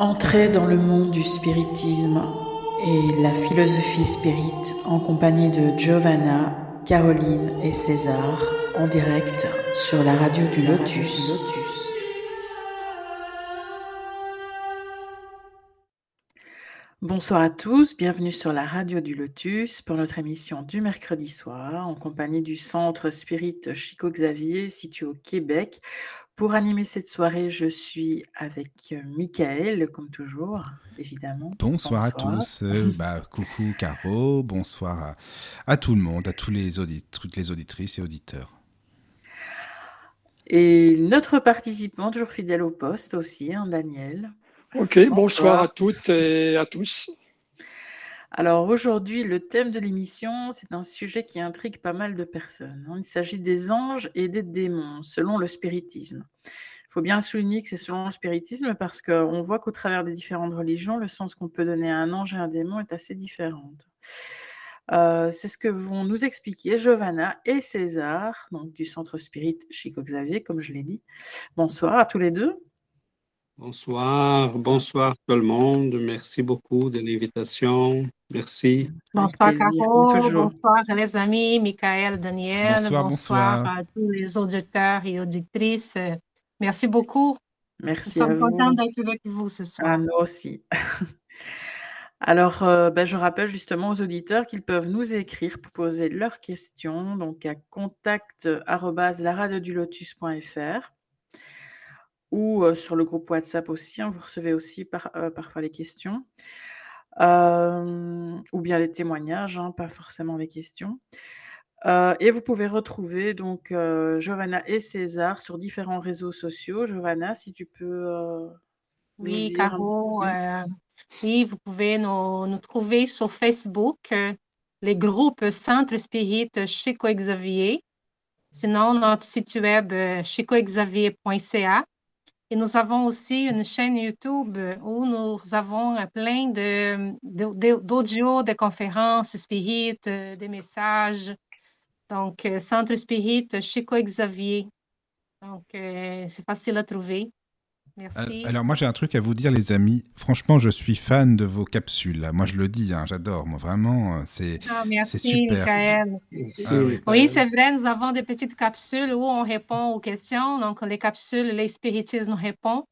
Entrez dans le monde du spiritisme et la philosophie spirit en compagnie de Giovanna, Caroline et César en direct sur la radio du Lotus. Bonsoir à tous, bienvenue sur la radio du Lotus pour notre émission du mercredi soir en compagnie du centre Spirit Chico Xavier situé au Québec pour animer cette soirée, je suis avec euh, Michael, comme toujours, évidemment. Bonsoir, à tous. Euh, bah, coucou Caro, bonsoir à, tout le monde, à tous les toutes les auditrices et auditeurs. Et notre participant, toujours fidèle au poste aussi, hein, Daniel. Ok, bonsoir à toutes et à tous. Alors aujourd'hui, le thème de l'émission, c'est un sujet qui intrigue pas mal de personnes. Hein. Il s'agit des anges et des démons, selon le spiritisme. Il faut bien souligner que c'est selon le spiritisme parce qu'on voit qu'au travers des différentes religions, le sens qu'on peut donner à un ange et un démon est assez différent. Euh, c'est ce que vont nous expliquer Giovanna et César, du centre spirit Chico Xavier, comme je l'ai dit. Bonsoir à tous les deux. Bonsoir, bonsoir tout le monde. Merci beaucoup de l'invitation. Merci. Bonsoir Caro, bonsoir les amis, Michael, Daniel. Bonsoir, à tous les auditeurs et auditrices. Merci beaucoup. Merci. Nous sommes contents d'être avec vous ce soir. À nous aussi. Alors, euh, ben, je rappelle justement aux auditeurs qu'ils peuvent nous écrire pour poser leurs questions donc à contact@laradiodulotus.fr ou sur le groupe WhatsApp aussi. Hein, vous recevez aussi parfois les questions. ou bien les témoignages, hein, pas forcément les questions. et vous pouvez retrouver donc Giovanna et César sur différents réseaux sociaux. Giovanna, si tu peux. oui, Caro. oui, vous pouvez nous, nous, trouver sur Facebook, les groupes Centre Spirit Chico Xavier. Sinon, notre site web chicoxavier.ca. Et nous avons aussi une chaîne YouTube où nous avons plein d'audio, de, de, conférences spirit, euh, des messages. Donc, euh, Centre Spirit Chico Xavier. Donc, euh, c'est facile à trouver. Merci. Alors moi j'ai un truc à vous dire les amis. Franchement je suis fan de vos capsules. Moi je le dis, hein, j'adore. Moi vraiment euh, c'est ah, super. Ah oui, c'est vrai. Nous avons des petites capsules où on répond aux questions. Donc les capsules, les spiritismes répondent.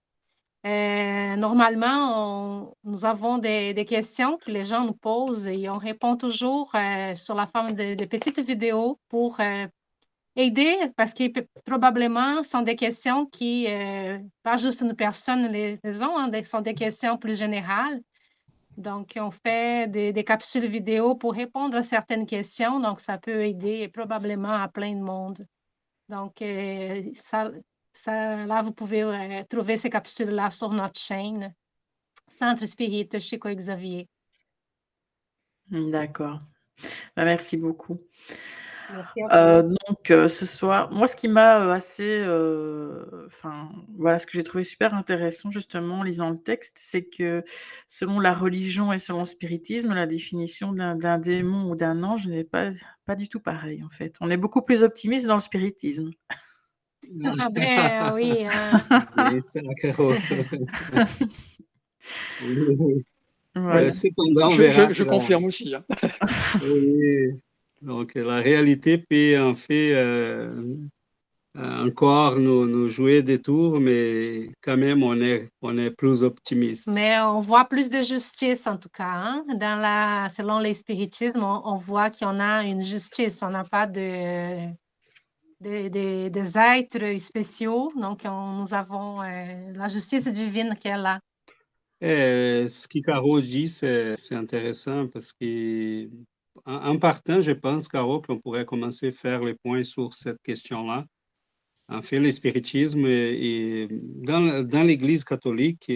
Euh, normalement, nous avons des, questions que les gens nous posent et on répond toujours euh, sur la forme de, de petites vidéos pour aider parce que probablement sont des questions qui, euh, pas juste une personne les, ont, hein, sont des questions plus générales. Donc, on fait des, capsules vidéo pour répondre à certaines questions. Donc, ça peut aider probablement à plein de monde. Donc, euh, ça, là, vous pouvez euh, trouver ces capsules-là sur notre chaîne Centre Spirit Chico Xavier. D'accord. Ben, merci beaucoup. Euh, donc, euh, ce soir, moi, ce qui m'a euh, assez, enfin, voilà, ce que j'ai trouvé super intéressant justement en lisant le texte, c'est que selon la religion et selon le spiritisme, la définition d'un démon ou d'un ange n'est pas, pas du tout pareille en fait. On est beaucoup plus optimiste dans le spiritisme. Ah ben oui. Hein. je, confirme aussi. Hein. oui. Donc, la réalité peut en fait euh, encore nous, nous, jouer des tours, mais quand même, on est, on est plus optimiste. Mais on voit plus de justice, en tout cas. Hein? Dans la, selon les spiritismes, on, voit qu'il y en a une justice. On n'a pas de, de, des êtres spéciaux. Donc, nous avons euh, la justice divine qui est là. Et ce que Caro dit, c'est intéressant parce que en, partant, je pense, Caro, qu'on pourrait commencer à faire le point sur cette question-là. En fait, le spiritisme, dans, l'Église catholique,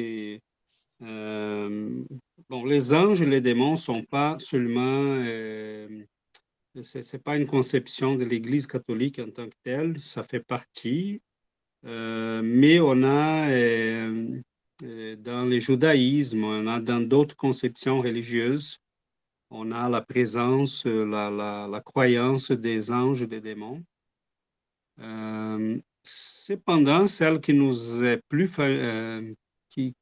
euh, bon, les anges et les démons ne sont pas seulement... Euh, ce n'est pas une conception de l'Église catholique en tant que telle, ça fait partie, euh, mais on a dans le judaïsme, on a dans d'autres conceptions religieuses, on a la présence, euh, la, croyance des anges et des démons. Euh, cependant, celle qui nous est plus, euh, qui,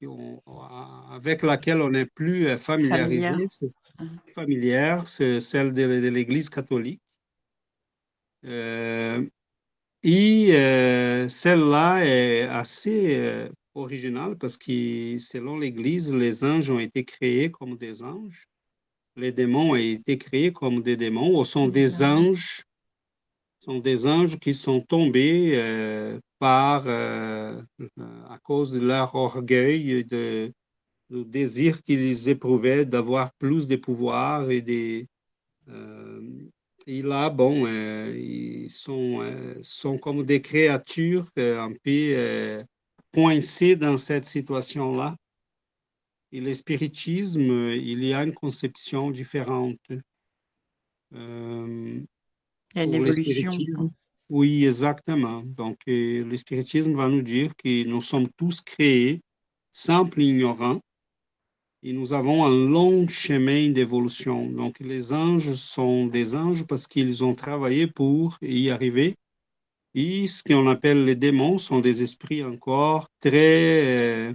avec laquelle on n'est plus familiarisé, familière, c'est celle de, l'Église catholique. et celle-là est assez originale parce que selon l'Église, les anges ont été créés comme des anges. Les démons ont été créés comme des démons, ou sont des anges, sont des anges qui sont tombés euh, par, euh, à cause de leur orgueil, et de, du désir qu'ils éprouvaient d'avoir plus de pouvoir et des, euh, et là, bon, ils sont, sont comme des créatures un peu coincé dans cette situation-là. Et le spiritisme, il y a une conception différente. Euh, il y a une évolution. Oui, exactement. Donc, euh, le spiritisme va nous dire que nous sommes tous créés, simples ignorants, et nous avons un long chemin d'évolution. Donc, les anges sont des anges parce qu'ils ont travaillé pour y arriver. Et ce qu'on appelle les démons sont des esprits encore très euh, euh,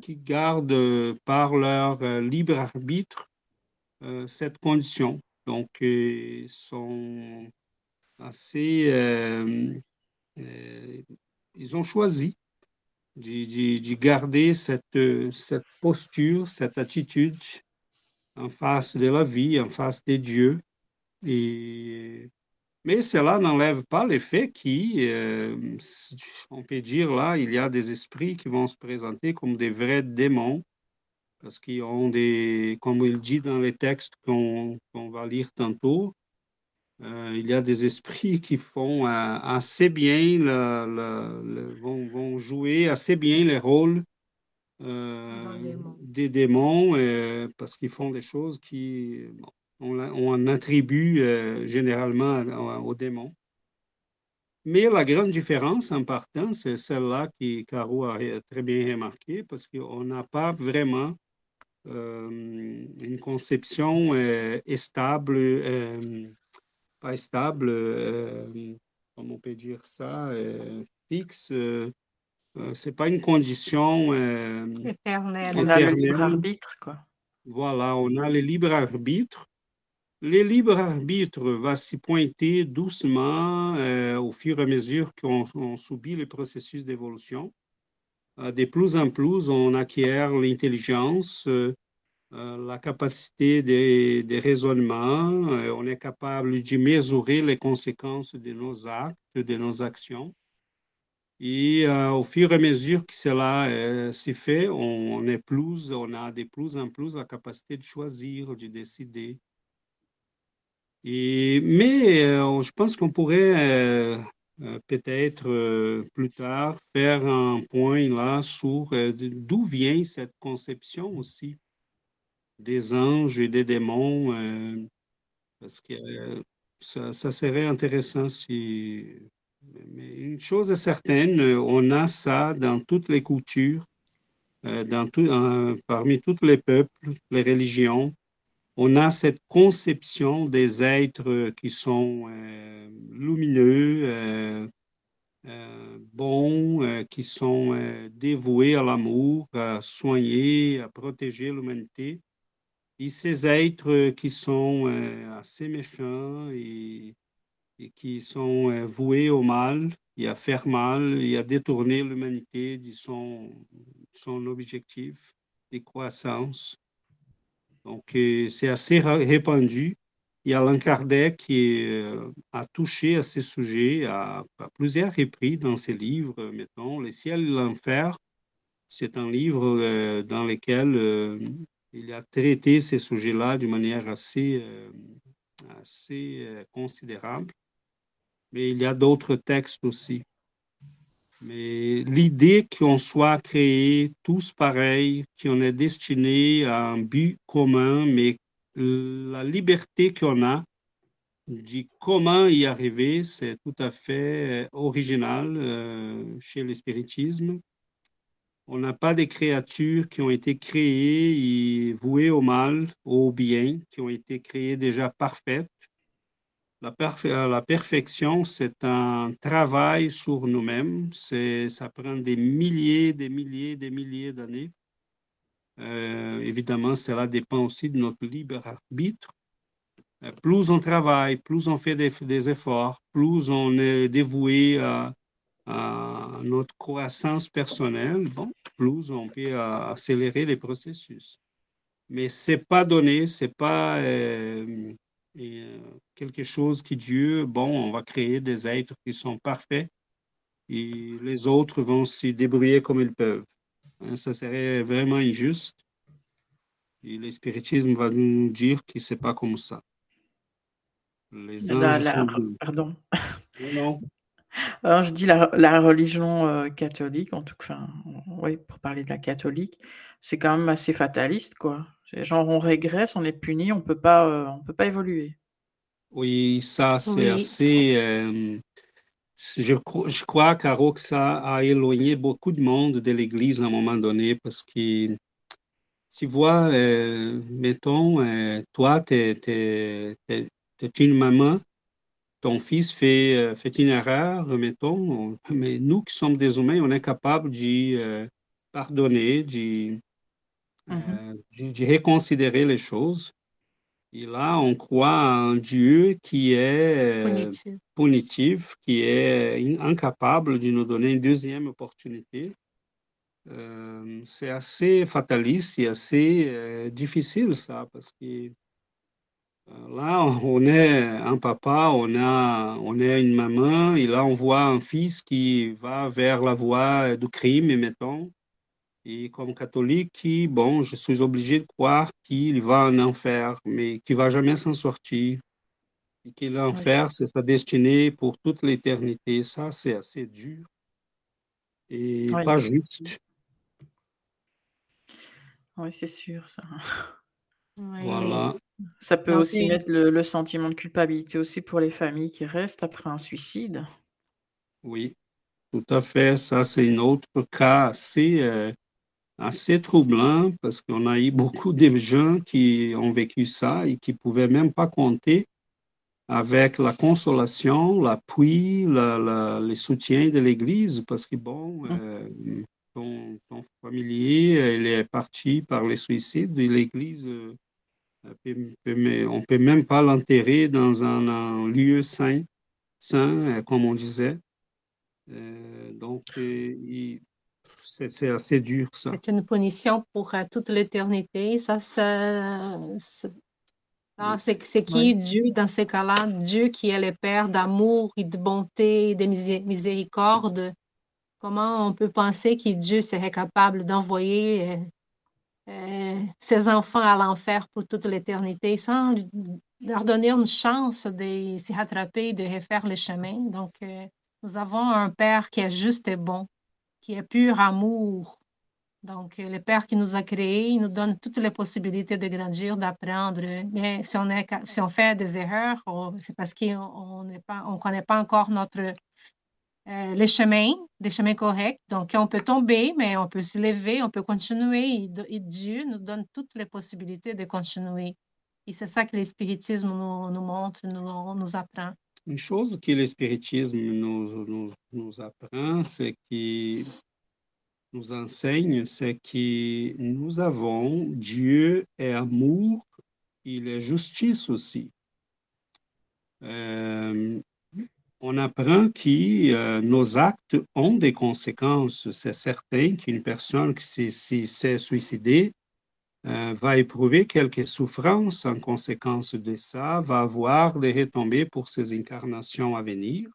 qui gardent par leur euh, libre arbitre cette condition. Donc, ils sont assez. ils ont choisi de, garder cette, cette posture, cette attitude en face de la vie, en face des dieux. Et mais cela n'enlève pas l'effet qui, euh, on peut dire là, il y a des esprits qui vont se présenter comme des vrais démons, parce qu'ils ont des, comme il dit dans les textes qu'on va lire tantôt, euh, il y a des esprits qui font euh, assez bien, le, vont, vont, jouer assez bien les rôles des démons, parce qu'ils font des choses qui, on, on attribue euh, généralement aux démons. Mais la grande différence en partant, c'est celle-là qui Caro a très bien remarqué, parce qu'on n'a pas vraiment euh, une conception euh, stable, pas stable, comment on peut dire ça, fixe. c'est pas une condition éternelle. On a le libre arbitre, quoi. Voilà, on a le libre arbitre, le libre arbitre va s'y pointer doucement euh, au fur et à mesure qu'on subit le processus d'évolution. Euh, de plus en plus, on acquiert l'intelligence, euh, la capacité de, de raisonnement, on est capable de mesurer les conséquences de nos actes, de nos actions. Et au fur et à mesure que cela s'est fait, on, est plus, on a de plus en plus la capacité de choisir, de décider, mais euh, je pense qu'on pourrait euh, euh, peut-être plus tard faire un point là sur d'où vient cette conception aussi des anges et des démons, parce que ça, serait intéressant si... Une chose est certaine, on a ça dans toutes les cultures, dans tout, parmi tous les peuples, les religions on a cette conception des êtres qui sont euh, lumineux, euh, euh, bons, qui sont dévoués à l'amour, à soigner, à protéger l'humanité. Et ces êtres qui sont assez méchants et, qui sont voués au mal et à faire mal et à détourner l'humanité de son, son objectif de croissance. Donc, euh, c'est assez répandu. Il y a Allan Kardec qui euh, a touché à ces sujets à, plusieurs reprises dans ses livres, mettons, Les ciels et l'enfer. C'est un livre euh, dans lequel il a traité ces sujets-là d'une manière assez, assez considérable. Mais il y a d'autres textes aussi. Mais l'idée qu'on soit créés tous pareils, qu'on est destiné à un but commun, mais la liberté qu'on a de comment y arriver, c'est tout à fait original euh, chez le spiritisme. On n'a pas des créatures qui ont été créées et vouées au mal, au bien, qui ont été créées déjà parfaites. La, la perfection, c'est un travail sur nous-mêmes. Ça prend des milliers, des milliers, des milliers d'années. Euh, évidemment, cela dépend aussi de notre libre arbitre. Euh, plus on travaille, plus on fait des, efforts, plus on est dévoué à, notre croissance personnelle, bon, plus on peut accélérer les processus. Mais c'est pas donné, c'est pas euh, quelque chose qui Dieu, bon, on va créer des êtres qui sont parfaits et les autres vont s'y débrouiller comme ils peuvent. Hein, ça serait vraiment injuste. Et le spiritisme va nous dire que ce n'est pas comme ça. Les anges Pardon. Non. Alors, je dis la, la religion euh, catholique, en tout cas, oui, pour parler de la catholique, c'est quand même assez fataliste, quoi. Genre, on régresse, on est puni, on peut pas, euh, on peut pas évoluer. Oui, ça, c'est assez. Euh, je, je, crois, Caro, que ça a éloigné beaucoup de monde de l'Église à un moment donné parce que tu vois, euh, mettons, euh, toi, tu es, une maman, ton fils fait, euh, fait une erreur, mettons, mais nous qui sommes des humains, on est capable de pardonner, de, mm-hmm. de, reconsidérer les choses. Et là, on croit en Dieu qui est punitif, qui est incapable de nous donner une deuxième opportunité. Euh, c'est assez fataliste et assez euh, difficile ça, parce que euh, là, on est un papa, on, a, on est une maman, et là, on voit un fils qui va vers la voie du crime, mettons. Et comme catholique, qui, bon, je suis obligé de croire qu'il va en enfer, mais qu'il va jamais s'en sortir. Et que l'enfer, c'est sa destinée pour toute l'éternité. Ça, c'est assez dur et pas juste. Oui, c'est sûr, ça. Voilà. Ça peut aussi mettre le, sentiment de culpabilité aussi pour les familles qui restent après un suicide. Oui, tout à fait. Ça, c'est un autre cas assez, euh, assez troublant parce qu'on a eu beaucoup de gens qui ont vécu ça et qui ne pouvaient même pas compter avec la consolation, l'appui, la, les soutiens de l'Église parce que, bon, mmh. euh, ton, familier, il est parti par les suicides et l'Église, euh, on ne peut même pas l'enterrer dans un, lieu saint, saint, euh, comme on disait. Euh, donc, c'est assez dur, ça. C'est une punition pour toute l'éternité. Ça, ça, c'est qui Dieu dans ces cas-là? Dieu qui est le Père d'amour et de bonté et de miséricorde Comment on peut penser que Dieu serait capable d'envoyer euh, euh, ses enfants à l'enfer pour toute l'éternité sans leur donner une chance de s'y rattraper, de refaire le chemin? Donc, euh, nous avons un Père qui est juste et bon, qui est pur amour. Donc, le Père qui nous a créés, il nous donne toutes les possibilités de grandir, d'apprendre. Mais si on, est, si on fait des erreurs, c'est parce qu'on ne on connaît pas encore notre euh, les chemins, des chemins corrects. Donc, on peut tomber, mais on peut se lever, on peut continuer. Et, Dieu nous donne toutes les possibilités de continuer. Et c'est ça que l'espiritisme nous, nous montre, nous, apprend. Une chose que l'espiritisme nous, nous, nous apprend, c'est qu'il nous enseigne, c'est que nous avons Dieu est amour, il est justice aussi. Euh, on apprend que euh, nos actes ont des conséquences. C'est certain qu'une personne qui s'est suicidée euh, va éprouver quelques souffrances en conséquence de ça, va avoir des retombées pour ses incarnations à venir,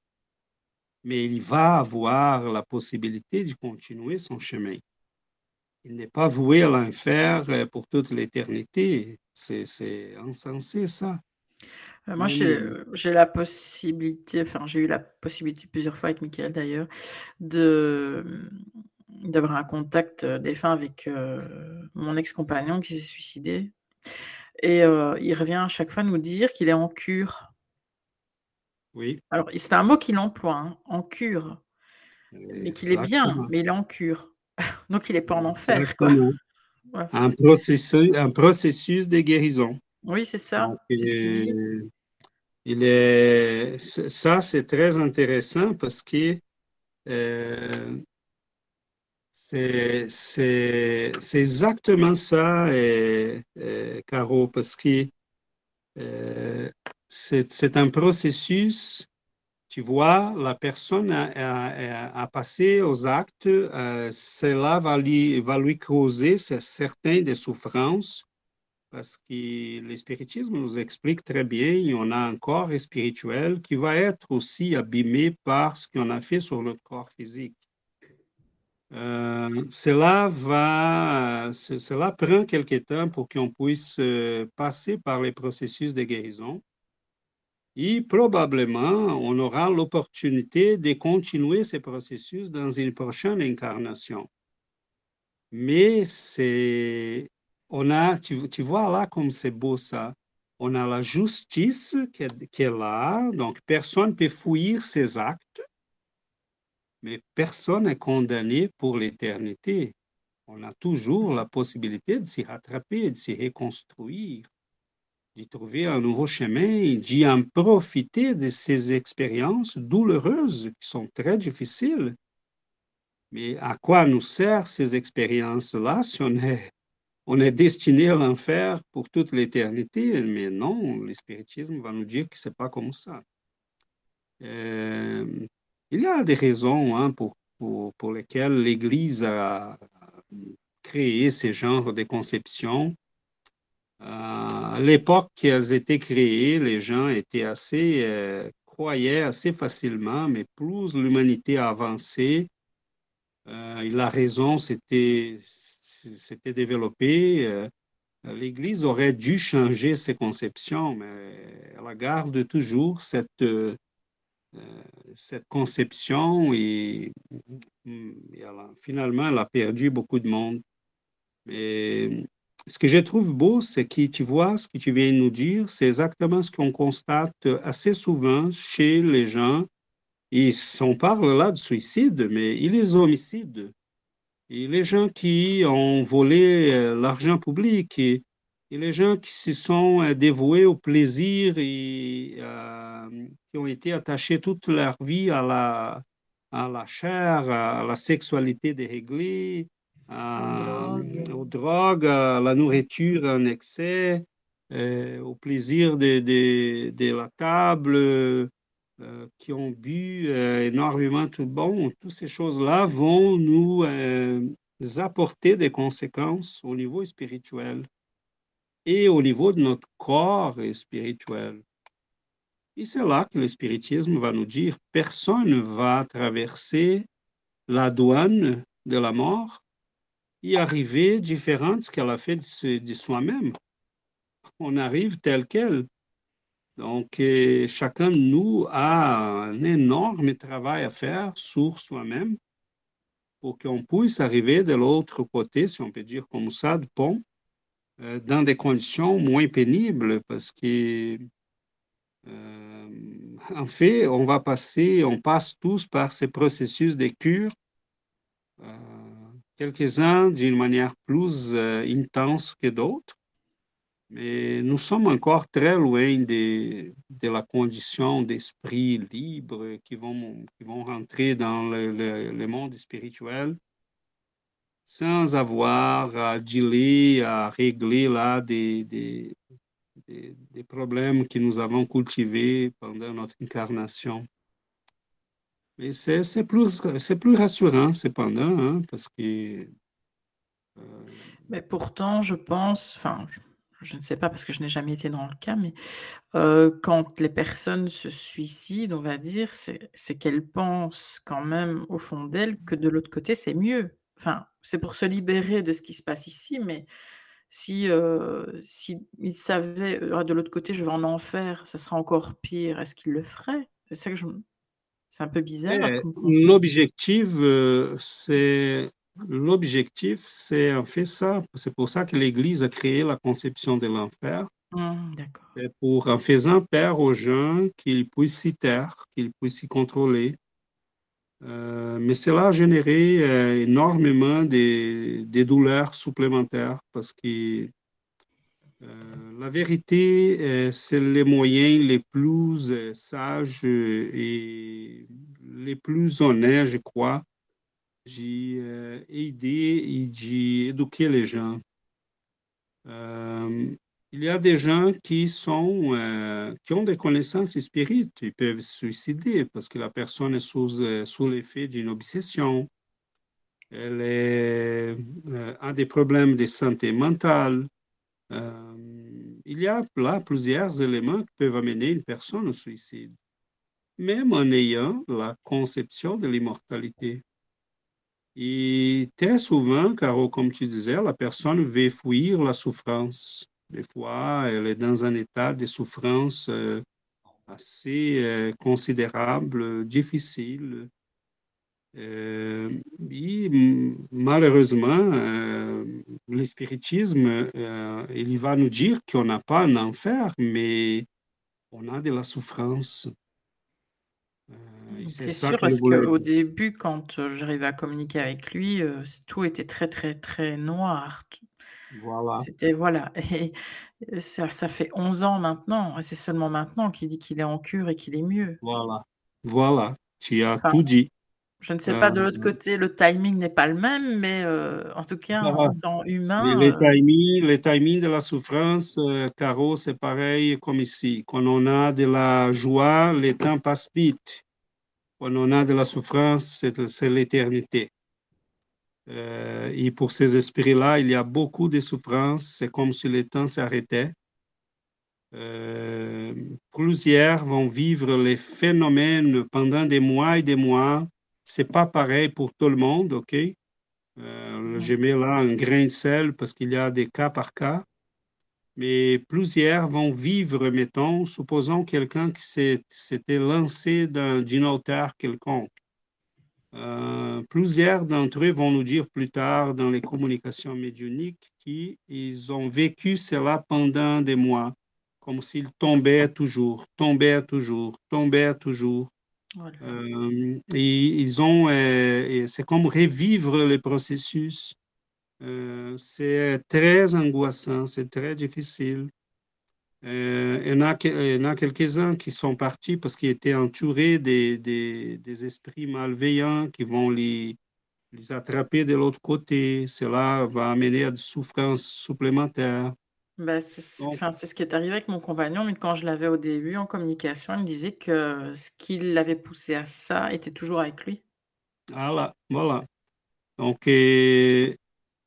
mais il va avoir la possibilité de continuer son chemin. Il n'est pas voué à l'enfer euh, pour toute l'éternité. C'est insensé, ça. Euh, moi, j'ai la possibilité, enfin, j'ai eu la possibilité plusieurs fois avec Michael d'ailleurs, de d'avoir un contact euh, défunt avec euh, mon ex-compagnon qui s'est suicidé. Et il revient à chaque fois nous dire qu'il est en cure. Oui. Alors, c'est un mot qu'il emploie, hein, en cure. Mais qu'il est bien, mais il est en cure. Donc, il n'est pas en enfer. Quoi. Un, processus, un processus de guérison. Oui, c'est ça. C'est ce qu'il dit. Ça, c'est très intéressant parce que euh, c'est exactement ça, Caro, parce que euh, c'est un processus, tu vois, la personne a, passé aux actes, euh, cela va lui, va lui causer certaines des souffrances parce que l'espiritisme nous explique très bien, on a un corps spirituel qui va être aussi abîmé par ce qu'on a fait sur notre corps physique. Euh, cela va, cela prend quelque temps pour qu'on puisse euh, passer par les processus de guérison. Et probablement, on aura l'opportunité de continuer ces processus dans une prochaine incarnation. Mais c'est on a, tu, vois là comme c'est beau ça, on a la justice qui est, là, donc personne ne peut fuir ses actes, mais personne n'est condamné pour l'éternité. On a toujours la possibilité de s'y rattraper, de s'y reconstruire, d'y trouver un nouveau chemin, d'y en profiter de ces expériences douloureuses qui sont très difficiles. Mais à quoi nous servent ces expériences-là si on est on est destiné à l'enfer pour toute l'éternité, mais non, l'espiritisme va nous dire que ce n'est pas comme ça. Euh, il y a des raisons hein, pour, pour, lesquelles l'Église a créé ce genre de conceptions. Euh, à l'époque qu'elles étaient créées, les gens étaient assez, euh, croyaient assez facilement, mais plus l'humanité a avancé, la raison c'était s'était développé, euh, l'Église aurait dû changer ses conceptions, mais elle garde toujours cette, euh, cette conception et, finalement, elle a perdu beaucoup de monde. Mais ce que je trouve beau, c'est que tu vois, ce que tu viens de nous dire, c'est exactement ce qu'on constate assez souvent chez les gens. Et on parle là de suicide, mais il les homicides. Et les gens qui ont volé euh, l'argent public et, les gens qui se sont euh, dévoués au plaisir et euh, qui ont été attachés toute leur vie à la, à la chair, à la sexualité déréglée, aux drogues, à la nourriture en excès, au plaisir de, de, de la table, euh, qui ont bu euh, énormément tout bon, toutes ces choses-là vont nous euh, apporter des conséquences au niveau spirituel et au niveau de notre corps spirituel. Et c'est là que le spiritisme va nous dire, personne ne va traverser la douane de la mort et arriver différente de ce qu'elle a fait de soi-même. On arrive tel quel. Donc, euh, chacun de nous a un énorme travail à faire sur soi-même pour qu'on puisse arriver de l'autre côté, si on peut dire comme ça, du pont, euh, dans des conditions moins pénibles parce que, euh, en fait, on va passer, on passe tous par ces processus de cure, quelques-uns d'une manière plus intense que d'autres. Mais nous sommes encore très loin de, de la condition d'esprit libre qui vont, qui vont rentrer dans le, le, monde spirituel sans avoir à dealer, à régler là des, des, des, problèmes que nous avons cultivés pendant notre incarnation. Mais c'est plus, plus rassurant cependant, hein, parce que... Euh, mais pourtant, je pense, enfin, ne sais pas parce que je n'ai jamais été dans le cas, mais quand les personnes se suicident, on va dire, c'est qu'elles pensent quand même au fond d'elles que de l'autre côté, c'est mieux. Enfin, c'est pour se libérer de ce qui se passe ici, mais si, si ils savaient, «Ah, de l'autre côté, je vais en enfer, ça sera encore pire, est-ce qu'ils le feraient? C'est ça que je c'est un peu bizarre l'objectif, c'est L'objectif, c'est en fait ça. C'est pour ça que l'Église a créé la conception de l'enfer. Mmh, pour, en faisant peur aux gens qu'ils puissent s'y taire, qu'ils puissent s'y contrôler. Euh, mais cela a généré euh, énormément de, douleurs supplémentaires parce que euh, la vérité, c'est les moyens les plus sages et les plus honnêtes, je crois, d'aider et d'éduquer les gens. il y a des gens qui, sont, qui ont des connaissances spirites, ils peuvent se suicider parce que la personne est sous, sous l'effet d'une obsession, elle a des problèmes de santé mentale, il y a là plusieurs éléments qui peuvent amener une personne au suicide, même en ayant la conception de l'immortalité. Et très souvent, car comme tu disais, la personne veut fuir la souffrance. Des fois, elle est dans un état de souffrance euh, assez euh, considérable, difficile. Euh, malheureusement, euh, le spiritisme, euh, il va nous dire qu'on n'a pas un enfer, mais on a de la souffrance. C'est sûr, parce qu'au début, quand j'arrivais à communiquer avec lui, tout était très, très, très noir. Voilà. C'était, voilà. Et ça, ça fait 11 ans maintenant, et c'est seulement maintenant qu'il dit qu'il est en cure et qu'il est mieux. Voilà. Voilà. Tu as tout dit. Je ne sais pas de l'autre euh, côté, le timing n'est pas le même, mais euh, en tout cas, en temps humain. Les, euh, timings, timing de la souffrance, Caro, c'est pareil comme ici. Quand on a de la joie, le temps passe vite. Quand on a de la souffrance, c'est l'éternité. et pour ces esprits-là, il y a beaucoup de souffrance. C'est comme si le temps s'arrêtait. plusieurs vont vivre les phénomènes pendant des mois et des mois c'est pas pareil pour tout le monde, OK? Euh, je mets là un grain de sel parce qu'il y a des cas par cas. Mais plusieurs vont vivre, mettons, supposons quelqu'un qui s'était lancé d'une hauteur quelconque. Euh, plusieurs d'entre eux vont nous dire plus tard dans les communications médiuniques qu'ils ont vécu cela pendant des mois, comme s'ils tombaient toujours, tombaient toujours, tombaient toujours. Euh, et ils ont, euh, c'est comme revivre le processus. Euh, c'est très angoissant, c'est très difficile. il y en a, a quelques-uns qui sont partis parce qu'ils étaient entourés des, des, des, esprits malveillants qui vont les, les attraper de l'autre côté. Cela va amener à des souffrances supplémentaires. Bah, c'est ce qui est arrivé avec mon compagnon, mais quand je l'avais au début en communication, il me disait que ce qui l'avait poussé à ça était toujours avec lui. Voilà, voilà. Donc,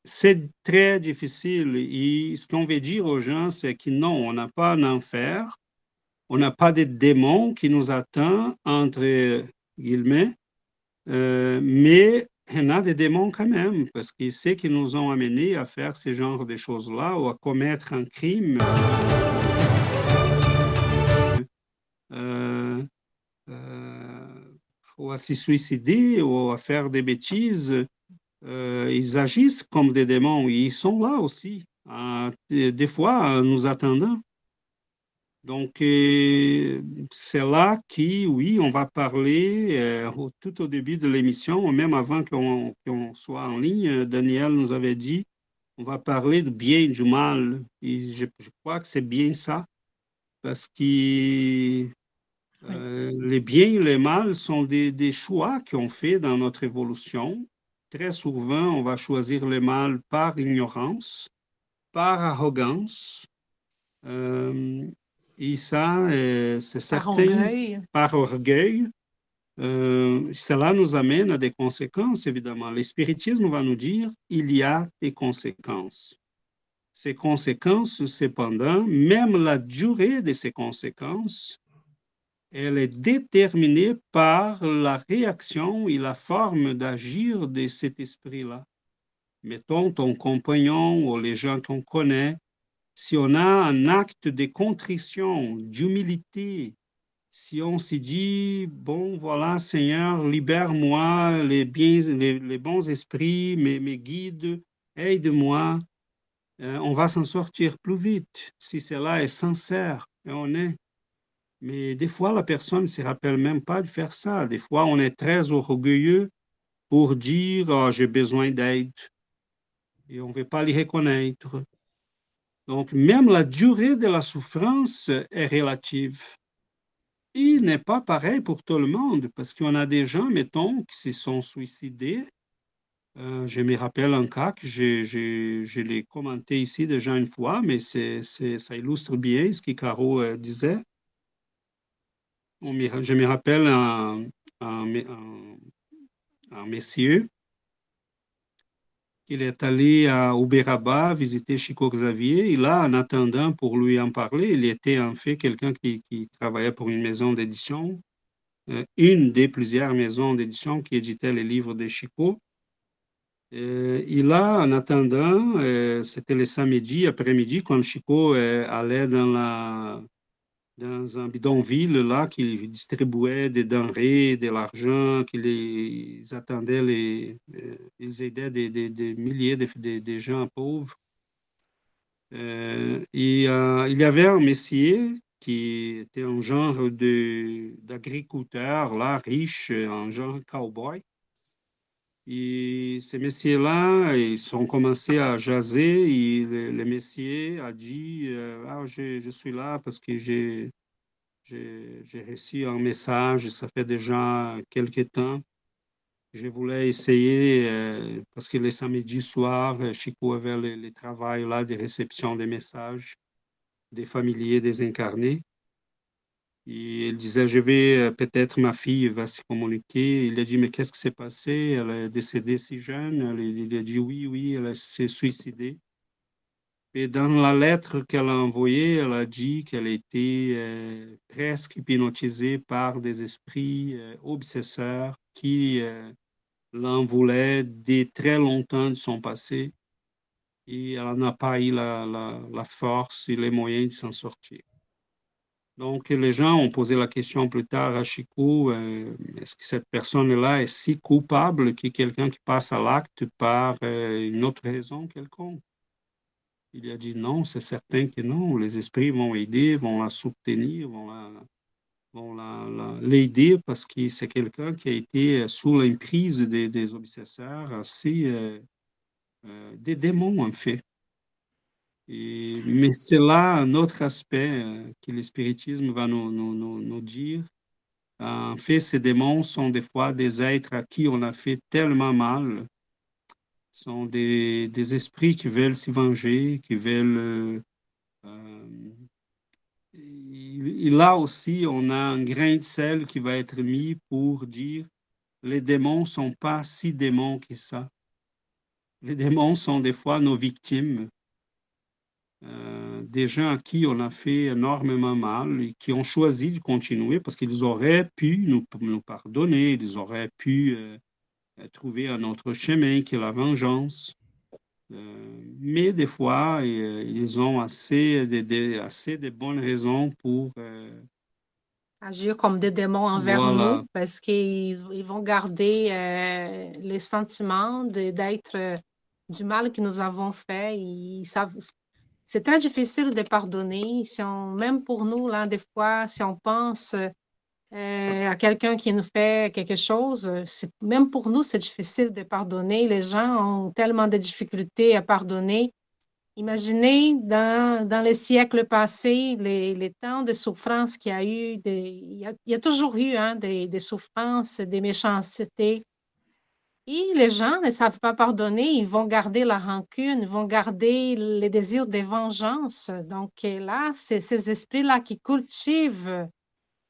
c'est très difficile. Et ce qu'on veut dire aux gens, c'est que non, on n'a pas un enfer, on n'a pas de démons qui nous attendent, entre guillemets, euh, mais en a des démons quand même, parce que c'est qui nous ont amenés à faire ce genre de choses-là ou à commettre un crime. Euh, euh, ou à se suicider ou à faire des bêtises. Euh, ils agissent comme des démons. Ils sont là aussi, des fois nous attendant. Donc, euh, c'est là qui, oui, on va parler euh, tout au début de l'émission, même avant qu'on soit en ligne. Daniel nous avait dit, on va parler du bien et du mal. Et je, crois que c'est bien ça, parce que euh, les biens et les mal sont des, des choix qu'on fait dans notre évolution. Très souvent, on va choisir le mal par ignorance, par arrogance. Et ça, euh, c'est certain, par orgueil. Par orgueil euh, cela nous amène à des conséquences, évidemment. Le spiritisme va nous dire il y a des conséquences. Ces conséquences, cependant, même la durée de ces conséquences, elle est déterminée par la réaction et la forme d'agir de cet esprit-là. Mettons ton compagnon ou les gens qu'on connaît si on a un acte de contrition, d'humilité, si on se dit, bon, voilà, Seigneur, libère-moi, les, les, bons esprits, mes, mes guides, aide-moi, euh, on va s'en sortir plus vite si cela est sincère et honnête. Mais des fois, la personne ne se rappelle même pas de faire ça. Des fois, on est très orgueilleux pour dire, oh, j'ai besoin d'aide. Et on ne veut pas les reconnaître. Donc, même la durée de la souffrance est relative. Il n'est pas pareil pour tout le monde, parce qu'on a des gens, mettons, qui se sont suicidés. Euh, je me rappelle un cas que je, l'ai commenté ici déjà une fois, mais c'est, ça illustre bien ce que Caro euh, je me rappelle un, un, un, est allé à Uberaba visiter Chico Xavier. Et là, en attendant pour lui en parler, il était en fait quelqu'un qui, travaillait pour une maison d'édition, euh, une des plusieurs maisons d'édition qui éditait les livres de Chico. Euh, et en attendant, euh, c'était le samedi après-midi, quand Chico allait dans la, dans un bidonville là qui distribuait des denrées, de l'argent, qui les attendaient, les, euh, ils aidaient des, des, milliers de, gens pauvres. Euh, et euh, il y avait un messier qui était un genre d'agriculteur, là, riche, un genre cowboy. Et ces messieurs-là, ils ont commencé à jaser et le, messier a dit euh, ah, je, suis là parce que j'ai, reçu un message, ça fait déjà quelques temps. Je voulais essayer, euh, parce que les samedis soirs, Chico avait le, le, travail là de réception des messages des familiers désincarnés. Et il disait, je vais, euh, peut-être ma fille va se communiquer. Il a dit, mais qu'est-ce qui s'est passé? Elle est décédée si jeune. Il a dit, oui, oui, elle s'est suicidée. Et dans la lettre qu'elle a envoyée, elle a dit qu'elle était euh, presque hypnotisée par des esprits euh, obsesseurs qui l'en voulaient dès très longtemps de son passé. Et elle n'a pas eu la force et les moyens de s'en sortir. Donc, les gens ont posé la question plus tard à Chico, euh, est-ce que cette personne-là est si coupable que quelqu'un qui passe à l'acte par euh, une autre raison quelconque? Il a dit non, c'est certain que non. Les esprits vont aider, vont la soutenir, vont l'aider parce que c'est quelqu'un qui a été sous l'emprise des, des obsesseurs, euh, des démons en fait mais c'est là un autre aspect euh, que le spiritisme va nous, nous, nous, dire. En fait, ces démons sont des fois des êtres à qui on a fait tellement mal. Sont des, des esprits qui veulent s'y venger, qui veulent... Euh, euh, et là aussi, on a un grain de sel qui va être mis pour dire les démons ne sont pas si démons que ça. Les démons sont des fois nos victimes euh, des gens à qui on a fait énormément mal et qui ont choisi de continuer parce qu'ils auraient pu nous, nous, pardonner, ils auraient pu euh, trouver un autre chemin qui est la vengeance. Euh, mais des fois, ils ont assez de, assez de bonnes raisons pour agir comme des démons envers nous parce qu'ils ils vont garder les sentiments d'être du mal que nous avons fait. Ils savent, c'est très difficile de pardonner. Si on, même pour nous, là, des fois, si on pense euh, à quelqu'un qui nous fait quelque chose, même pour nous, c'est difficile de pardonner. Les gens ont tellement de difficultés à pardonner. Imaginez dans, dans les siècles passés, les, les temps de souffrance qu'il y a eu. Il, y a, toujours eu hein, des, des souffrances, des méchancetés. Et les gens ne savent pas pardonner, ils vont garder la rancune, ils vont garder les désirs de vengeance. Donc là, c'est ces esprits-là qui cultivent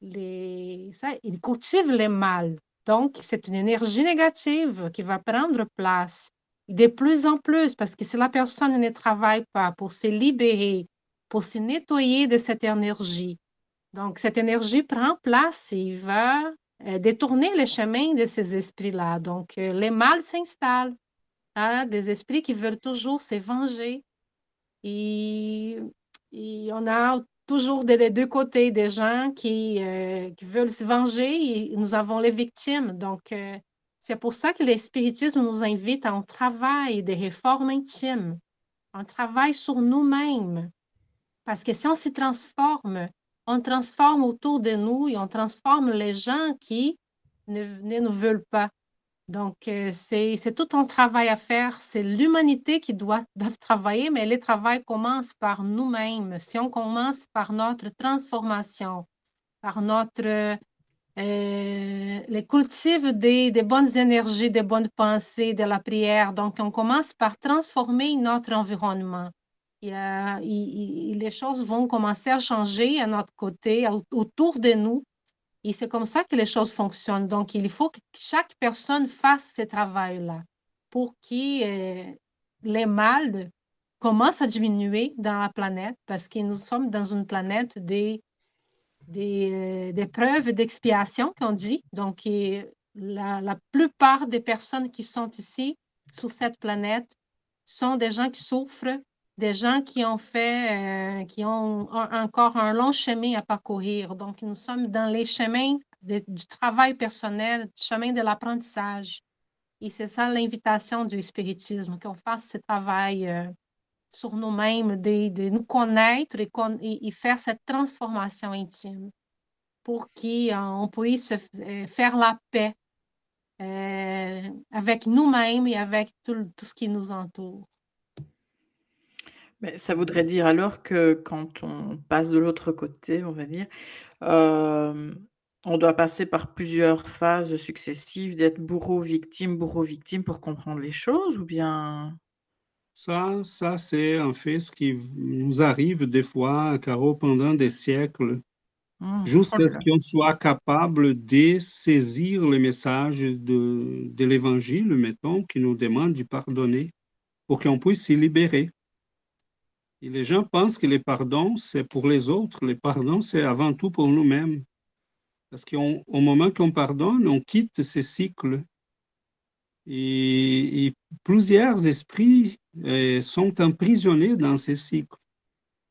les, ils cultivent les mal. Donc, c'est une énergie négative qui va prendre place de plus en plus, parce que si la personne ne travaille pas pour se libérer, pour se nettoyer de cette énergie, donc cette énergie prend place et va euh, détourner le chemin de ces esprits-là. Donc, euh, les mâles s'installent, hein, des esprits qui veulent toujours se venger. Et, on a toujours des deux côtés des gens qui, euh, qui, veulent se venger et nous avons les victimes. Donc, c'est pour ça que l'espiritisme nous invite à un travail de réforme intime, un travail sur nous-mêmes. Parce que si on s'y transforme, on transforme autour de nous et on transforme les gens qui ne, nous veulent pas. Donc, euh, c'est tout un travail à faire. C'est l'humanité qui doit, travailler, mais le travail commence par nous-mêmes. Si on commence par notre transformation, par notre euh, les cultives des, des, bonnes énergies, des bonnes pensées, de la prière. Donc, on commence par transformer notre environnement. Et, les choses vont commencer à changer à notre côté, autour de nous. Et c'est comme ça que les choses fonctionnent. Donc, il faut que chaque personne fasse ce travail-là pour que euh, les mal commencent à diminuer dans la planète parce que nous sommes dans une planète des, des, euh, preuves d'expiation, qu'on dit. Donc, la, la plupart des personnes qui sont ici, sur cette planète, sont des gens qui souffrent des gens qui ont fait, euh, qui ont encore un long chemin à parcourir. Donc, nous sommes dans les chemins du travail personnel, du chemin de l'apprentissage. Et c'est ça l'invitation du spiritisme, qu'on fasse ce travail euh, sur nous-mêmes, de, nous connaître et, faire cette transformation intime pour qu'on puisse euh, faire la paix avec nous-mêmes et avec tout ce qui nous entoure. Mais ça voudrait dire alors que quand on passe de l'autre côté, on va dire, on doit passer par plusieurs phases successives d'être bourreau-victime, bourreau-victime pour comprendre les choses ou bien? Ça, ça c'est en fait ce qui nous arrive des fois, Caro, pendant des siècles, mmh, jusqu'à ce qu'on soit capable de saisir le message de, de l'Évangile, mettons, qui nous demande de pardonner pour qu'on puisse s'y libérer. Les gens pensent que les pardons, c'est pour les autres. Les pardons, c'est avant tout pour nous-mêmes. Parce qu'au moment qu'on pardonne, on quitte ces cycles. Et, plusieurs esprits euh, sont emprisonnés dans ces cycles.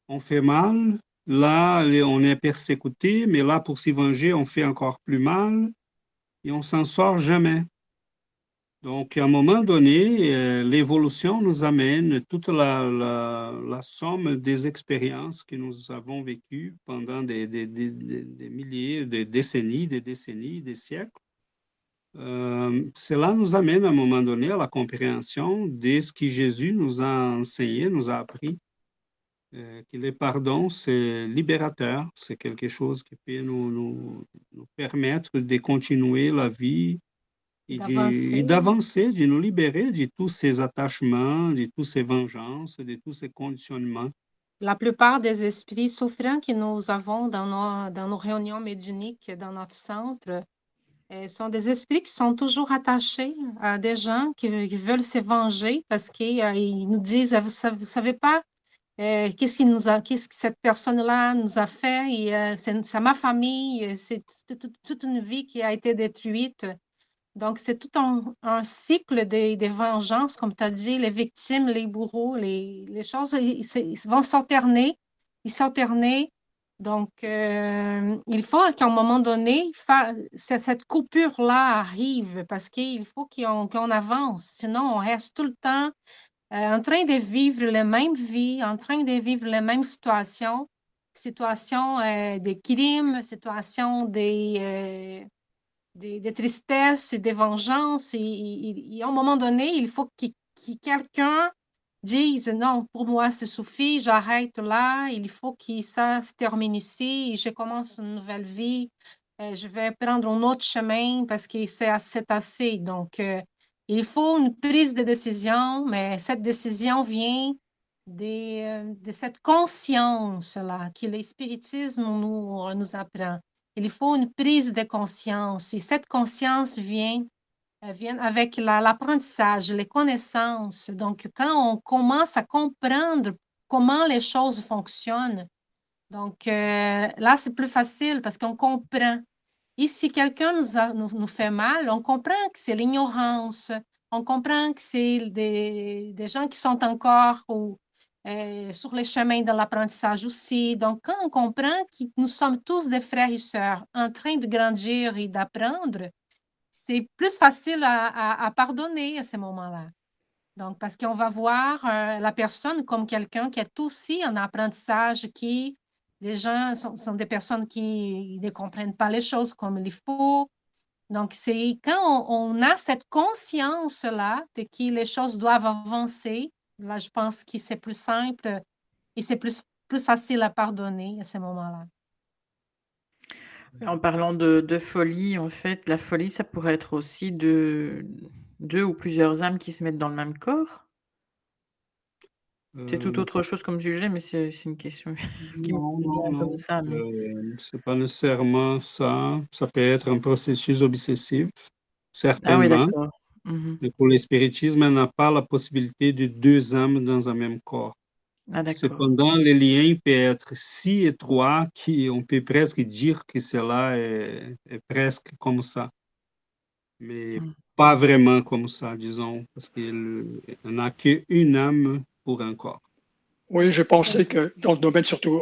On fait mal, là, on est persécuté, mais là, pour s'y venger, on fait encore plus mal et on s'en sort jamais. Donc, à un moment donné, euh, l'évolution nous amène toute la, somme des expériences que nous avons vécues pendant des milliers, des décennies, des décennies, des siècles. Euh, cela nous amène à un moment donné à la compréhension de ce que Jésus nous a enseigné, nous a appris, euh, que le pardon, c'est libérateur, c'est quelque chose qui peut nous, nous, nous permettre de continuer la vie et d'avancer, de, nous libérer de tous ces attachements, de toutes ces vengeances, de tous ces conditionnements. La plupart des esprits souffrants que nous avons dans nos, dans nos réunions méduniques, dans notre centre, eh, sont des esprits qui sont toujours attachés à des gens qui, veulent se venger parce qu'ils euh, nous disent, vous savez, vous savez pas, euh, qu'est-ce qui nous a, qu'est-ce que cette personne-là nous a fait, et, euh, c'est, ma famille, c'est toute une vie qui a été détruite. Donc, c'est tout un, cycle des, vengeances, comme tu as dit, les victimes, les bourreaux, les, choses vont s'alterner, ils s'alterner. Donc, euh, il faut qu'à un moment donné, cette coupure-là arrive parce qu'il faut qu'on avance. Sinon, on reste tout le temps euh, en train de vivre les mêmes vies, en train de vivre les mêmes situations, situations euh, des crimes, situations des des, tristesses, des vengeances. Et, à un moment donné, il faut que, quelqu'un dise non, pour moi, c'est suffit, j'arrête là, il faut que ça se termine ici, je commence une nouvelle vie, euh, je vais prendre un autre chemin parce que c'est assez, assez. Donc, euh, il faut une prise de décision, mais cette décision vient de, euh, de cette conscience-là que le spiritisme nous, nous apprend. Il faut une prise de conscience et cette conscience vient, euh, vient avec l'apprentissage, les connaissances. Donc, quand on commence à comprendre comment les choses fonctionnent, donc euh, là, c'est plus facile parce qu'on comprend. Et si quelqu'un nous, nous, fait mal, on comprend que c'est l'ignorance, on comprend que c'est des, des, gens qui sont encore euh, sur les chemins de l'apprentissage aussi. Donc, quand on comprend que nous sommes tous des frères et sœurs en train de grandir et d'apprendre, c'est plus facile à, pardonner à ce moment-là. Donc, parce qu'on va voir euh, la personne comme quelqu'un qui est aussi en apprentissage, qui, les gens sont, des personnes qui ne comprennent pas les choses comme il faut. Donc, c'est quand on, a cette conscience-là de que les choses doivent avancer, là, je pense que c'est plus simple et c'est plus, plus facile à pardonner à ce moment-là. En parlant de, de, folie, en fait, la folie, ça pourrait être aussi de deux ou plusieurs âmes qui se mettent dans le même corps. C'est tout euh, autre chose comme sujet, mais c'est une question qui me comme ça. Mais... Euh, c'est pas nécessairement ça. Ça peut être un processus obsessif, certainement. Ah oui, Mhm. Mais pour l'espiritisme, elle n'a pas la possibilité de deux âmes dans un même corps. Ah, Cependant, les liens peuvent être si étroits qu'on peut presque dire que cela est, est presque comme ça. Mais mm. pas vraiment comme ça, disons, parce qu'il n'a qu'une âme pour un corps. Oui, je pensais que dans le domaine surtout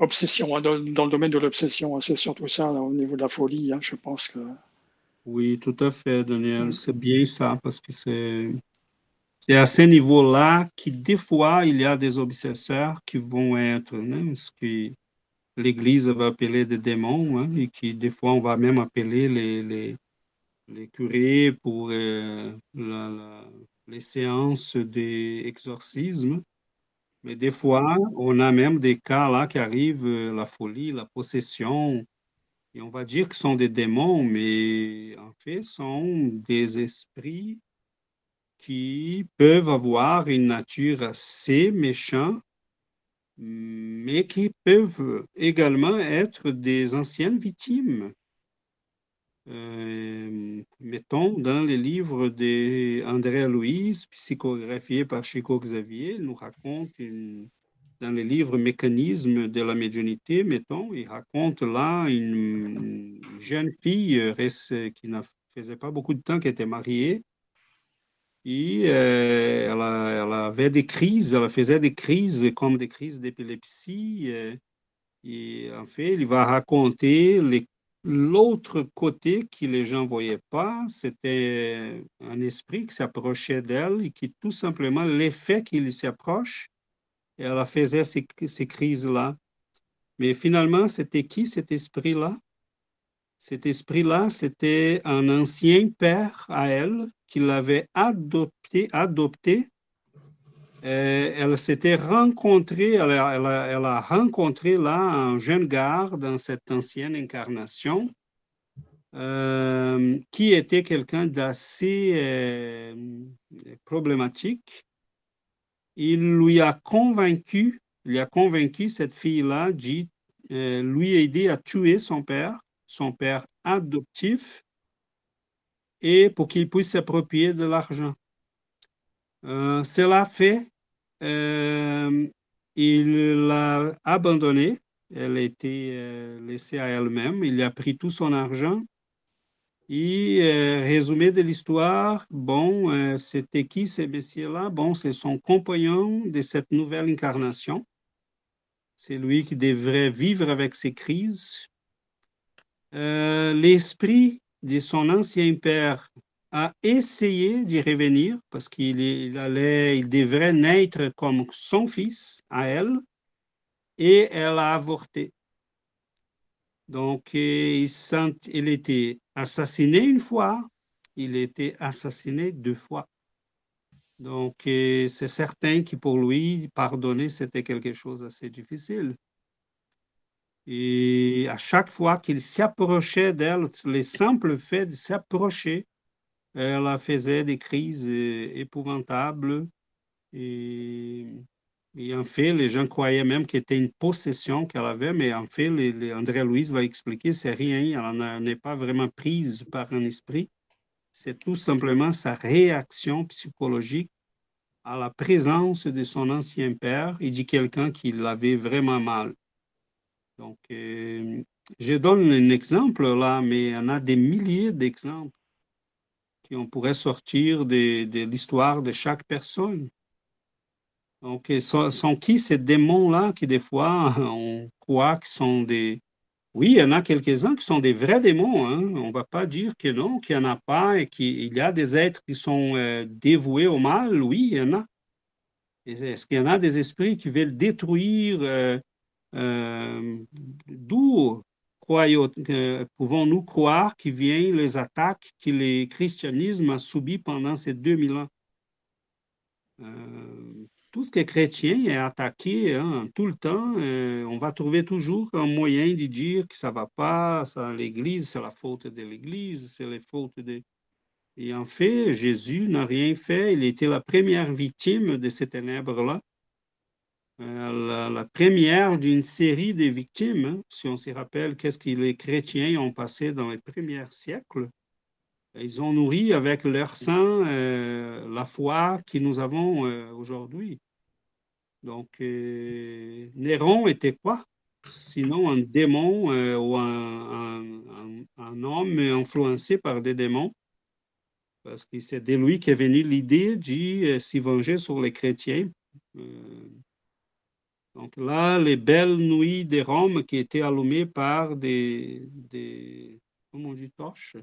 obsession, hein, dans, le domaine de l'obsession, hein, c'est surtout ça au niveau de la folie. Hein, je pense que. Oui, tout à fait, Daniel. Mm. C'est bien ça parce que c'est à ce niveau-là que des fois il y a des obsesseurs qui vont être ce que l'Église va appeler des démons et qui des fois on va même appeler les, les, les curés pour euh, les séances d'exorcisme. Mais des fois, on a même des cas là qui arrivent, euh, la folie, la possession, on va dire que ce sont des démons, mais en fait, ce sont des esprits qui peuvent avoir une nature assez méchante, mais qui peuvent également être des anciennes victimes. Euh, mettons, dans les livres d'André Louise, psychographié par Chico Xavier, nous raconte dans les livres Mécanismes de la médiumnité, mettons, il raconte là une jeune fille qui ne faisait pas beaucoup de temps qu'elle était mariée et euh, elle, avait des crises, elle faisait des crises comme des crises d'épilepsie. Euh, et en fait, il va raconter L'autre côté que les gens ne voyaient pas, c'était un esprit qui s'approchait d'elle et qui tout simplement, l'effet qu'il s'approche, elle faisait ces, ces crises-là. Mais finalement, c'était qui cet esprit-là? Cet esprit-là, c'était un ancien père à elle qui l'avait adopté, adopté elle s'était rencontrée, elle a, rencontré là un jeune gars dans cette ancienne incarnation euh, qui était quelqu'un d'assez euh, problématique. Il lui a convaincu, il a convaincu cette fille-là de lui aider à tuer son père, son père adoptif, et pour qu'il puisse s'approprier de l'argent. cela fait euh, il l'a abandonnée. Elle a été euh, laissée à elle-même. Il a pris tout son argent. Et euh, résumé de l'histoire, bon, c'était qui ce messieurs-là? Bon, c'est son compagnon de cette nouvelle incarnation. C'est lui qui devrait vivre avec ses crises. L'esprit de son ancien père a essayé d'y revenir parce qu'il allait, il devrait naître comme son fils à elle et elle a avorté. Donc, il, il était assassiné une fois, il était assassiné deux fois. Donc, c'est certain que pour lui, pardonner, c'était quelque chose d'assez difficile. Et à chaque fois qu'il s'approchait d'elle, le simple fait de s'approcher elle faisait des crises euh, épouvantables. Et, en fait, les gens croyaient même que c'était une possession qu'elle avait, mais en fait, André Louise va expliquer, c'est rien, elle n'est pas vraiment prise par un esprit. C'est tout simplement sa réaction psychologique à la présence de son ancien père et de quelqu'un qui l'avait vraiment mal. Donc, euh, je donne un exemple là, mais en a des milliers d'exemples on pourrait sortir de, l'histoire de chaque personne. Donc, sont, sont qui ces démons-là qui, des fois, on croit qu'ils sont des... Oui, il y en a quelques-uns qui sont des vrais démons. Hein. On ne va pas dire que non, qu'il n'y en a pas et qu'il y a des êtres qui sont euh, dévoués au mal. Oui, il y en a. Est-ce qu'il y en a des esprits qui veulent détruire euh, euh, d'où pouvons-nous croire qu'il vient les attaques que le christianisme a subies pendant ces 2000 ans? Euh, tout ce qui est chrétien est attaqué hein, tout le temps. Euh, on va trouver toujours un moyen de dire que ça va pas, ça, l'Église, c'est la faute de l'Église, c'est la faute de... Et en fait, Jésus n'a rien fait. Il était la première victime de ces ténèbres-là. Euh, la, première d'une série de victimes, hein. si on se rappelle qu'est-ce que les chrétiens ont passé dans les premiers siècles. Ils ont nourri avec leur sang euh, la foi que nous avons aujourd'hui. Donc, Néron était quoi? Sinon un démon ou un, homme influencé par des démons. Parce que c'est de lui qu'est venue l'idée de s'y venger sur les chrétiens. Donc là, les belles nuits de Rome qui étaient allumées par des, comment torches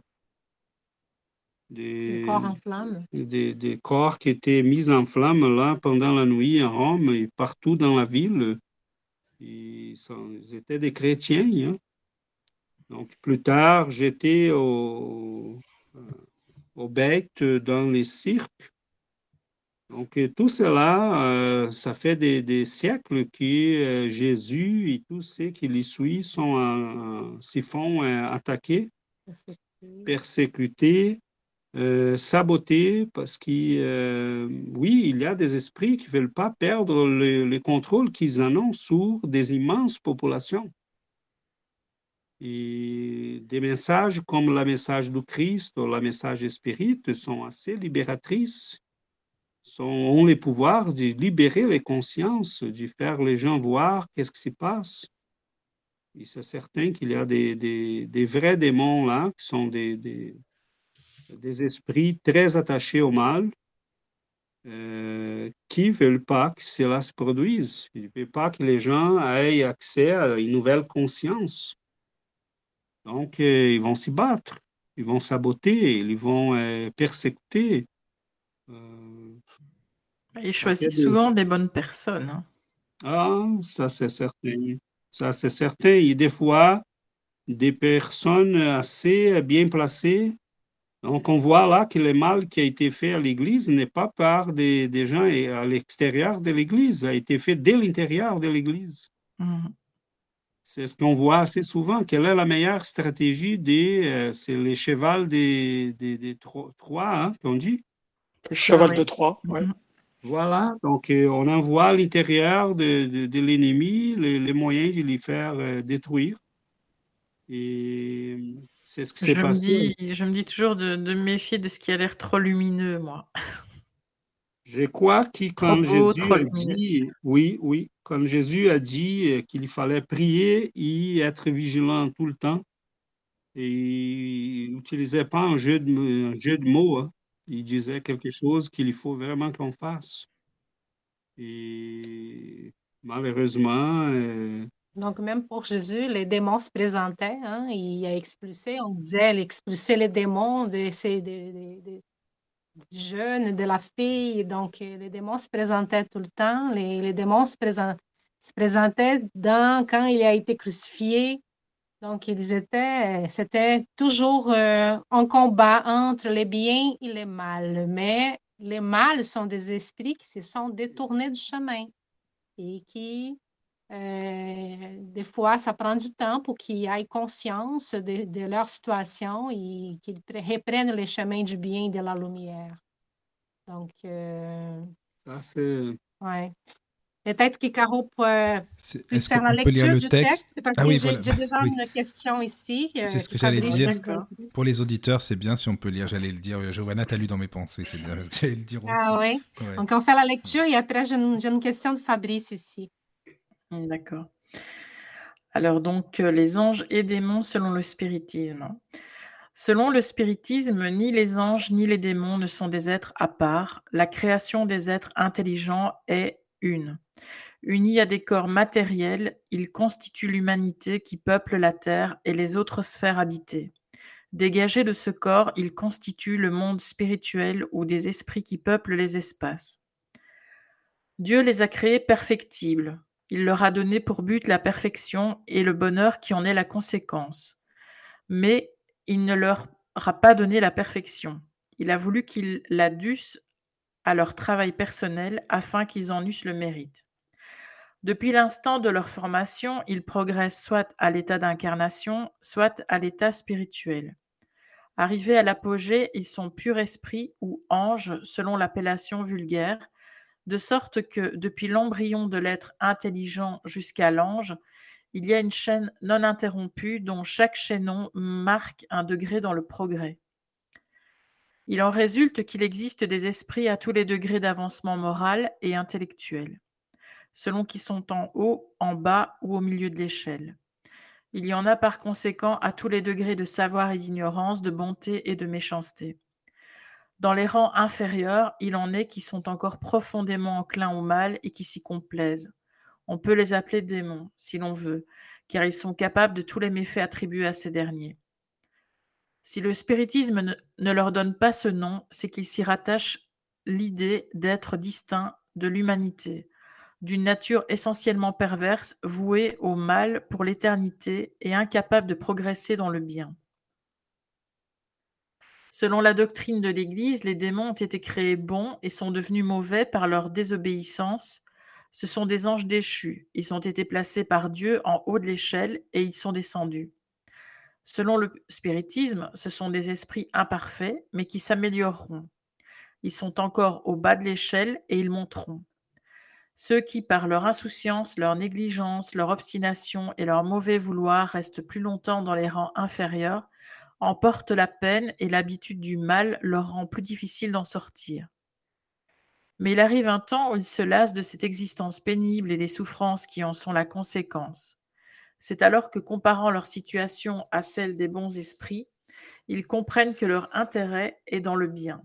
des, corps en flammes. Des, corps qui étaient mis en flammes là pendant la nuit en Rome et partout dans la ville. Ils, étaient des chrétiens. Hein. Donc plus tard, j'étais au, au bec dans les cirques donc, euh, tout cela, euh, ça fait des, siècles que euh, Jésus et tous ceux qui les suivent sont, s'y font attaquer, persécuter, saboter, parce que, oui, il y a des esprits qui ne veulent pas perdre le, contrôle qu'ils en ont sur des immenses populations. Et des messages comme le message du Christ ou le message spirit sont assez libératrices ont les pouvoirs de libérer les consciences, de faire les gens voir qu'est-ce qui se passe. Et c'est certain qu'il y a des, vrais démons là, qui sont des, des esprits très attachés au mal, euh, qui ne veulent pas que cela se produise. Ils ne veulent pas que les gens aient accès à une nouvelle conscience. Donc, euh, ils vont s'y battre, ils vont saboter, ils vont euh, persécuter. Ils choisissent souvent des bonnes personnes. Hein. Ah, ça c'est certain. Ça c'est certain. Et des fois, des personnes assez bien placées. Donc on voit là que le mal qui a été fait à l'Église n'est pas par des, des, gens à l'extérieur de l'Église, a été fait dès l'intérieur de l'Église. Mmh. C'est ce qu'on voit assez souvent. Quelle est la meilleure stratégie des... Euh, c'est les chevals des, des, des Troie, hein, qu'on dit? Cheval de Troie, oui. Mmh. Voilà, donc euh, on envoie à l'intérieur de, de, l'ennemi les, moyens de les faire euh, détruire. Et c'est ce qui s'est passé. je me dis toujours de, de méfier de ce qui a l'air trop lumineux, moi. Je crois que quand Jésus a dit, oui, oui, comme Jésus a dit euh, qu'il fallait prier et être vigilant tout le temps, et il n'utilisait pas un jeu de, un jeu de mots, hein il disait quelque chose qu'il faut vraiment qu'on fasse. Et malheureusement. Euh, Donc, même pour Jésus, les démons se présentaient. Hein, il a expulsé, on disait, il expulsait les démons de ces jeunes, de la fille. Donc, euh, les démons se présentaient tout le temps. Les, démons se, se présentaient dans, quand il a été crucifié donc, ils étaient, c'était toujours euh, un combat entre les biens et les mal. Mais les mâles sont des esprits qui se sont détournés du chemin et qui, euh, des fois, ça prend du temps pour qu'ils aient conscience de, leur situation et qu'ils reprennent les chemins du bien et de la lumière. Donc, euh, ça, c'est. Ouais. Peut-être que Caro peut, Est-ce qu'on peut lire le texte, Ah oui, voilà. J'ai déjà une question ici. Euh, c'est ce que j'allais dire. Pour les auditeurs, c'est bien si on peut lire. J'allais le dire. Giovanna, tu as lu dans mes pensées. C'est bien. J'allais le dire ah aussi. Ah oui. Donc, on fait la lecture et après, j'ai une, une, question de Fabrice ici. Hmm, d'accord. Alors, donc, euh, les anges et démons selon le spiritisme. Selon le spiritisme, ni les anges ni les démons ne sont des êtres à part. La création des êtres intelligents est une. Unis à des corps matériels, ils constituent l'humanité qui peuple la Terre et les autres sphères habitées. Dégagés de ce corps, ils constituent le monde spirituel ou des esprits qui peuplent les espaces. Dieu les a créés perfectibles. Il leur a donné pour but la perfection et le bonheur qui en est la conséquence. Mais il ne leur a pas donné la perfection. Il a voulu qu'ils la dussent à leur travail personnel afin qu'ils en eussent le mérite. Depuis l'instant de leur formation, ils progressent soit à l'état d'incarnation, soit à l'état spirituel. Arrivés à l'apogée, ils sont pur esprit ou anges selon l'appellation vulgaire, de sorte que depuis l'embryon de l'être intelligent jusqu'à l'ange, il y a une chaîne non interrompue dont chaque chaînon marque un degré dans le progrès. Il en résulte qu'il existe des esprits à tous les degrés d'avancement moral et intellectuel selon qu'ils sont en haut, en bas ou au milieu de l'échelle. Il y en a par conséquent à tous les degrés de savoir et d'ignorance, de bonté et de méchanceté. Dans les rangs inférieurs, il en est qui sont encore profondément enclins au mal et qui s'y complaisent. On peut les appeler démons, si l'on veut, car ils sont capables de tous les méfaits attribués à ces derniers. Si le spiritisme ne, leur donne pas ce nom, c'est qu'il s'y rattache l'idée d'être distinct de l'humanité, d'une nature essentiellement perverse, vouée au mal pour l'éternité et incapable de progresser dans le bien. Selon la doctrine de l'Église, les démons ont été créés bons et sont devenus mauvais par leur désobéissance. Ce sont des anges déchus. Ils ont été placés par Dieu en haut de l'échelle et ils sont descendus. Selon le spiritisme, ce sont des esprits imparfaits, mais qui s'amélioreront. Ils sont encore au bas de l'échelle et ils monteront. Ceux qui, par leur insouciance, leur négligence, leur obstination et leur mauvais vouloir, restent plus longtemps dans les rangs inférieurs, emportent la peine et l'habitude du mal leur rend plus difficile d'en sortir. Mais il arrive un temps où ils se lassent de cette existence pénible et des souffrances qui en sont la conséquence. C'est alors que, comparant leur situation à celle des bons esprits, ils comprennent que leur intérêt est dans le bien,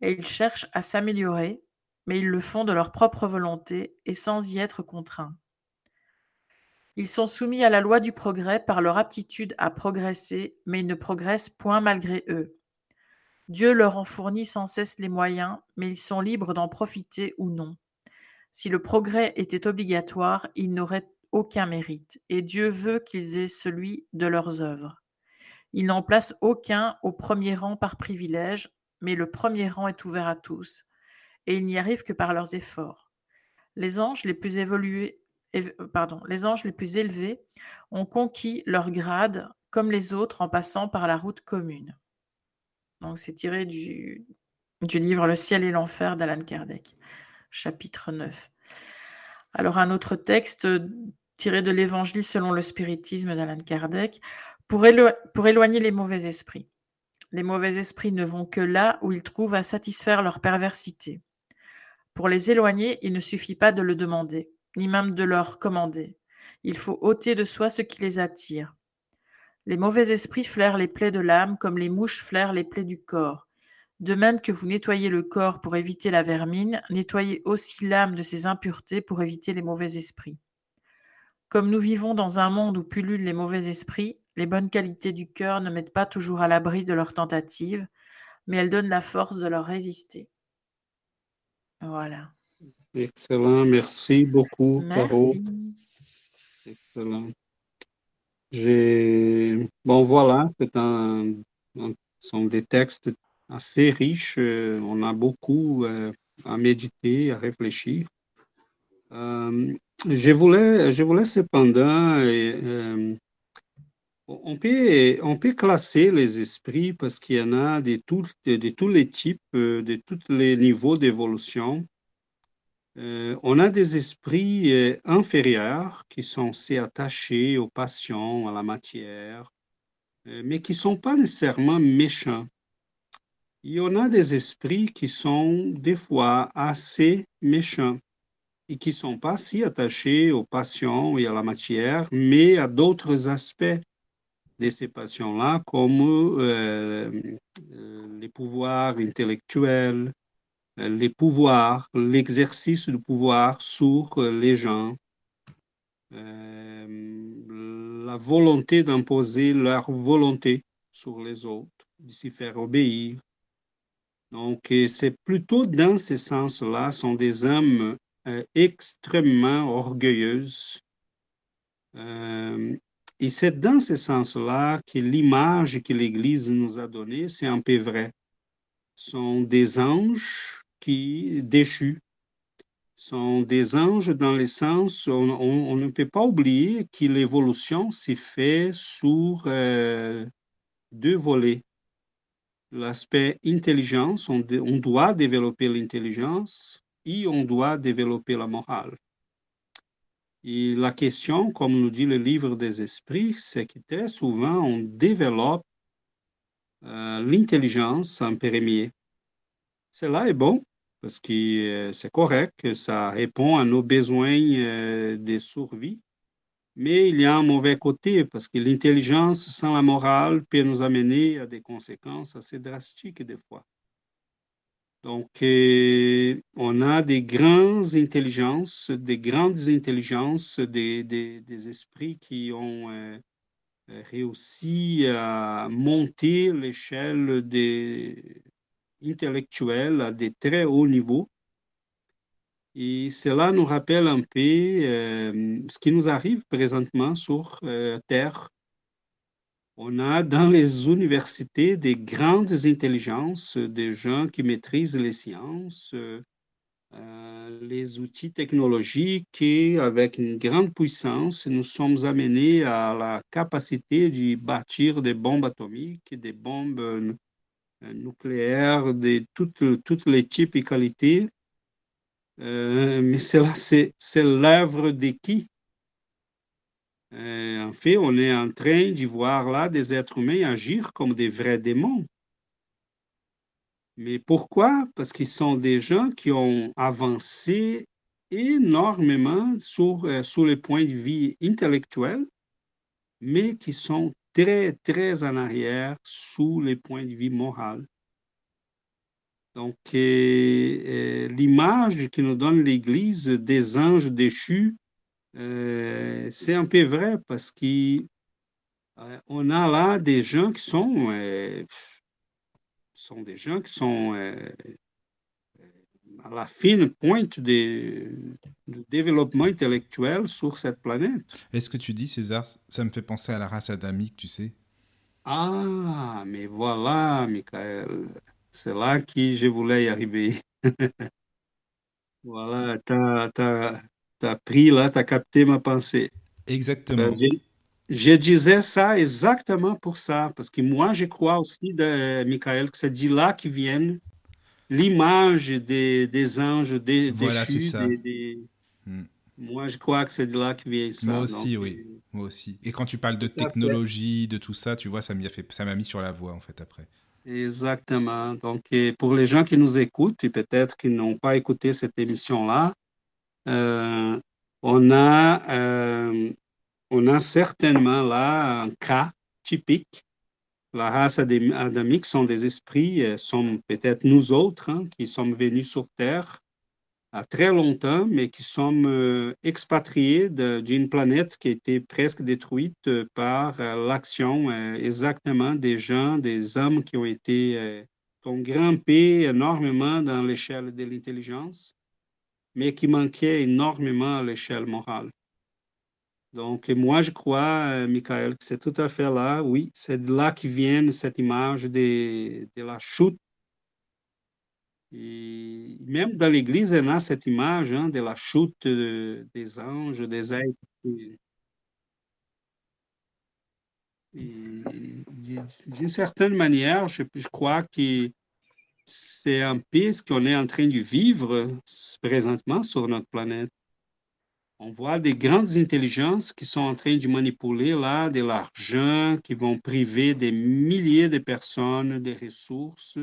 et ils cherchent à s'améliorer, mais ils le font de leur propre volonté et sans y être contraints. Ils sont soumis à la loi du progrès par leur aptitude à progresser, mais ils ne progressent point malgré eux. Dieu leur en fournit sans cesse les moyens, mais ils sont libres d'en profiter ou non. Si le progrès était obligatoire, ils n'auraient aucun mérite, et Dieu veut qu'ils aient celui de leurs œuvres. Il n'en place aucun au premier rang par privilège, mais le premier rang est ouvert à tous, et ils n'y arrivent que par leurs efforts. Les anges les plus évolués, pardon, les anges les plus élevés ont conquis leur grade comme les autres en passant par la route commune. Donc c'est tiré du, livre Le ciel et l'enfer d'Alan Kardec, chapitre 9. Alors un autre texte tiré de l'évangile selon le spiritisme d'Alan Kardec, pour éloigner les mauvais esprits. Les mauvais esprits ne vont que là où ils trouvent à satisfaire leur perversité. Pour les éloigner, il ne suffit pas de le demander, ni même de leur commander. Il faut ôter de soi ce qui les attire. Les mauvais esprits flairent les plaies de l'âme comme les mouches flairent les plaies du corps. De même que vous nettoyez le corps pour éviter la vermine, nettoyez aussi l'âme de ses impuretés pour éviter les mauvais esprits. Comme nous vivons dans un monde où pullulent les mauvais esprits, les bonnes qualités du cœur ne mettent pas toujours à l'abri de leurs tentatives, mais elles donnent la force de leur résister. Voilà. Excellent, merci beaucoup, Caro. Excellent. J'ai... Bon, voilà, c'est un... ce sont des textes assez riches. Euh, on a beaucoup euh, à méditer, à réfléchir. Euh, je, voulais, je voulais cependant on peut, on peut classer les esprits parce qu'il y en a de, de, tous les types, de tous les niveaux d'évolution. Euh, on a des esprits euh, inférieurs qui sont assez attachés aux passions, à la matière, mais qui ne sont pas nécessairement méchants. Il y en a des esprits qui sont des fois assez méchants et qui ne sont pas si attachés aux passions et à la matière, mais à d'autres aspects de ces passions-là, comme euh, euh, les pouvoirs intellectuels, euh, les pouvoirs, l'exercice du pouvoir sur les gens, la volonté d'imposer leur volonté sur les autres, de s'y faire obéir. Donc, c'est plutôt dans ce sens-là, sont des âmes extrêmement orgueilleuses. et c'est dans ce sens-là que l'image que l'Église nous a donnée, c'est un peu vrai. Ce sont des anges qui déchus, sont des anges dans le sens, on, on, ne peut pas oublier que l'évolution s'est faite sur euh, deux volets. L'aspect intelligence, on, doit développer l'intelligence et on doit développer la morale. Et la question, comme nous dit le livre des esprits, c'est que souvent on développe euh, l'intelligence en premier. Cela est bon, parce que euh, c'est correct, ça répond à nos besoins euh, de survie. Mais il y a un mauvais côté parce que l'intelligence sans la morale peut nous amener à des conséquences assez drastiques des fois. Donc, euh, on a des grandes intelligences, des grandes intelligences, des, des, des esprits qui ont réussi à monter l'échelle des, intellectuels à des très hauts niveaux. Et cela nous rappelle un peu euh, ce qui nous arrive présentement sur euh, Terre. On a dans les universités des grandes intelligences, des gens qui maîtrisent les sciences, euh, les outils technologiques et avec une grande puissance, nous sommes amenés à la capacité de bâtir des bombes atomiques, des bombes nucléaire de toutes, toutes les types et qualités. Euh, mais cela, c'est, l'œuvre de qui? Euh, En fait, on est en train d'y voir là des êtres humains agir comme des vrais démons. Mais pourquoi? Parce qu'ils sont des gens qui ont avancé énormément sur, euh, sur les points de vue intellectuels, mais qui sont très, très en arrière sous les points de vue moral. Donc, euh, l'image que nous donne l'Église des anges déchus, euh, c'est un peu vrai parce qu'on euh, a là des gens qui sont, sont des gens qui sont à la fine pointe du développement intellectuel sur cette planète. Est-ce que tu dis, César, ça me fait penser à la race adamique, tu sais? Ah, mais voilà, Michael, c'est là que je voulais y arriver. voilà, tu as, pris là, tu as capté ma pensée. Exactement. Euh, je, disais ça exactement pour ça, parce que moi, je crois aussi, de, Michael, que c'est de là qu'ils viennent l'image des, des, anges des, voilà, c'est ça. Hmm. Moi, je crois que c'est de là que vient ça. Moi aussi, oui. Euh, Moi aussi. Et quand tu parles de technologie, de tout ça, tu vois, ça m'a fait, ça m'a mis sur la voie en fait après. Exactement. Donc, pour les gens qui nous écoutent et peut-être qui n'ont pas écouté cette émission-là, euh, on a, euh, on a certainement là un cas typique la race adamique sont des esprits, euh, sont peut-être nous autres hein, qui sommes venus sur Terre à très longtemps, mais qui sommes euh, expatriés d'une planète qui été presque détruite euh, par l'action exactement des gens, des hommes qui ont été, qui ont grimpé énormément dans l'échelle de l'intelligence, mais qui manquaient énormément à l'échelle morale. Donc, moi, je crois, euh, Michael, que c'est tout à fait là, oui, c'est de là que vient cette image de, la chute. Et même dans l'Église, y a cette image hein, de la chute des anges, des êtres. D'une certaine manière, je, je crois que c'est un peu ce qu'on est en train de vivre présentement sur notre planète. On voit des grandes intelligences qui sont en train de manipuler là de l'argent, qui vont priver des milliers de personnes des ressources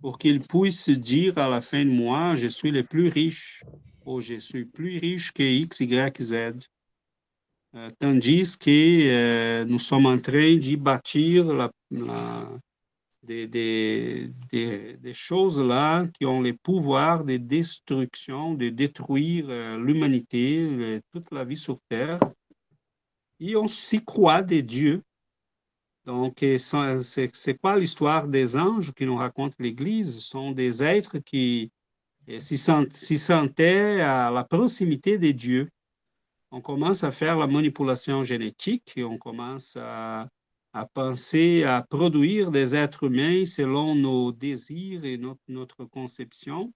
pour qu'ils puissent dire à la fin de mois, je suis le plus riche ou je suis plus riche que X, Y, Z. Euh, tandis que euh, nous sommes en train de bâtir la, des, des, des, choses là qui ont le pouvoir de destruction, de détruire euh, l'humanité, toute la vie sur Terre. Et on s'y croit des dieux. Donc, c'est quoi l'histoire des anges qui nous raconte l'Église? Sont des êtres qui, s'y sentait à la proximité des dieux. On commence à faire la manipulation génétique on commence à, à penser à produire des êtres humains selon nos désirs et notre, notre conception.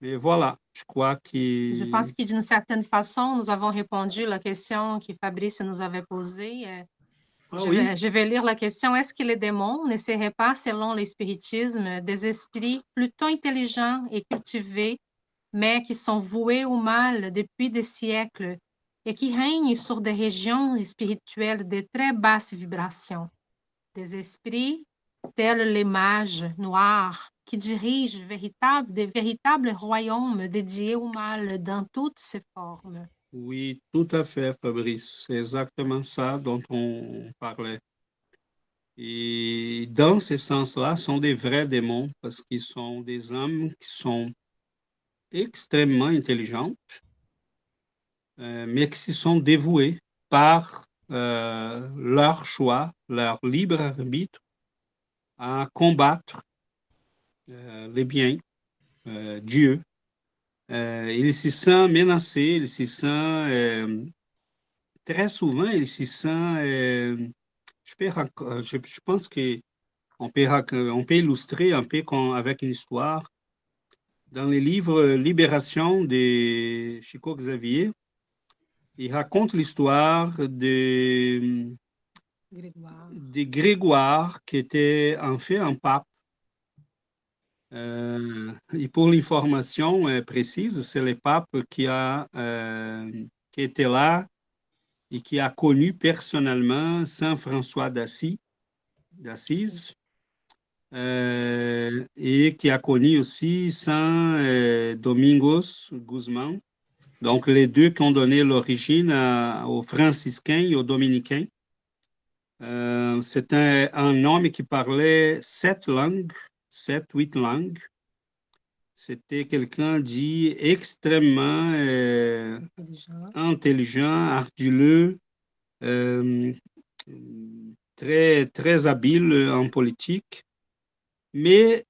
Mais voilà, je crois que... Je pense que d'une certaine façon, nous avons répondu à la question que Fabrice nous avait posée. Ah je, vais, je, vais, lire la question. Est-ce que les démons ne seraient pas, selon le spiritisme, des esprits plutôt intelligents et cultivés, mais qui sont voués au mal depuis des siècles et qui règnent sur des régions spirituelles de très basse vibration? Des esprits tels les mages noirs qui dirigent des véritables royaumes dédiés au mal dans toutes ses formes. Oui, tout à fait, Fabrice. C'est exactement ça dont on parlait. Et dans ce sens-là, sont des vrais démons parce qu'ils sont des âmes qui sont extrêmement intelligentes, mais qui sont dévouées par euh, leur choix, leur libre arbitre à combattre euh, les biens, Dieu, euh, il se sent menacé, il se sent euh, très souvent, il se sent. Euh, je, pense qu'on peut, on peut illustrer un peu avec une histoire. Dans les livres Libération de Chico Xavier, il raconte l'histoire de, Grégoire. de Grégoire, qui était en fait un pape euh, et pour l'information euh, précise, c'est le pape qui, a, euh, qui était là et qui a connu personnellement Saint François d'Assise et qui a connu aussi Saint Domingos Guzman. Donc, les deux qui ont donné l'origine aux franciscains et aux dominicains. C'est un, un homme qui parlait sept langues sept, huit langues. C'était quelqu'un dit extrêmement euh, intelligent. arduleux, euh, très, très habile en politique. Mais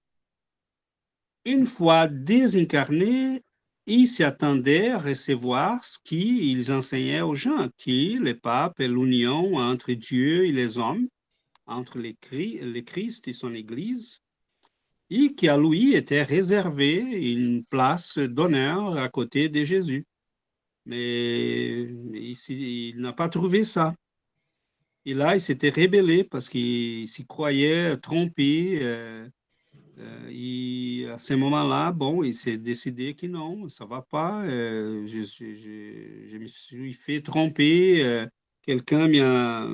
une fois désincarné, il s'attendait à recevoir ce qu'ils enseignaient aux gens, qui le pape et l'union entre Dieu et les hommes, entre les Christ et son Église et qui à lui était réservé une place d'honneur à côté de Jésus. Mais il, n'a pas trouvé ça. Et là, il s'était rébellé parce qu'il s'y croyait trompé. Euh, et à ce moment-là, bon, il s'est décidé que non, ça ne va pas. Je, je, me suis fait tromper. Quelqu'un m'a.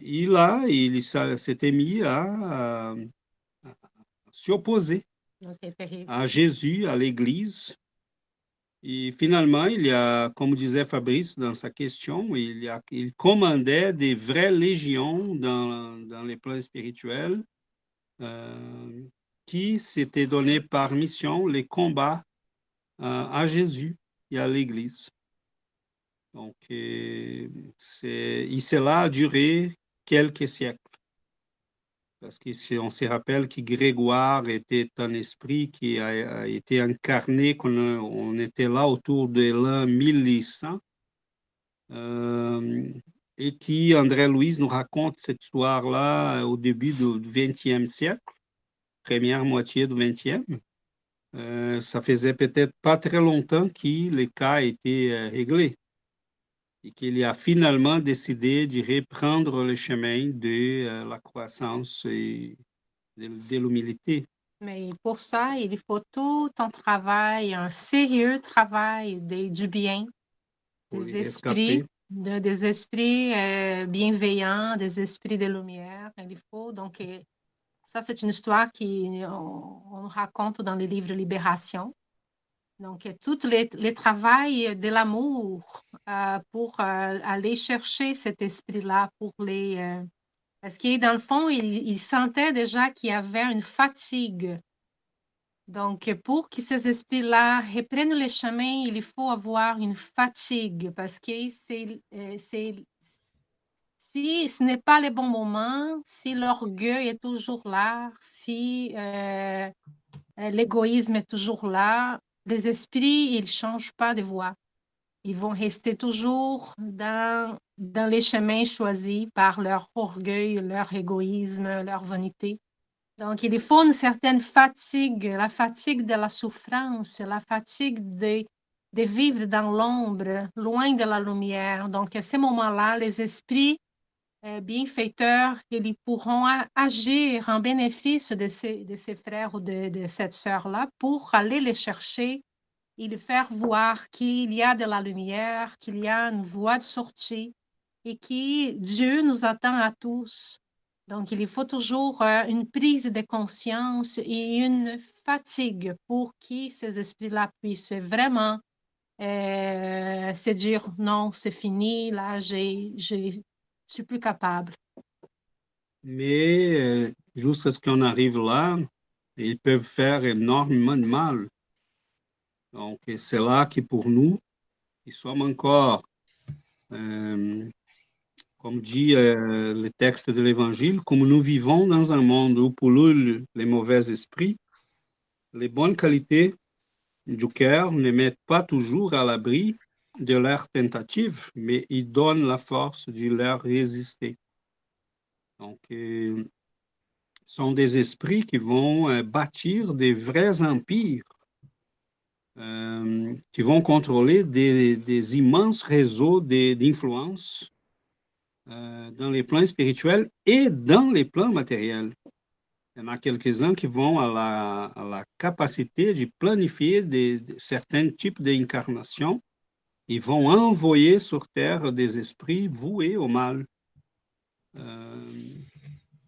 Et là, il s'était mis à, s'opposer à Jésus, à l'Église. Et finalement, il y a, comme disait Fabrice dans sa question, il, y a, il commandait des vraies légions dans, dans les plans spirituels euh, qui s'étaient donné par mission les combats euh, à Jésus et à l'Église. Donc, il cela a duré quelques siècles. Parce qu'on se rappelle que Grégoire était un esprit qui a, été incarné, qu'on on était là autour de l'an 1100, euh, et qui, André-Louise nous raconte cette histoire-là au début du XXe siècle, première moitié du XXe. Euh, ça faisait peut-être pas très longtemps que les cas étaient euh, réglés et qu'il a finalement décidé de reprendre le chemin de euh, la croissance et de, l'humilité. Mais pour ça, il faut tout un travail, un sérieux travail du bien, des esprits, des esprits euh, bienveillants, des esprits de lumière. Il faut donc, ça c'est une histoire qu'on raconte dans les livres Libération. Donc, tout le, travail de l'amour euh, pour euh, aller chercher cet esprit-là, pour les... Parce que dans le fond, il, sentait déjà qu'il y avait une fatigue. Donc, pour que ces esprits-là reprennent le chemin, il faut avoir une fatigue parce que c'est, si ce n'est pas le bon moment, si l'orgueil est toujours là, si l'égoïsme est toujours là. Les esprits, ils ne changent pas de voie. Ils vont rester toujours dans, dans les chemins choisis par leur orgueil, leur égoïsme, leur vanité. Donc, il faut une certaine fatigue, la fatigue de la souffrance, la fatigue de, vivre dans l'ombre, loin de la lumière. Donc, à ce moment-là, les esprits euh, bienfaiteurs, ils pourront agir en bénéfice de ces, frères ou de, de cette sœur-là pour aller les chercher et les faire voir qu'il y a de la lumière, qu'il y a une voie de sortie et que Dieu nous attend à tous donc, il faut toujours euh, une prise de conscience et une fatigue pour que ces esprits-là puissent vraiment euh, se dire non, c'est fini, là, je ne suis plus capable. Mais euh, jusqu'à ce qu'on arrive là, ils peuvent faire énormément de mal. Donc, c'est là que pour nous, qui sommes encore comme dit euh, le texte de l'Évangile, comme nous vivons dans un monde où polluent les mauvais esprits, les bonnes qualités du cœur ne mettent pas toujours à l'abri de leurs tentatives, mais ils donnent la force de leur résister. Donc, euh, sont des esprits qui vont euh, bâtir des vrais empires, euh, qui vont contrôler des, des immenses réseaux d'influence euh, dans les plans spirituels et dans les plans matériels. Il y en a quelques-uns qui vont à la, capacité de planifier des, certains types d'incarnations. Ils vont envoyer sur Terre des esprits voués au mal. Euh,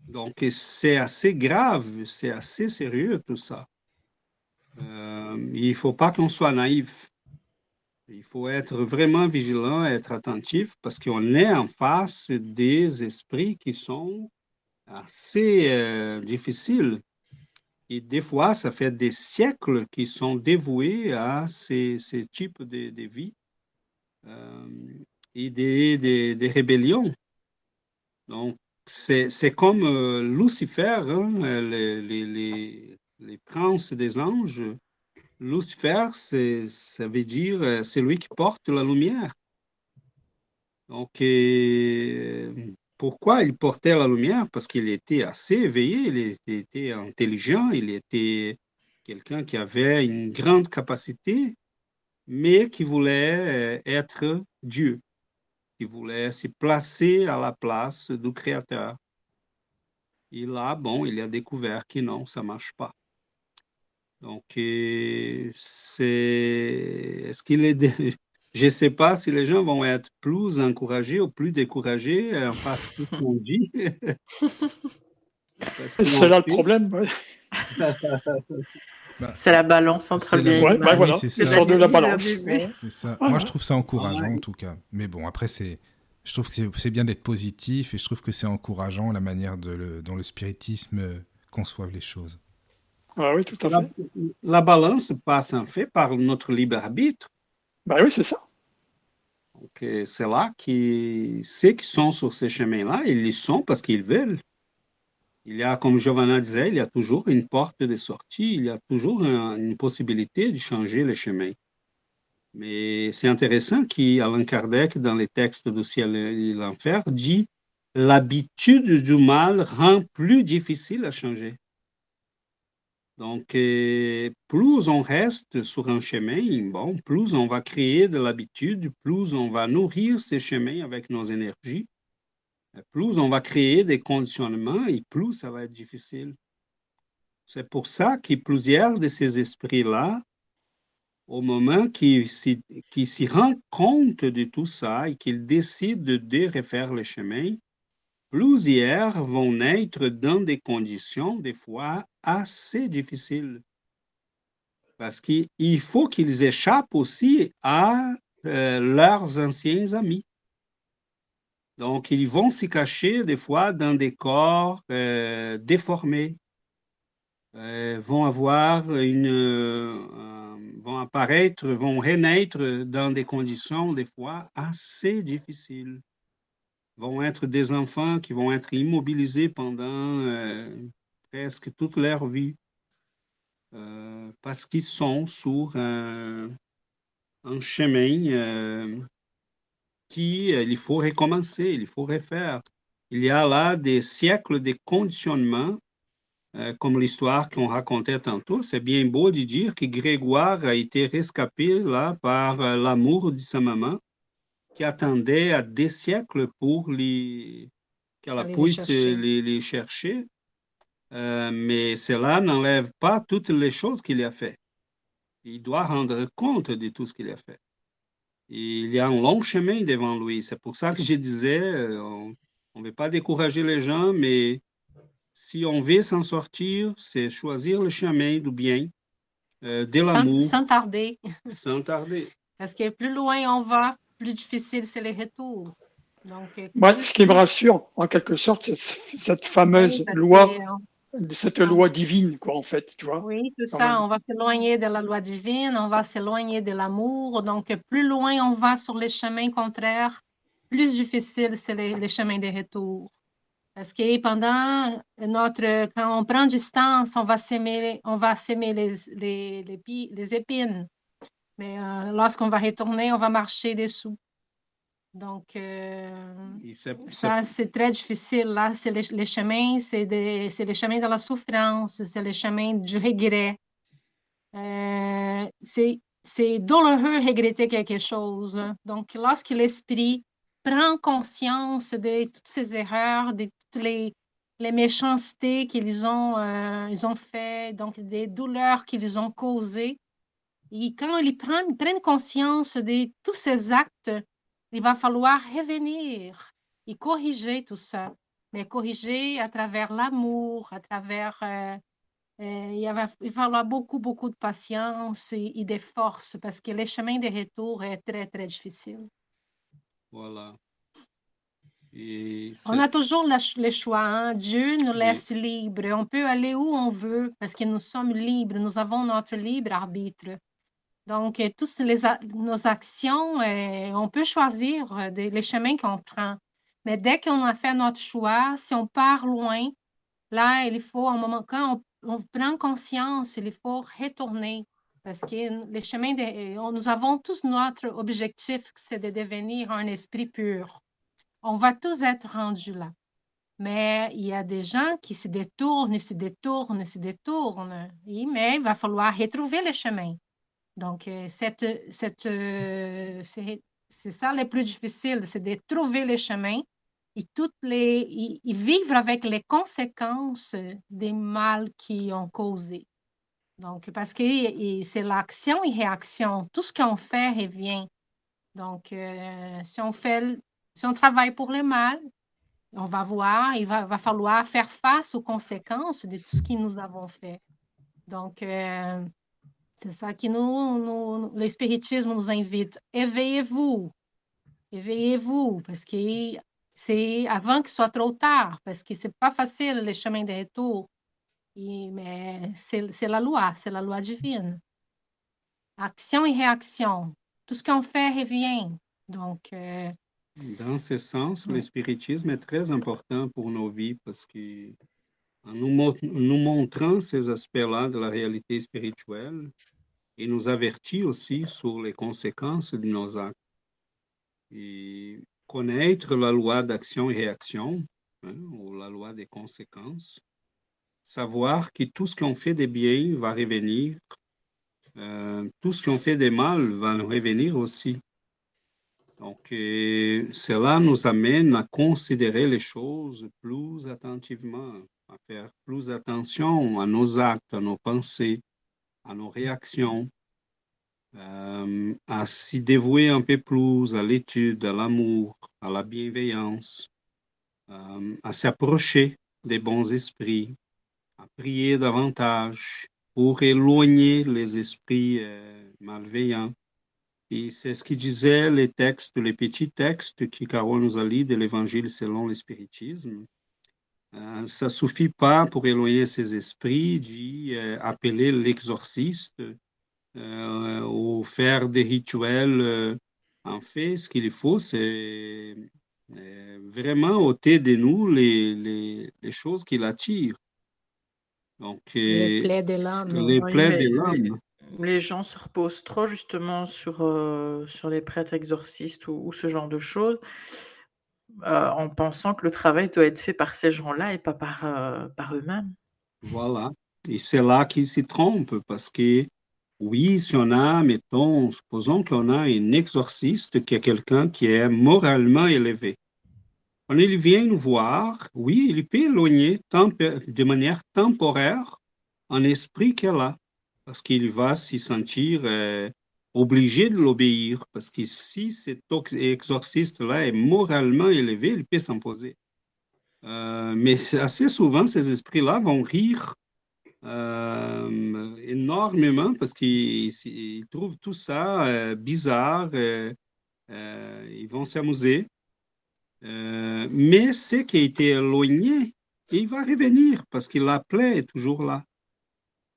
donc, c'est assez grave, c'est assez sérieux tout ça. Euh, il ne faut pas qu'on soit naïf. Il faut être vraiment vigilant, être attentif parce qu'on est en face des esprits qui sont assez euh, difficiles. Et des fois, ça fait des siècles qu'ils sont dévoués à ces, ces types de, de vie euh, et des, des, rébellions. Donc, c'est comme euh, Lucifer, hein, les, les, les princes des anges Lucifer, ça veut dire euh, c'est lui qui porte la lumière. Donc, pourquoi il portait la lumière? Parce qu'il était assez éveillé, il était intelligent, il était quelqu'un qui avait une grande capacité, mais qui voulait euh, être Dieu, qui voulait se placer à la place du Créateur. Et là, bon, il a découvert que non, ça ne marche pas. Donc, euh, c'est. Est-ce qu'il est. Je ne sais pas si les gens vont être plus encouragés ou plus découragés en face de ce qu'on dit. c'est là le problème. Bah, c'est la balance entre le bien et le mal. voilà. c'est ça. de la balance. C'est ça. Moi, je trouve ça encourageant, en tout cas. Mais bon, après, c'est. Je trouve que c'est bien d'être positif et je trouve que c'est encourageant la manière de le... dont le spiritisme conçoit les choses. Ah oui, tout à fait. La, balance passe en fait par notre libre arbitre. Ben oui, c'est ça. c'est là que ceux qui sont sur ces chemins-là, ils y sont parce qu'ils veulent. Il y a, comme Giovanna disait, il y a toujours une porte de sortie, il y a toujours une possibilité de changer les chemins. Mais c'est intéressant qu'Alain Kardec, dans les textes du ciel et l'enfer, dit l'habitude du mal rend plus difficile à changer. Donc, euh, plus on reste sur un chemin, bon, plus on va créer de l'habitude, plus on va nourrir ces chemins avec nos énergies, plus on va créer des conditionnements et plus ça va être difficile. C'est pour ça que plusieurs de ces esprits-là, au moment qu'ils s'y rendent compte de tout ça et qu'ils décident de refaire le chemin, Plusieurs vont naître dans des conditions des fois assez difficiles. Parce qu'il faut qu'ils échappent aussi à euh, leurs anciens amis. Donc, ils vont s'y cacher des fois dans des corps euh, déformés, euh, vont avoir une, vont apparaître, vont renaître dans des conditions des fois assez difficiles vont être des enfants qui vont être immobilisés pendant euh, presque toute leur vie. parce qu'ils sont sur un, chemin qu'il faut recommencer, il faut refaire. Il y a là des siècles de conditionnement euh, comme l'histoire qu'on racontait tantôt, c'est bien beau de dire que Grégoire a été rescapé là par euh, l'amour de sa maman, qui attendait à des siècles pour qu'elle puisse les chercher. Euh, mais cela n'enlève pas toutes les choses qu'il a fait. Il doit rendre compte de tout ce qu'il a fait. il y a un long chemin devant lui. C'est pour ça que je disais, on ne veut pas décourager les gens, mais si on veut s'en sortir, c'est choisir le chemin du bien, euh, de l'amour. Sans, tarder. Sans tarder. Parce que plus loin on va, plus difficile c'est le retour. Donc, euh, ce qui me rassure, en quelque sorte, c'est cette fameuse loi, cette loi divine, quoi, en fait, tu vois. Oui, tout ça, on va s'éloigner de la loi divine, on va s'éloigner de l'amour. Donc, plus loin on va sur les chemins contraires, plus difficile c'est les, les chemins de retour. Parce que pendant notre, quand on prend distance, on va s'aimer, on va s'aimer les, les, les, épines. Mais euh, lorsqu'on va retourner, on va marcher dessous. Donc, euh, ça, c'est très difficile. Là, c'est les, chemins, c'est les chemins de la souffrance, c'est les chemins du regret. Euh, c'est douloureux regretter quelque chose. Donc, lorsque l'esprit prend conscience de toutes ces erreurs, de toutes les, les méchancetés qu'ils ont, euh, ils ont fait, donc des douleurs qu'ils ont causées. Et quand ils prennent, prennent conscience de tous ces actes, il va falloir revenir et corriger tout ça. Mais corriger à travers l'amour, à travers... Euh, euh, il, va, il, va, falloir beaucoup, beaucoup de patience et, et de force parce que le chemin de retour est très, très difficile. Voilà. on a toujours le choix. Hein. Dieu nous laisse libres. On peut aller où on veut parce que nous sommes libres. Nous avons notre libre arbitre. Donc, toutes les nos actions, euh, on peut choisir euh, les chemins qu'on prend. Mais dès qu'on a fait notre choix, si on part loin, là, il faut, un moment, quand on, prend conscience, il faut retourner. Parce que les chemins, nous avons tous notre objectif, c'est de devenir un esprit pur. On va tous être rendus là. Mais il y a des gens qui se détournent, se détournent, se détournent. mais il va falloir retrouver le chemin. Donc, euh, cette, cette, euh, c'est ça le plus difficile, c'est de trouver le chemin et, toutes les, et vivre avec les conséquences des mal qui ont causé. Donc, parce que c'est l'action et réaction. Tout ce qu'on fait revient. Donc, euh, si on fait, si on travaille pour le mal, on va voir, il va, falloir faire face aux conséquences de tout ce que nous avons fait. Donc, c'est ça que nous, nous, le spiritisme nous invite. Éveillez-vous. Éveillez-vous, parce que c'est avant qu'il soit trop tard, parce que c'est pas facile le chemin de retour mais c'est la loi, c'est la loi divine. Action et réaction. Tout ce qu'on fait revient. Donc. Euh, Dans ce sens, le spiritisme est très important pour nos vies parce que en nous, nous montrant ces aspects-là de la réalité spirituelle, il nous avertit aussi sur les conséquences de nos actes. Et connaître la loi d'action et réaction, hein, ou la loi des conséquences, savoir que tout ce qu'on fait de bien va revenir, euh, tout ce qu'on fait de mal va revenir aussi. Donc, cela nous amène à considérer les choses plus attentivement, à faire plus attention à nos actes, à nos pensées, à nos réactions, euh, à s'y dévouer un peu plus à l'étude, à l'amour, à la bienveillance, à s'approcher des bons esprits, à prier davantage pour éloigner les esprits euh, malveillants. Et c'est ce qui disait les textes, les petits textes que Carole nous a lus de l'Évangile selon le spiritisme. Euh, ça ne suffit pas pour éloigner ces esprits d'y euh, appeler l'exorciste ou faire des rituels. en fait, ce qu'il faut, c'est vraiment ôter de nous les, les, les choses qui l'attirent. Donc, les plaies de l'âme. Les plaies de l'âme. Les, gens se reposent trop justement sur, sur les prêtres exorcistes ou, ce genre de choses, en pensant que le travail doit être fait par ces gens-là et pas par, par eux-mêmes. Voilà. Et c'est là qu'ils s'y trompent parce que, oui, si on a, mettons, supposons qu'on a un exorciste qui est quelqu'un qui est moralement élevé. Quand il vient nous voir, oui, il peut éloigner de manière temporaire un esprit qu'elle a, parce qu'il va s'y sentir euh, obligé de l'obéir, parce que si cet exorciste-là est moralement élevé, il peut s'imposer. Euh, mais assez souvent, ces esprits-là vont rire euh, énormément parce qu'ils trouvent tout ça euh, bizarre. ils vont s'amuser. mais ce qui a été éloigné, il va revenir parce que la plaie est toujours là.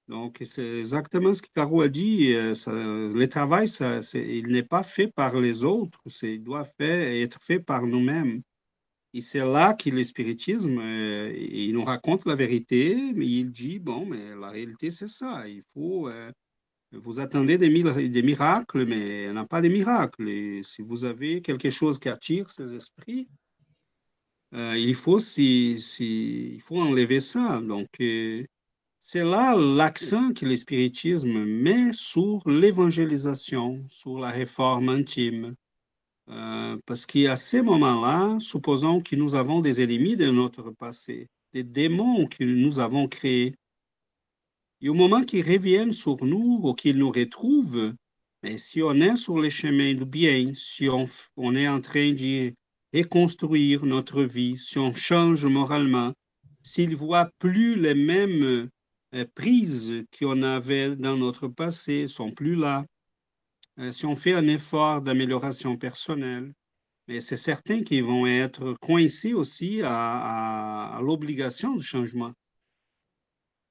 Donc, c'est exactement ce que Caro a dit. le travail, il n'est pas fait par les autres, il doit être fait par nous-mêmes. Et c'est là que le spiritisme, euh, il nous raconte la vérité, mais il dit, bon, mais la réalité, c'est ça. Il faut, euh, vous attendez des, miracles, mais il n'y a pas de miracles. Si vous avez quelque chose qui attire ces esprits, euh, il, faut il faut enlever ça. Donc, c'est là l'accent que le spiritisme met sur l'évangélisation, sur la réforme intime. Euh, parce qu'à ces moments-là, supposons que nous avons des ennemis de notre passé, des démons que nous avons créés. Et au moment qu'ils reviennent sur nous ou qu'ils nous retrouvent, mais si on est sur le chemin du bien, si on, est en train de reconstruire notre vie, si on change moralement, s'ils ne voient plus les mêmes prises qu'on avait dans notre passé, sont plus là, euh, si on fait un effort d'amélioration personnelle, mais c'est certain qu'ils vont être coincés aussi à, l'obligation de changement.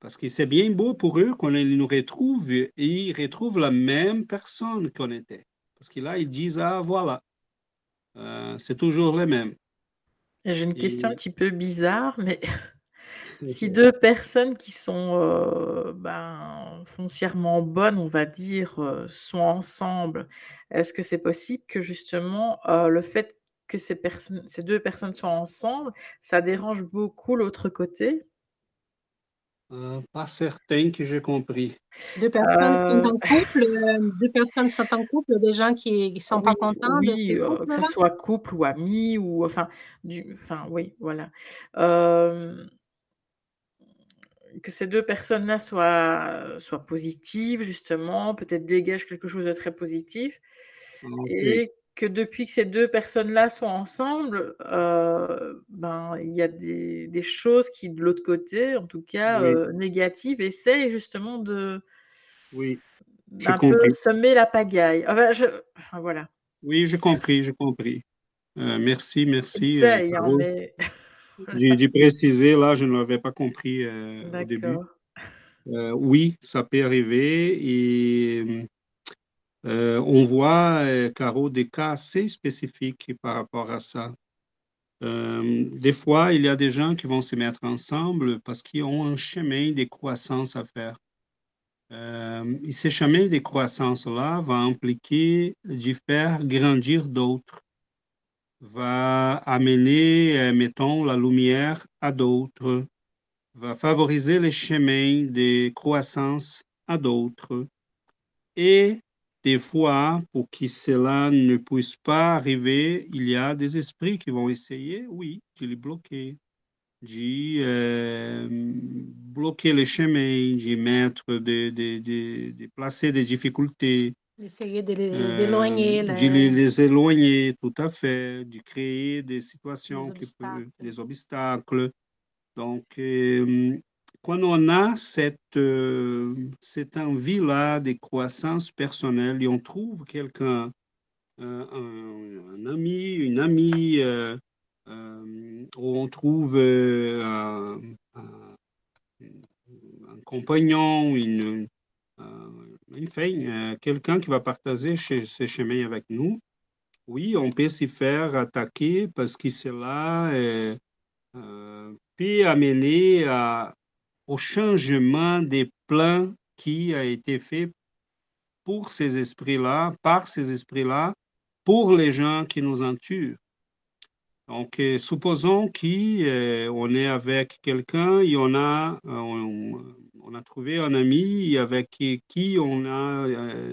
Parce que c'est bien beau pour eux qu'on nous retrouve et ils retrouvent la même personne qu'on était. Parce que là, ils disent, ah voilà, euh, c'est toujours les mêmes. J'ai une question un petit peu bizarre, mais si deux personnes qui sont euh, ben, foncièrement bonnes, on va dire, euh, sont ensemble, est-ce que c'est possible que justement euh, le fait que ces, personnes, ces deux personnes soient ensemble, ça dérange beaucoup l'autre côté? Pas certain que j'ai compris. Deux personnes sont en couple, deux personnes sont en couple, des gens qui ne sont pas contents. Oui, que ce soit couple ou amis, ou enfin, du, enfin oui, voilà que ces deux personnes-là soient, soient positives, justement, peut-être dégagent quelque chose de très positif. Et que depuis que ces deux personnes-là sont ensemble, euh, ben, il y a des, des, choses qui, de l'autre côté, en tout cas euh, négatives, essayent justement de. Oui. Un peu semer la pagaille. Enfin, je, voilà. Oui, j'ai compris, j'ai compris. Euh, merci, merci. Essaye, hein, mais... J'ai précisé, là, je ne l'avais pas compris euh, au début. Euh, oui, ça peut arriver et euh, on voit, Caro, des cas assez spécifiques par rapport à ça. des fois, il y a des gens qui vont se mettre ensemble parce qu'ils ont un chemin de croissance à faire. et ce chemin de croissance-là va impliquer de faire grandir d'autres va amener, euh, mettons, la lumière à d'autres, va favoriser les chemins de croissance à d'autres. Et des fois, pour que cela ne puisse pas arriver, il y a des esprits qui vont essayer, oui, de les bloquer, de euh, bloquer les chemins, de mettre, de, de, de, de placer des difficultés, Essayer de les euh, éloigner. De les, éloigner, tout à fait, de créer des situations, des obstacles. des obstacles. Donc, euh, quand on a cette, euh, cette envie-là de croissance personnelle et on trouve quelqu'un, un, ami, une amie, ou on trouve un, un, compagnon, une, enfin, euh, quelqu'un qui va partager ce chemin avec nous, oui, on peut s'y faire attaquer parce que cela euh, euh, peut amener à, au changement des plans qui a été fait pour ces esprits-là, par ces esprits-là, pour les gens qui nous entourent. Donc, euh, supposons qu'on euh, est avec quelqu'un et on a, euh, on, a trouvé un ami avec qui, on a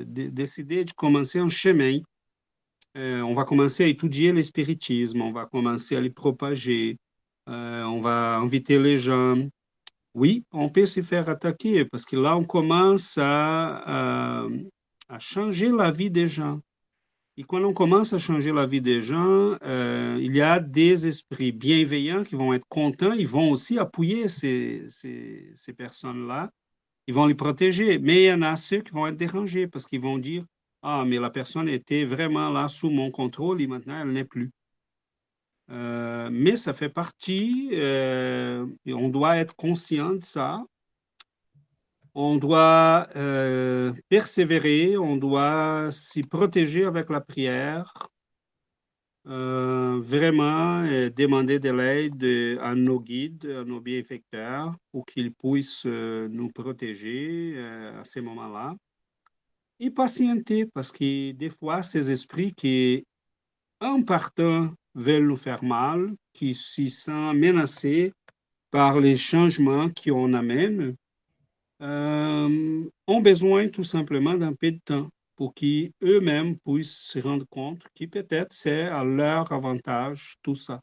décidé de commencer un chemin. on va commencer à étudier le spiritisme, on va commencer à le propager, on va inviter les gens. Oui, on peut se faire attaquer parce que là, on commence à changer la vie des gens. Et quand on commence à changer la vie des gens, euh, il y a des esprits bienveillants qui vont être contents, ils vont aussi appuyer ces, ces, personnes-là, ils vont les protéger. Mais il y en a ceux qui vont être dérangés parce qu'ils vont dire, ah, mais la personne était vraiment là sous mon contrôle et maintenant elle n'est plus. Euh, mais ça fait partie, euh, et on doit être conscient de ça on doit euh, persévérer, on doit s'y protéger avec la prière, euh, vraiment demander de l'aide à nos guides, à nos bienfaiteurs, pour qu'ils puissent euh, nous protéger à ces moments-là. Et patienter, parce que des fois, ces esprits qui, en partant, veulent nous faire mal, qui s'y sentent menacés par les changements qu'on amène, euh, ont besoin tout simplement d'un peu de temps pour qu'eux-mêmes puissent se rendre compte que peut-être c'est à leur avantage tout ça.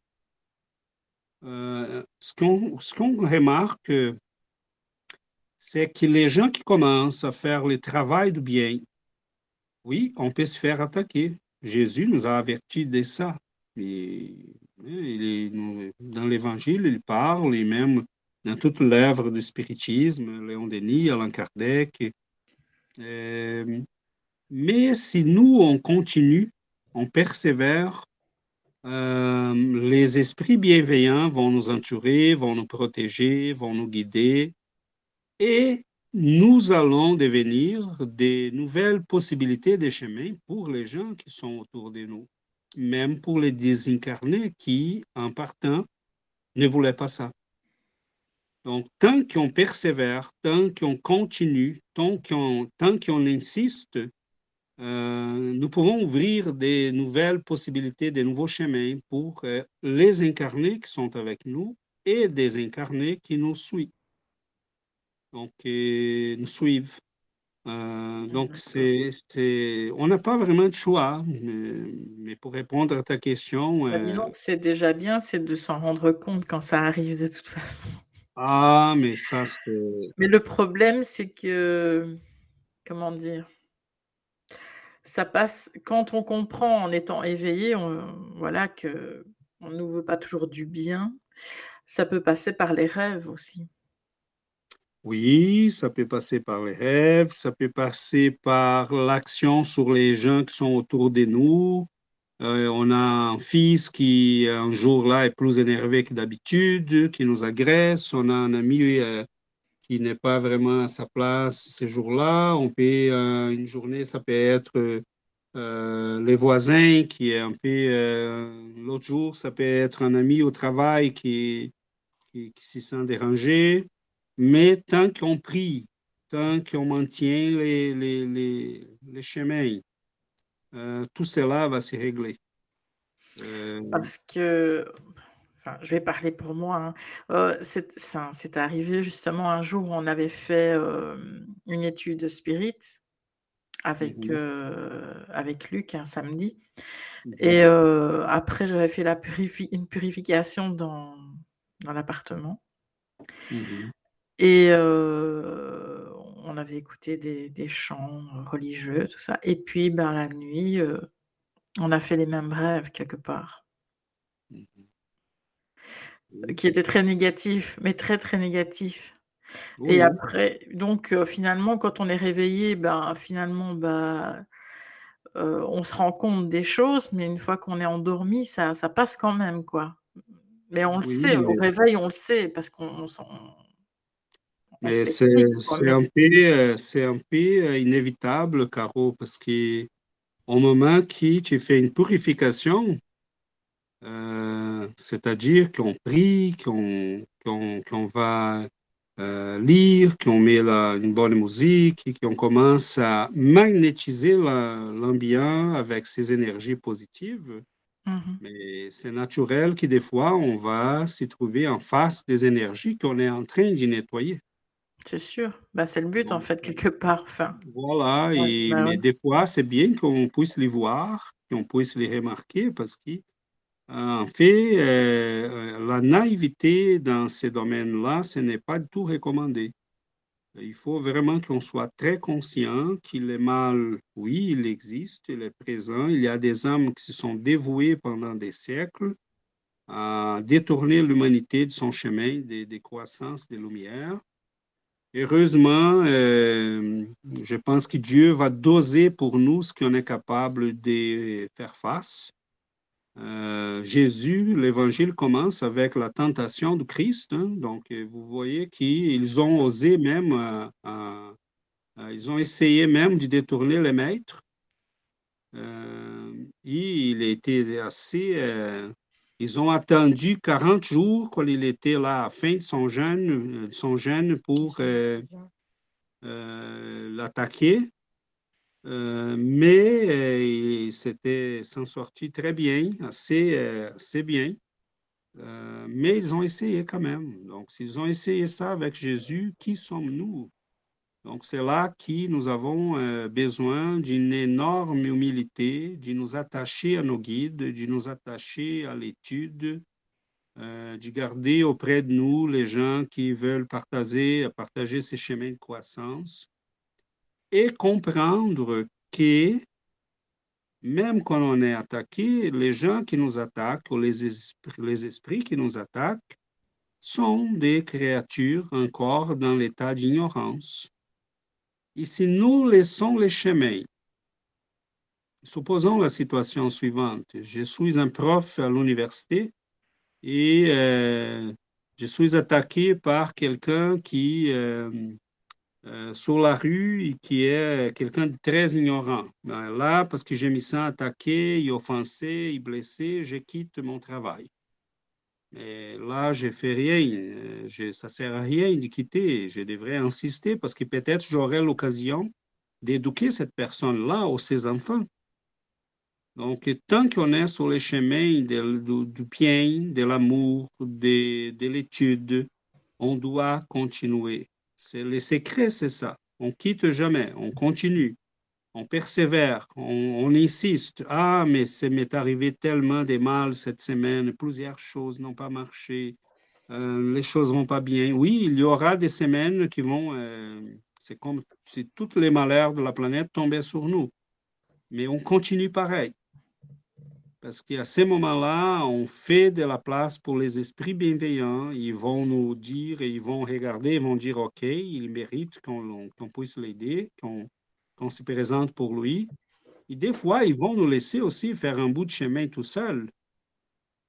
Euh, ce qu'on remarque, c'est que les gens qui commencent à faire le travail du bien, oui, on peut se faire attaquer. Jésus nous a avertis de ça. est, dans l'Évangile, il parle, et même dans toute l'œuvre du spiritisme, Léon Denis, Alain Kardec. Euh, mais si nous, on continue, on persévère, euh, les esprits bienveillants vont nous entourer, vont nous protéger, vont nous guider, et nous allons devenir des nouvelles possibilités de chemin pour les gens qui sont autour de nous, même pour les désincarnés qui, en partant, ne voulaient pas ça. Donc, tant qu'on persévère, tant qu'on continue, tant qu'on, insiste, euh, nous pouvons ouvrir des nouvelles possibilités, des nouveaux chemins pour euh, les incarnés qui sont avec nous et des incarnés qui nous suivent. Donc, nous suivent. Euh, donc, c'est, c'est, on n'a pas vraiment de choix, mais, pour répondre à ta question. Bah, disons que c'est déjà bien, c'est de s'en rendre compte quand ça arrive de toute façon. Ah, mais ça, c'est. Mais le problème, c'est que, comment dire, ça passe quand on comprend en étant éveillé, voilà, que on ne nous veut pas toujours du bien, ça peut passer par les rêves aussi. Oui, ça peut passer par les rêves, ça peut passer par l'action sur les gens qui sont autour de nous, euh, on a un fils qui, un jour-là, est plus énervé que d'habitude, qui nous agresse. On a un ami euh, qui n'est pas vraiment à sa place ces jours-là. On peut, euh, une journée, ça peut être les voisins qui est un peu... L'autre jour, ça peut être un ami au travail qui, qui, se sent dérangé. Mais tant qu'on prie, tant qu'on maintient les, les, les, chemins, tout cela va se régler. Euh, Parce que, enfin, je vais parler pour moi, hein. euh, c'est arrivé justement un jour où on avait fait une étude spirit avec, mmh avec Luc un samedi. Mmh Et après, j'avais fait la une purification dans, dans l'appartement. Mmh Et on avait écouté des, chants religieux, tout ça. Et puis, ben, la nuit, euh, on a fait les mêmes rêves quelque part. Mmh qui étaient très négatifs, mais très, très négatifs. Et après, donc, euh, finalement, quand on est réveillé, ben, finalement, ben, on se rend compte des choses, mais une fois qu'on est endormi, ça, ça passe quand même, quoi. Mais on le sait, au réveil, on le sait, parce qu'on mais c'est un peu, c'est un peu inévitable, Caro, parce que au moment que tu fais une purification, euh, c'est-à-dire qu'on prie, qu'on va euh, lire, qu'on met une bonne musique, qu'on commence à magnétiser l'ambiance avec ses énergies positives. Mm-hmm. Mais c'est naturel que des fois, on va s'y trouver en face des énergies qu'on est en train d'y nettoyer. C'est sûr. Bah, c'est le but, en fait, quelque part. Enfin, voilà. et, bah mais des fois, c'est bien qu'on puisse les voir, qu'on puisse les remarquer parce que en fait, euh, la naïveté dans ces domaines-là, ce n'est pas du tout recommandé. Il faut vraiment qu'on soit très conscient qu'il est mal, oui, il existe, il est présent. Il y a des âmes qui se sont dévouées pendant des siècles à détourner l'humanité de son chemin des, des croissances des lumières. Heureusement, euh, je pense que Dieu va doser pour nous ce qu'on est capable de faire face. Euh, Jésus, l'évangile commence avec la tentation du Christ. Hein. donc, euh, vous voyez qu'ils ont osé même, ils ont essayé même de détourner les maîtres. et il était assez. Ils ont attendu 40 jours quand il était là à la fin de son jeûne, son jeûne pour l'attaquer. Euh, mais euh, c'était s'en sorti très bien, assez, euh, assez bien. mais ils ont essayé quand même. Donc, s'ils ont essayé ça avec Jésus, qui sommes-nous? Donc, c'est là que nous avons besoin d'une énorme humilité, de nous attacher à nos guides, de nous attacher à l'étude, de garder auprès de nous les gens qui veulent partager, partager ces chemins de croissance et comprendre que même quand on est attaqué, les gens qui nous attaquent ou les les esprits qui nous attaquent sont des créatures encore dans l'état d'ignorance. Et si nous laissons les chemins, supposons la situation suivante, je suis un prof à l'université et euh, je suis attaqué par quelqu'un qui euh, euh, sur la rue qui est quelqu'un de très ignorant. Ben, là, parce que j'ai mis ça attaqué, offensé, blessé, je quitte mon travail. Mais là, je fais rien. Euh, je, ça sert à rien de quitter. Je devrais insister parce que peut-être j'aurai l'occasion d'éduquer cette personne-là ou ses enfants. Donc, tant qu'on est sur les chemins du, du bien, de l'amour, de, de l'étude, on doit continuer. C'est le secret, c'est ça. On quitte jamais, on continue, on persévère, on, insiste. Ah, mais ça m'est arrivé tellement de mal cette semaine, plusieurs choses n'ont pas marché, euh, les choses vont pas bien. Oui, il y aura des semaines qui vont, euh, c'est comme si tous les malheurs de la planète tombaient sur nous. Mais on continue pareil. Parce qu'à ces moments-là, on fait de la place pour les esprits bienveillants. Ils vont nous dire, ils vont regarder, ils vont dire, OK, il mérite qu'on puisse l'aider, qu'on se présente pour lui. Et des fois, ils vont nous laisser aussi faire un bout de chemin tout seul.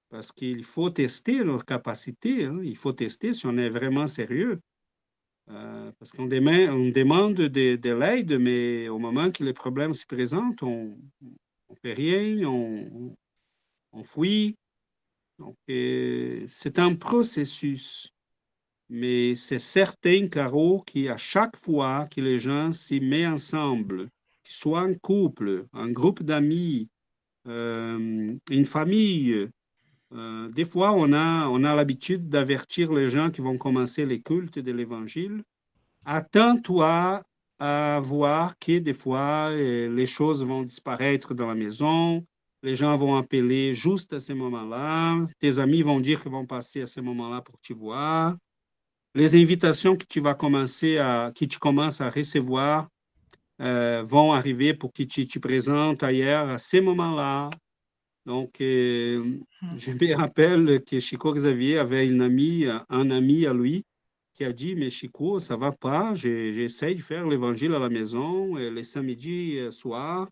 Parce qu'il faut tester leur capacité. Hein. Il faut tester si on est vraiment sérieux. Euh, parce qu'on demande, on demande de, l'aide, mais au moment que les problèmes se présentent, on ne fait rien, on, on fouille. Donc, euh, c'est un processus. Mais c'est certain, Caro, qu'à chaque fois que les gens s'y mettent ensemble, qu'ils soient un couple, un groupe d'amis, euh, une famille, euh, des fois, on a, on a l'habitude d'avertir les gens qui vont commencer les cultes de l'Évangile. Attends-toi à voir que des fois, les choses vont disparaître dans la maison, les gens vont appeler juste à ce moment-là. Tes amis vont dire qu'ils vont passer à ce moment-là pour te voir. Les invitations que tu vas commencer à, que tu commences à recevoir euh, vont arriver pour que tu te présentes ailleurs à ce moment-là. Donc, euh, hmm. je me rappelle que Chico Xavier avait une amie, un ami à lui qui a dit, mais Chico, ça va pas, j'essaie de faire l'évangile à la maison les samedis euh, soirs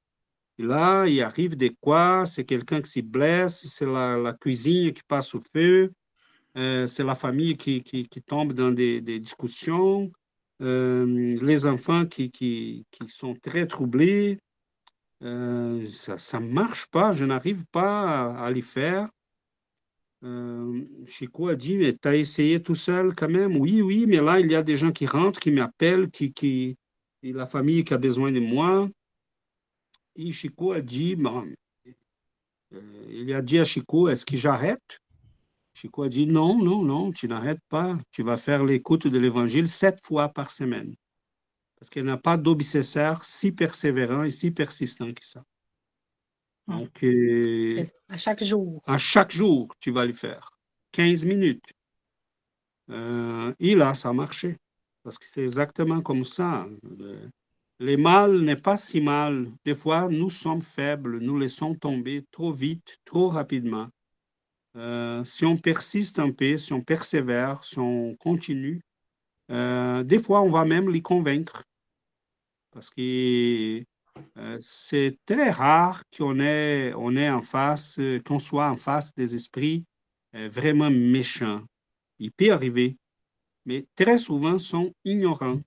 là, il arrive des quoi, c'est quelqu'un qui se blesse, c'est la, cuisine qui passe au feu, euh, c'est la famille qui, qui, tombe dans des, discussions, euh, les enfants qui, qui, sont très troublés. Euh, ça ne marche pas, je n'arrive pas à, les faire. Chico a dit, mais tu as essayé tout seul quand même? Oui, oui, mais là, il y a des gens qui rentrent, qui m'appellent, qui, qui, et la famille qui a besoin de moi. Et Chico a dit, il a dit à Chico, est-ce que j'arrête? Chico a dit, non, non, non, tu n'arrêtes pas. Tu vas faire l'écoute de l'Évangile sept fois par semaine. Parce qu'il n'y a pas d'obsesseur si persévérant et si persistant que ça. Hmm. Donc, euh, à chaque jour. À chaque jour, tu vas le faire. 15 minutes. Euh, et là, ça a marché. Parce que c'est exactement comme ça. Euh, le mal n'est pas si mal. Des fois, nous sommes faibles, nous laissons tomber trop vite, trop rapidement. Si on persiste un peu, si on persévère, si on continue, des fois, on va même les convaincre. Parce que euh, c'est très rare qu'on ait, on en face, euh, qu'on soit en face des esprits euh, vraiment méchants. Il peut arriver, mais très souvent sont ignorants.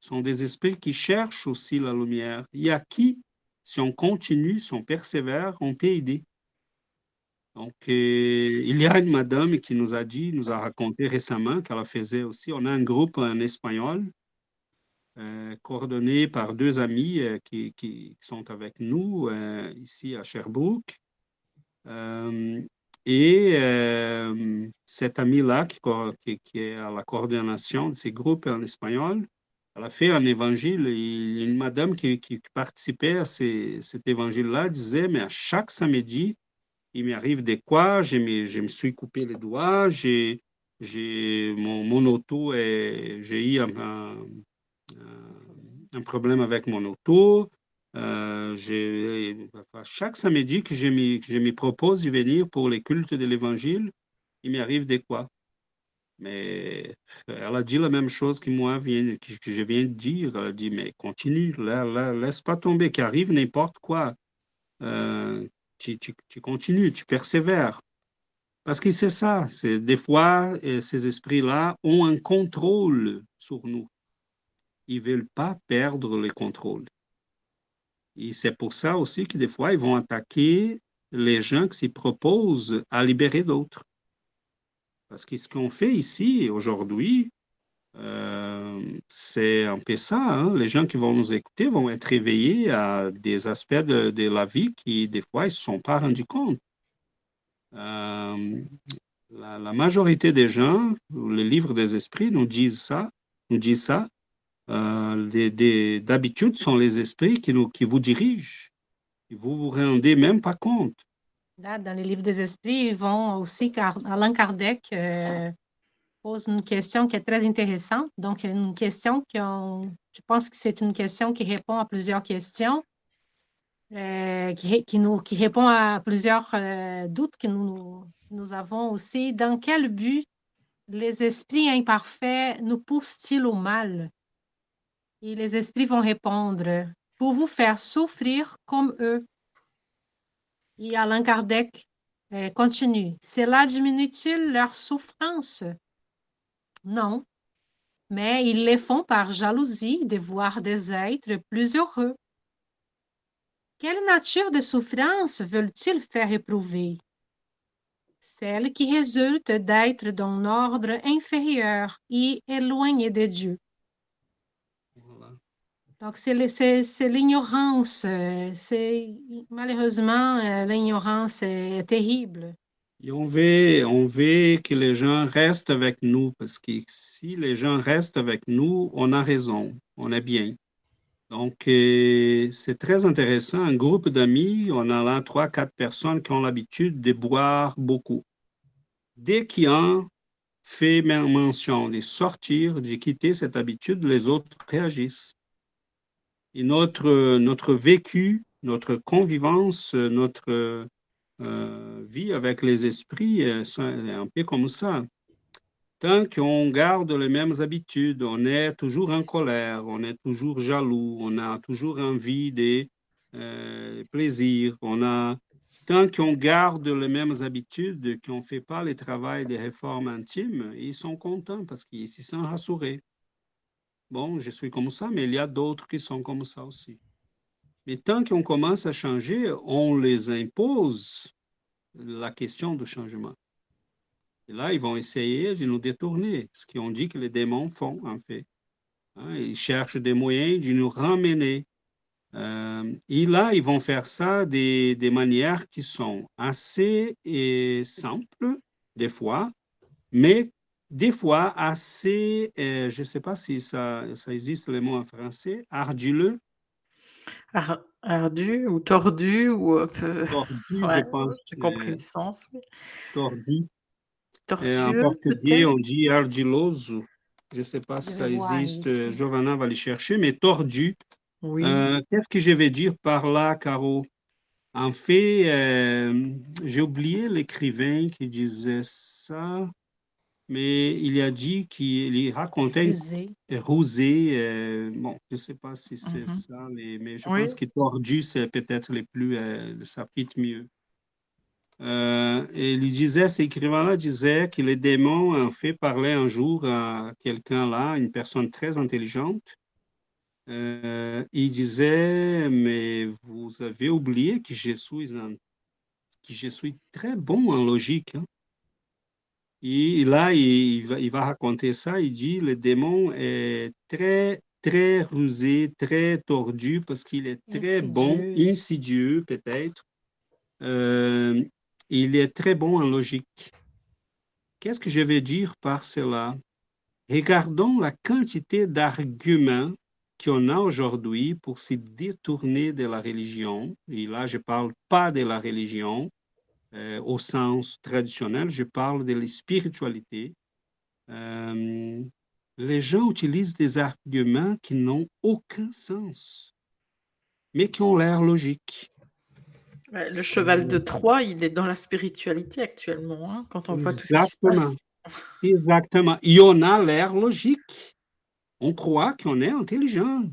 Sont des esprits qui cherchent aussi la lumière et à qui, si on continue, si on persévère, on peut aider. Donc, il y a une madame qui nous a dit, nous a raconté récemment qu'elle faisait aussi, on a un groupe en espagnol euh, coordonné par deux amis euh, qui, sont avec nous euh, ici à Sherbrooke. et cette amie-là, qui, est à la coordination de ces groupes en espagnol, elle a fait un évangile. Une madame qui participait à cet évangile-là disait, mais à chaque samedi, il m'arrive des quoi, je me, je me suis coupé les doigts, j'ai, mon, mon auto, j'ai eu un, un problème avec mon auto. Euh, chaque samedi que je me, propose de venir pour les cultes de l'Évangile, il m'arrive des quoi. Mais elle a dit la même chose que moi, que, je viens de dire. Elle a dit, mais continue, laisse pas tomber, qu'arrive n'importe quoi. Euh, tu, continues, tu persévères. Parce que c'est ça, c'est des fois, euh, ces esprits-là ont un contrôle sur nous ils ne veulent pas perdre le contrôle. Et c'est pour ça aussi que des fois, ils vont attaquer les gens qui s'y proposent à libérer d'autres. Parce que ce qu'on fait ici, aujourd'hui, euh, c'est un peu ça. Hein. Les gens qui vont nous écouter vont être éveillés à des aspects de, la vie qui, des fois, ils ne se sont pas rendus compte. Euh, la, majorité des gens, le livre des esprits nous disent ça, nous disent ça, euh, d'habitude, sont les esprits qui, nous, vous dirigent. Et vous vous rendez même pas compte. Dans les livres des esprits, ils vont aussi, Alain Kardec euh, pose une question qui est très intéressante. Donc, une question qui, je pense que c'est une question qui répond à plusieurs questions, euh, qui, qui, nous, qui répond à plusieurs euh, doutes que nous, nous avons aussi. Dans quel but les esprits imparfaits nous poussent-ils au mal? Et les esprits vont répondre, pour vous faire souffrir comme eux? Et Alain Kardec euh, continue, cela diminue-t-il leur souffrance? Non, mais ils les font par jalousie de voir des êtres plus heureux. Quelle nature de souffrance veulent-ils faire éprouver? Celle qui résulte d'être d'un ordre inférieur et éloigné de Dieu. Donc, c'est l'ignorance. Euh, malheureusement euh, l'ignorance est terrible. Et on veut, on veut que les gens restent avec nous parce que si les gens restent avec nous, on a raison, on est bien. Donc, euh, c'est très intéressant. Un groupe d'amis, on a là trois, quatre personnes qui ont l'habitude de boire beaucoup. Dès qu'il y a fait mention de sortir, de quitter cette habitude, les autres réagissent. Et notre, notre vécu, notre convivence, notre euh, vie avec les esprits c'est un peu comme ça. Tant qu'on garde les mêmes habitudes, on est toujours en colère, on est toujours jaloux, on a toujours envie de euh, plaisir, on a, tant qu'on garde les mêmes habitudes, qu'on ne fait pas le travail des réformes intimes, ils sont contents parce qu'ils s'y sentent rassurés. Bon, je suis comme ça, mais il y a d'autres qui sont comme ça aussi. Mais tant qu'on commence à changer, on les impose la question du changement. Et là, ils vont essayer de nous détourner, ce qu'on dit que les démons font, en fait. Hein, ils cherchent des moyens de nous ramener. Euh, et là, ils vont faire ça des, des manières qui sont assez simples, des fois, mais des fois assez, euh, je ne sais pas si ça, ça existe le mot en français, argileux. ardu ou tordu ou un peu. Tordu, je pense. J'ai compris le sens. Oui. Tordu. Et en portugais, on dit argiloso. Je ne sais pas si ça existe. Giovanna va les chercher, mais tordu. Oui. Euh, Qu'est-ce que je vais dire par là, Caro? En fait, euh, j'ai oublié l'écrivain qui disait ça, mais il a dit qu'il racontait Rusé. Rosé. euh, bon, je ne sais pas si c'est Mhm. ça, mais je Oui. pense que tordu, c'est peut-être les plus, euh, ça fit mieux. Euh, et il disait, cet écrivain-là disait que les démons, en fait, parlaient un jour à quelqu'un là, une personne très intelligente. Euh, il disait, mais vous avez oublié que je suis, un- que je suis très bon en logique. hein. Et là, il, va, il va raconter ça. Il dit, le démon est très, très rusé, très tordu parce qu'il est très bon, Insidieux. peut-être. Euh, il est très bon en logique. Qu'est-ce que je vais dire par cela? Regardons la quantité d'arguments qu'on a aujourd'hui pour se détourner de la religion. Et là, je ne parle pas de la religion euh, au sens traditionnel, je parle de la spiritualité. Euh, les gens utilisent des arguments qui n'ont aucun sens, mais qui ont l'air logiques. Ouais, Le cheval de Troie, il est dans la spiritualité actuellement, hein, quand on voit tout ce qui se Exactement. passe. Exactement. Et on a l'air logique. On croit qu'on est intelligent.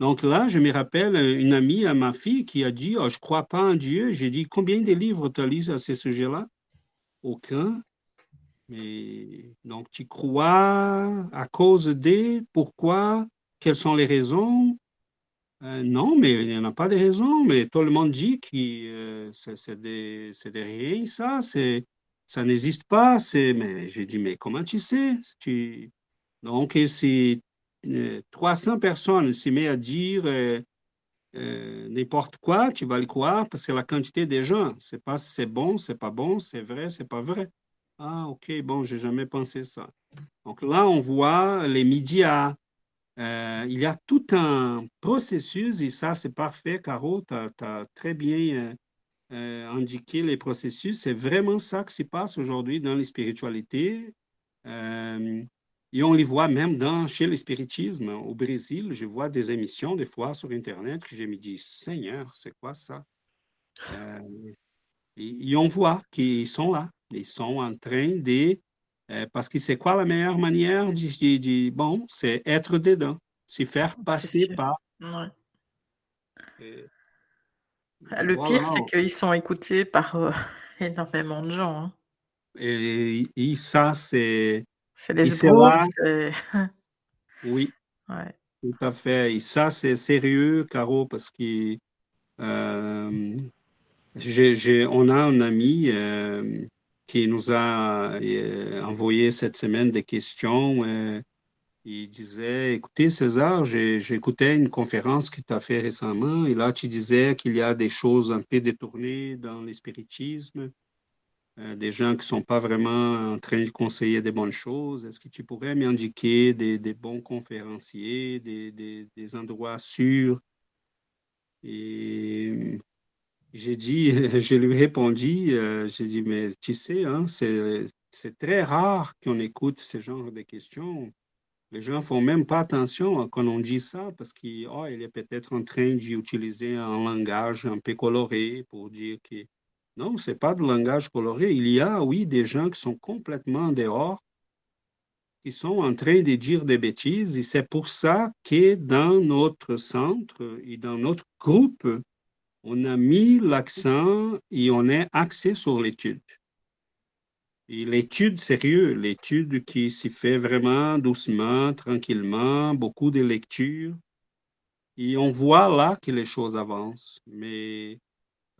Donc là, je me rappelle euh, une amie à ma fille qui a dit oh, Je ne crois pas en Dieu. J'ai dit Combien de livres tu as à ce sujet-là? Aucun. Mais donc, tu crois à cause des pourquoi? Quelles sont les raisons? Euh, Non, mais il n'y en a pas de raisons. Mais tout le monde dit que euh, c'est des, des rien, ça. C'est ça n'existe pas. Mais j'ai dit, mais comment tu sais? Donc, si 300 personnes se mettent à dire euh, euh, n'importe quoi, tu vas le croire parce que la quantité des gens, c'est pas c'est bon, c'est pas bon, c'est vrai, c'est pas vrai. Ah, OK, bon, j'ai jamais pensé ça. Donc là, on voit les médias. Euh, il y a tout un processus et ça, c'est parfait, Caro, tu as, très bien euh, euh, indiqué les processus. C'est vraiment ça qui se passe aujourd'hui dans les spiritualités. Euh, et on les voit même dans, chez le spiritisme. Au Brésil, je vois des émissions des fois sur Internet que je me dis, Seigneur, c'est quoi ça? Euh, et, et on voit qu'ils sont là. Ils sont en train de... euh, parce que c'est quoi la meilleure manière de, de- de- bon, c'est être dedans, se faire passer par... Ouais. euh, Le voilà. pire, c'est qu'ils sont écoutés par euh, énormément de gens. hein. Et, et ça, c'est... C'est les. Oui, Ouais. Tout à fait. Et ça, c'est sérieux, Caro, parce que euh, on a un ami euh, qui nous a euh, envoyé cette semaine des questions. il disait, écoutez, César, écouté une conférence que tu as fait récemment, et là, tu disais qu'il y a des choses un peu détournées dans l'espiritisme, euh, des gens qui ne sont pas vraiment en train de conseiller des bonnes choses. Est-ce que tu pourrais m'indiquer des, bons conférenciers, des, des- endroits sûrs? Et j'ai dit, je lui ai répondu, euh, j'ai dit, mais tu sais, hein, c'est, c'est très rare qu'on écoute ce genre de questions. Les gens ne font même pas attention quand on dit ça parce qu'il oh, il est peut-être en train d'utiliser un langage un peu coloré pour dire que non, ce n'est pas de langage coloré. Il y a, oui, des gens qui sont complètement en dehors, qui sont en train de dire des bêtises. Et c'est pour ça que dans notre centre et dans notre groupe, on a mis l'accent et on est axé sur l'étude. Et l'étude sérieuse, l'étude qui s'y fait vraiment doucement, tranquillement, beaucoup de lectures. Et on voit là que les choses avancent. Mais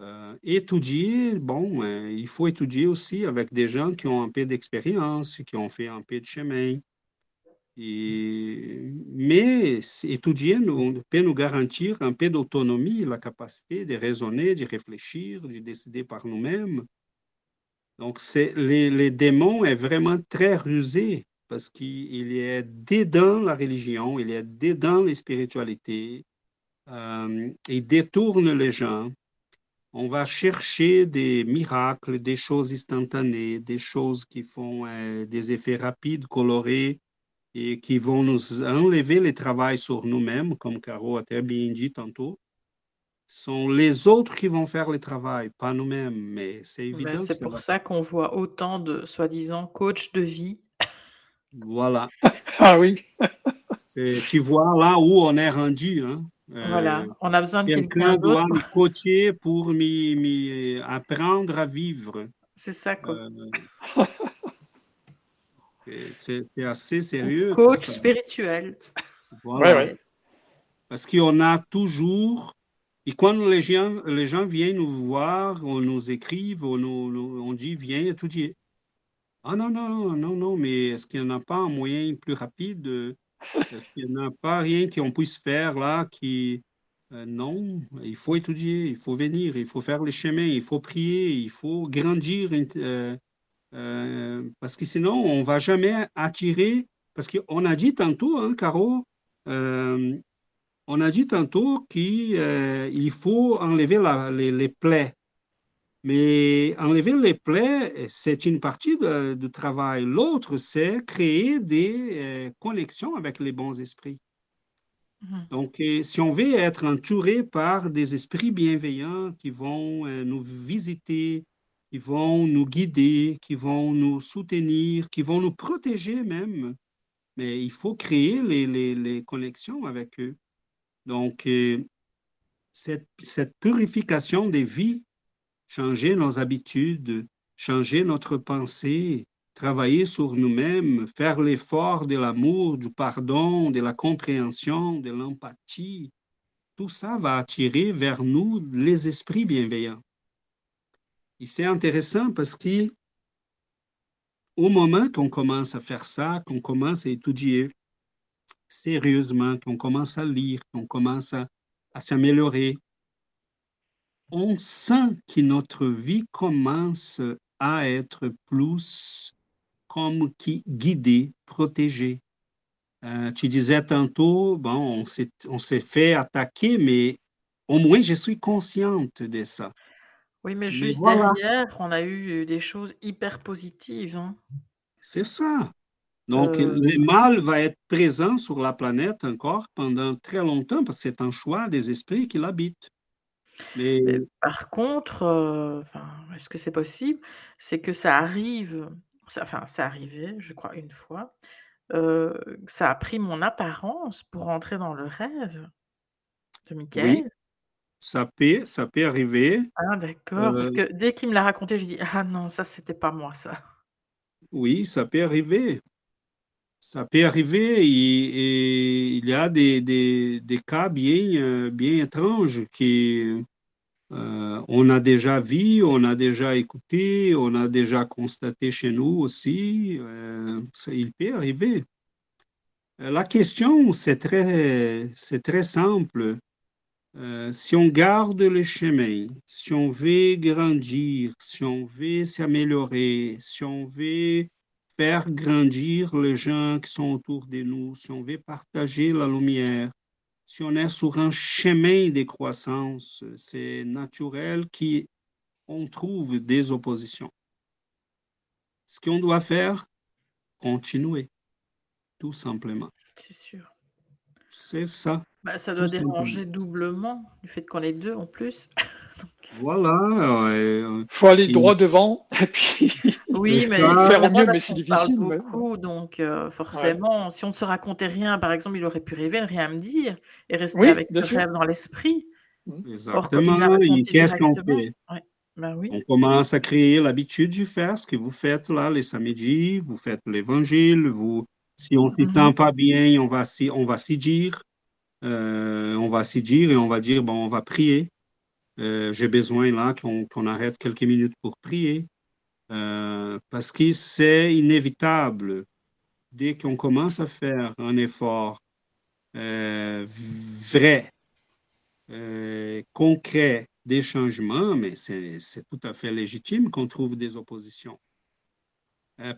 Euh, étudier, bon, euh, il faut étudier aussi avec des gens qui ont un peu d'expérience, qui ont fait un peu de chemin. Mais étudier nous, peut nous garantir un peu d'autonomie, la capacité de raisonner, de réfléchir, de décider par nous-mêmes. Donc, les, les démons est vraiment très rusé parce qu'il est dedans la religion, il est dedans les spiritualités, euh, il détourne les gens on va chercher des miracles, des choses instantanées, des choses qui font euh, des effets rapides, colorés, et qui vont nous enlever le travail sur nous-mêmes, comme Caro a très bien dit tantôt. Ce sont les autres qui vont faire le travail, pas nous-mêmes, mais c'est ben, évident. c'est pour ça qu'on voit autant de soi-disant coachs de vie. Voilà. ah oui. tu vois là où on est rendu. Hein? Voilà, euh, on a besoin de quelqu'un doit me coacher pour m'apprendre à vivre. C'est ça, quoi. Euh, c'est assez sérieux. Coach spirituel. Voilà. Parce qu'on a toujours, et quand les gens, les gens viennent nous voir, on nous écrivent, on, nous, on dit viens étudier. Ah non, non, non, non, mais est-ce qu'il n'y en a pas un moyen plus rapide est-ce qu'il n'y a pas rien qu'on puisse faire là qui... Euh, non, il faut étudier, il faut venir, il faut faire les chemins, il faut prier, il faut grandir, euh, euh, parce que sinon, on ne va jamais attirer, parce qu'on a dit tantôt, hein, Caro, on a dit tantôt qu'il faut enlever les, plaies. Mais enlever les plaies, c'est une partie du travail. L'autre, c'est créer des euh, connexions avec les bons esprits. Mhm. Donc, euh, si on veut être entouré par des esprits bienveillants qui vont euh, nous visiter, qui vont nous guider, qui vont nous soutenir, qui vont nous protéger même, mais il faut créer les, les, les connexions avec eux. Donc, cette, cette purification des vies changer nos habitudes, changer notre pensée, travailler sur nous-mêmes, faire l'effort de l'amour, du pardon, de la compréhension, de l'empathie, tout ça va attirer vers nous les esprits bienveillants. Et c'est intéressant parce que au moment qu'on commence à faire ça, qu'on commence à étudier sérieusement, qu'on commence à lire, qu'on commence à, à s'améliorer, on sent que notre vie commence à être plus comme qui guidée, protégée. Euh, tu disais tantôt, bon, on s'est fait attaquer, mais au moins je suis consciente de ça. Oui, mais juste derrière, on a eu des choses hyper positives. Hein. C'est ça. Donc, euh. le mal va être présent sur la planète encore pendant très longtemps parce que c'est un choix des esprits qui l'habitent. Mais par contre, euh, est-ce que c'est possible? C'est que ça arrive, ça enfin, c'est arrivé, je crois, une fois, euh, ça a pris mon apparence pour entrer dans le rêve de oui, ça peut, ça peut arriver. Ah d'accord, parce euh que dès qu'il me l'a raconté, je dis: «Ah non, ça, c'était pas moi, ça». Oui, ça peut arriver. Ça peut arriver et, il y a des, des, des cas bien, euh, bien étranges qui euh, on a déjà vu, on a déjà écouté, on a déjà constaté chez nous aussi. Euh, ça, il peut arriver. La question, c'est très, c'est très simple. si on garde le chemin, si on veut grandir, si on veut s'améliorer, si on veut faire grandir les gens qui sont autour de nous, si on veut partager la lumière, si on est sur un chemin de croissance, c'est naturel qu'on trouve des oppositions. Ce qu'on doit faire, continuer, tout simplement. C'est sûr. C'est ça. Bah, ça doit déranger doublement du fait qu'on est deux en plus. Voilà. Il faut aller droit devant et puis oui, mais faire mieux, mais c'est difficile. beaucoup, donc euh, forcément, si on ne se racontait rien, par exemple, il aurait pu rêver, rien me dire et rester avec le rêve dans l'esprit. Mmh. Exactement. Qu'est-ce qu'on fait ben oui. On commence à créer l'habitude de faire ce que vous faites là les samedis, vous faites l'évangile, vous, si on ne mmh s'y pas bien, on va s'y, on va s'y dire, euh, on va s'y dire et on va dire, bon, on va prier. Euh, j'ai besoin là qu'on arrête quelques minutes pour prier, euh, parce que c'est inévitable. Dès qu'on commence à faire un effort euh, vrai, concret des changements, mais c'est tout à fait légitime qu'on trouve des oppositions.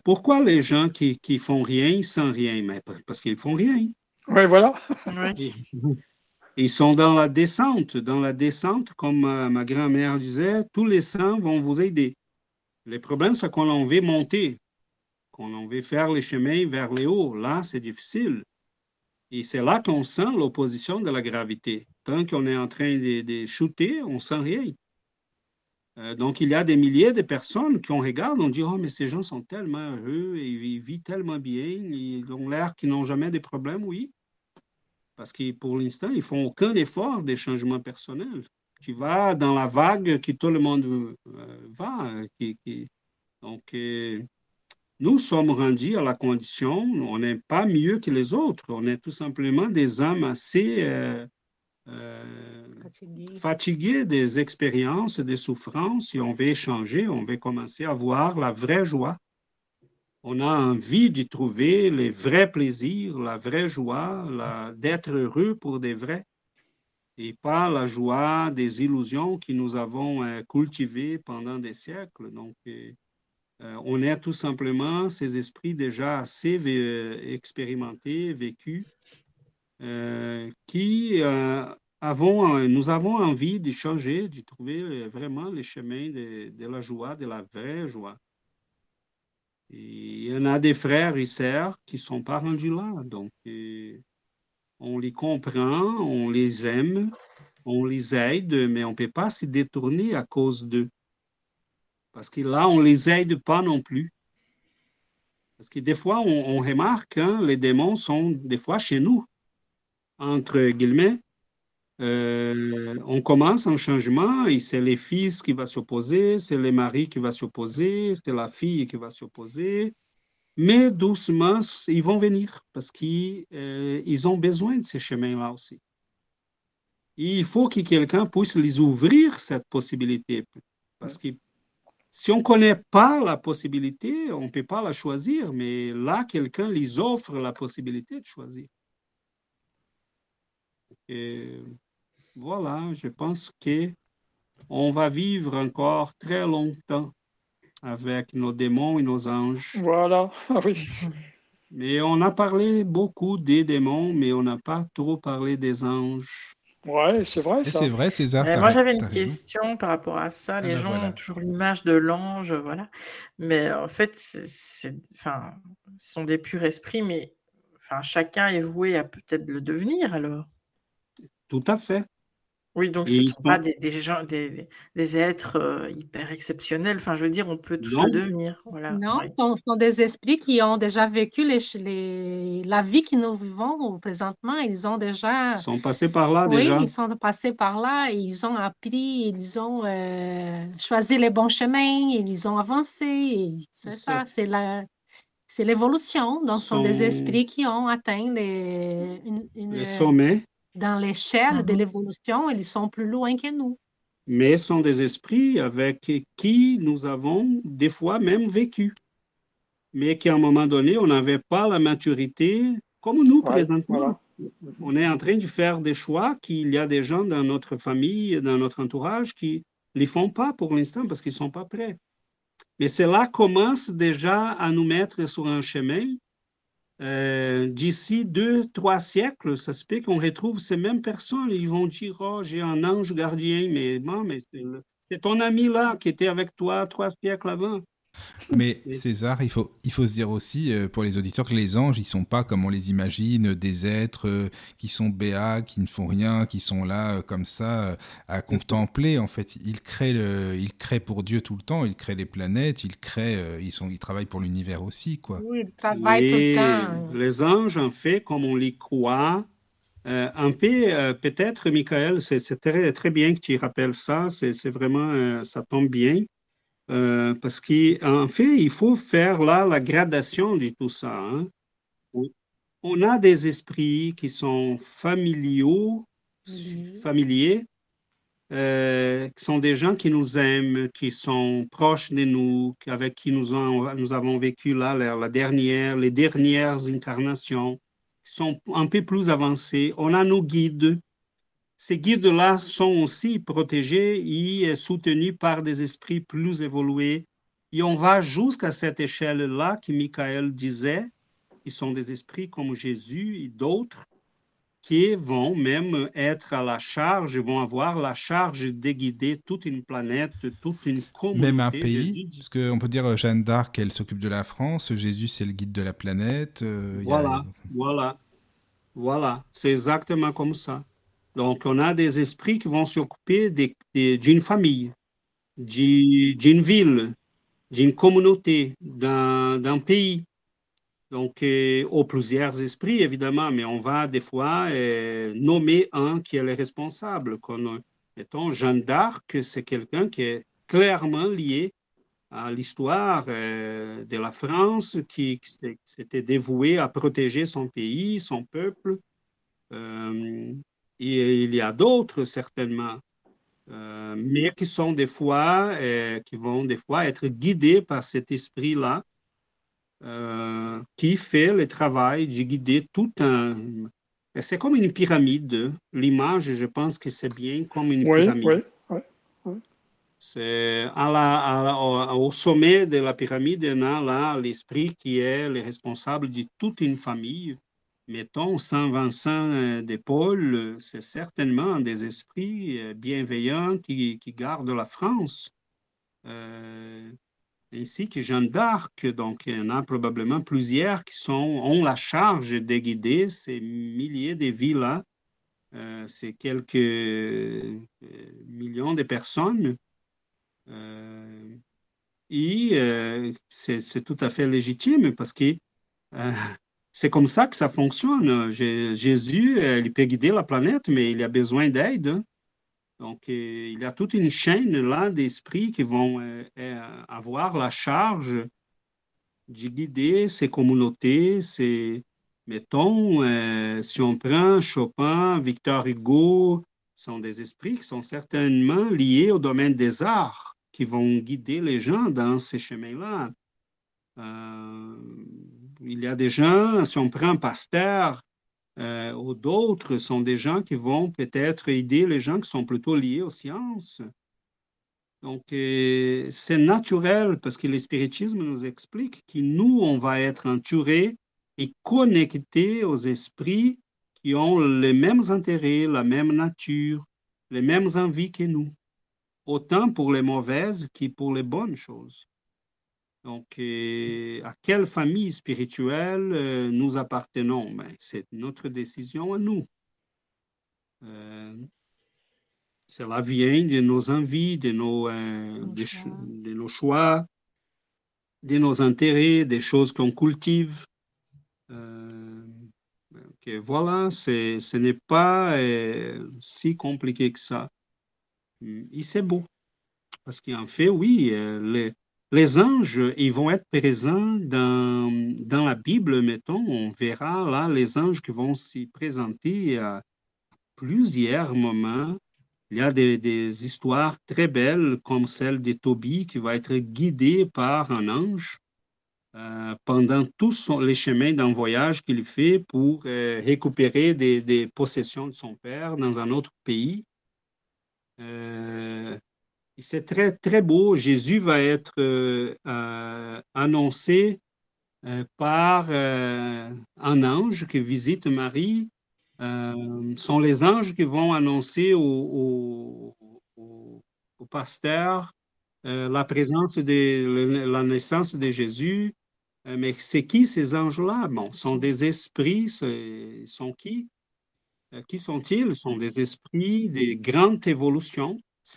pourquoi les gens qui, qui font rien sans rien? Mais parce qu'ils font rien. Oui, voilà. Ils sont dans la descente. Dans la descente, comme ma, grand-mère disait, tous les saints vont vous aider. Le problème, c'est qu'on en veut monter, qu'on en veut faire les chemins vers les hauts. Là, c'est difficile. Et c'est là qu'on sent l'opposition de la gravité. Tant qu'on est en train de, shooter, on sent rien. Euh, donc, il y a des milliers de personnes qui on regarde, on dit Oh, mais ces gens sont tellement heureux, ils vivent tellement bien, ils ont l'air qu'ils n'ont jamais de problèmes. Oui, parce que pour l'instant, ils font aucun effort des changements personnels. Tu vas dans la vague que tout le monde euh, va. Qui, donc, euh, nous sommes rendus à la condition, on n'est pas mieux que les autres, on est tout simplement des âmes assez euh, fatiguées des expériences, des souffrances, et on veut changer, on veut commencer à voir la vraie joie on a envie d'y trouver les vrais plaisirs, la vraie joie, d'être heureux pour des vrais, et pas la joie des illusions que nous avons euh, cultivées pendant des siècles. Donc, euh, euh, on est tout simplement ces esprits déjà assez expérimentés, vécus, qui avons, nous avons envie de changer, de trouver vraiment les chemins de la joie, de la vraie joie il y en a des frères et sœurs qui sont pas rendus là. Donc, on les comprend, on les aime, on les aide, mais on ne peut pas se détourner à cause d'eux. Parce que là, on ne les aide pas non plus. Parce que des fois, on, remarque, hein, les démons sont des fois chez nous, entre guillemets, euh, on commence un changement et c'est les fils qui vont s'opposer, c'est les maris qui vont s'opposer, c'est la fille qui va s'opposer. Mais doucement, ils vont venir parce qu'ils euh, ont besoin de ces chemins-là aussi. il faut que quelqu'un puisse les ouvrir, cette possibilité. Parce que si on ne connaît pas la possibilité, on ne peut pas la choisir, mais là, quelqu'un les offre la possibilité de choisir. Voilà, je pense que on va vivre encore très longtemps avec nos démons et nos anges. Voilà, ah oui. Mais on a parlé beaucoup des démons, mais on n'a pas trop parlé des anges. Ouais, c'est vrai. C'est vrai, César. Moi, j'avais une question par rapport à ça. Ah Les ben gens ont toujours l'image de l'ange, voilà. Mais en fait, c'est, enfin, ce sont des purs esprits, mais enfin, chacun est voué à peut-être le devenir alors. Tout à fait. Oui, donc ce ne sont pas des, des, gens, des, des êtres euh, hyper exceptionnels. Enfin, je veux dire, on peut tous le devenir. Voilà. Non, ce sont, des esprits qui ont déjà vécu les, les, la vie que nous vivons présentement. Ils ont déjà. Ils sont passés par là oui, déjà. ils sont passés par là. Et ils ont appris, ils ont euh, choisi les bons chemins, ils ont avancé. C'est ça, c'est la. C'est l'évolution. Donc, ce sont des esprits qui ont atteint les, une, le sommet dans l'échelle de mm-hmm. l'évolution, ils sont plus loin que nous. Mais sont des esprits avec qui nous avons des fois même vécu, mais qu'à un moment donné, on n'avait pas la maturité comme nous présentement. On est en train de faire des choix qu'il y a des gens dans notre famille, dans notre entourage qui ne les font pas pour l'instant parce qu'ils ne sont pas prêts. Mais cela commence déjà à nous mettre sur un chemin euh, d'ici deux, trois siècles, ça se peut qu'on retrouve ces mêmes personnes. Ils vont dire, oh, j'ai un ange gardien, mais bon, mais c'est ton ami là qui était avec toi trois siècles avant. Mais César, il faut, il faut se dire aussi euh, pour les auditeurs que les anges, ils sont pas comme on les imagine, des êtres euh, qui sont béats, qui ne font rien, qui sont là euh, comme ça à contempler. En fait, ils créent, le, ils créent pour Dieu tout le temps. Ils créent les planètes, ils créent, ils sont, ils travaillent pour l'univers aussi, quoi. Oui, ils travaillent tout le temps. Les anges, en fait, comme on les croit, un peu, peut-être, Michael, c'est très, très bien que tu rappelles ça. C'est vraiment, ça tombe bien. Euh, parce qu'en fait, il faut faire là la gradation de tout ça. Hein. On a des esprits qui sont familiaux, familiers, euh, sont des gens qui nous aiment, qui sont proches de nous, avec qui nous, nous avons vécu là la, dernière, les dernières incarnations, qui sont un peu plus avancés. On a nos guides. Ces guides-là sont aussi protégés et soutenus par des esprits plus évolués. Et on va jusqu'à cette échelle-là que Michael disait, qui sont des esprits comme Jésus et d'autres, qui vont même être à la charge, vont avoir la charge de guider toute une planète, toute une communauté. Même un pays, parce qu'on peut dire Jeanne d'Arc, elle s'occupe de la France, Jésus, c'est le guide de la planète. Euh, voilà, voilà, voilà, c'est exactement comme ça. Donc, on a des esprits qui vont s'occuper d'une famille, d'une ville, d'une communauté, d'un pays. Donc, euh, aux plusieurs esprits, évidemment, mais on va des fois euh, nommer un qui est le responsable. Comme, mettons, Jeanne d'Arc, c'est quelqu'un qui est clairement lié à l'histoire euh, de la France, qui, s'était dévoué à protéger son pays, son peuple. Et il y a d'autres, certainement, mais qui sont des fois, qui vont des fois être guidés par cet esprit-là euh, qui fait le travail de guider tout un. C'est comme une pyramide. L'image, je pense que c'est bien comme une pyramide. Oui, oui, C'est à la, au, sommet de la pyramide, on a là l'esprit qui est le responsable de toute une famille. Mettons 125 d'épaules, c'est certainement des esprits bienveillants qui, qui gardent la France. Euh, ainsi que Jeanne d'Arc. Donc, il y en a probablement plusieurs qui sont, ont la charge de guider ces milliers de villes-là, euh, ces quelques euh, millions de personnes. Euh, et c'est tout à fait légitime parce que c'est comme ça que ça fonctionne. Jésus, il peut guider la planète, mais il a besoin d'aide. Hein. Donc, euh, il y a toute une chaîne d'esprits qui vont euh, euh, avoir la charge de guider ces communautés, ces, mettons, si on prend Chopin, Victor Hugo, sont des esprits qui sont certainement liés au domaine des arts, qui vont guider les gens dans ces chemins-là. Il y a des gens, si on prend Pasteur, euh, ou d'autres sont des gens qui vont peut-être aider les gens qui sont plutôt liés aux sciences. Donc, euh, c'est naturel parce que le spiritisme nous explique que nous, on va être entourés et connectés aux esprits qui ont les mêmes intérêts, la même nature, les mêmes envies que nous, autant pour les mauvaises que pour les bonnes choses. Donc, euh, à quelle famille spirituelle euh, nous appartenons? Ben, C'est notre décision à nous. Euh, cela vient de nos envies, de nos, de, nos choix, de nos intérêts, des choses qu'on cultive. voilà, ce n'est pas si compliqué que ça. Et c'est beau. Parce qu'en fait, oui, les, les anges, ils vont être présents dans, dans la Bible, mettons. On verra là les anges qui vont s'y présenter à plusieurs moments. Il y a des, des, histoires très belles comme celle de Tobie qui va être guidé par un ange euh, pendant tous les chemins d'un voyage qu'il fait pour euh, récupérer des, des, possessions de son père dans un autre pays. Euh, c'est très, très beau. Jésus va être euh, euh, annoncé euh, par un ange qui visite Marie. Ce sont les anges qui vont annoncer au, pasteur la présence de la naissance de Jésus. Mais c'est qui ces anges-là? Bon, sont des esprits, sont qui? Qui sont-ils? sont des esprits de grande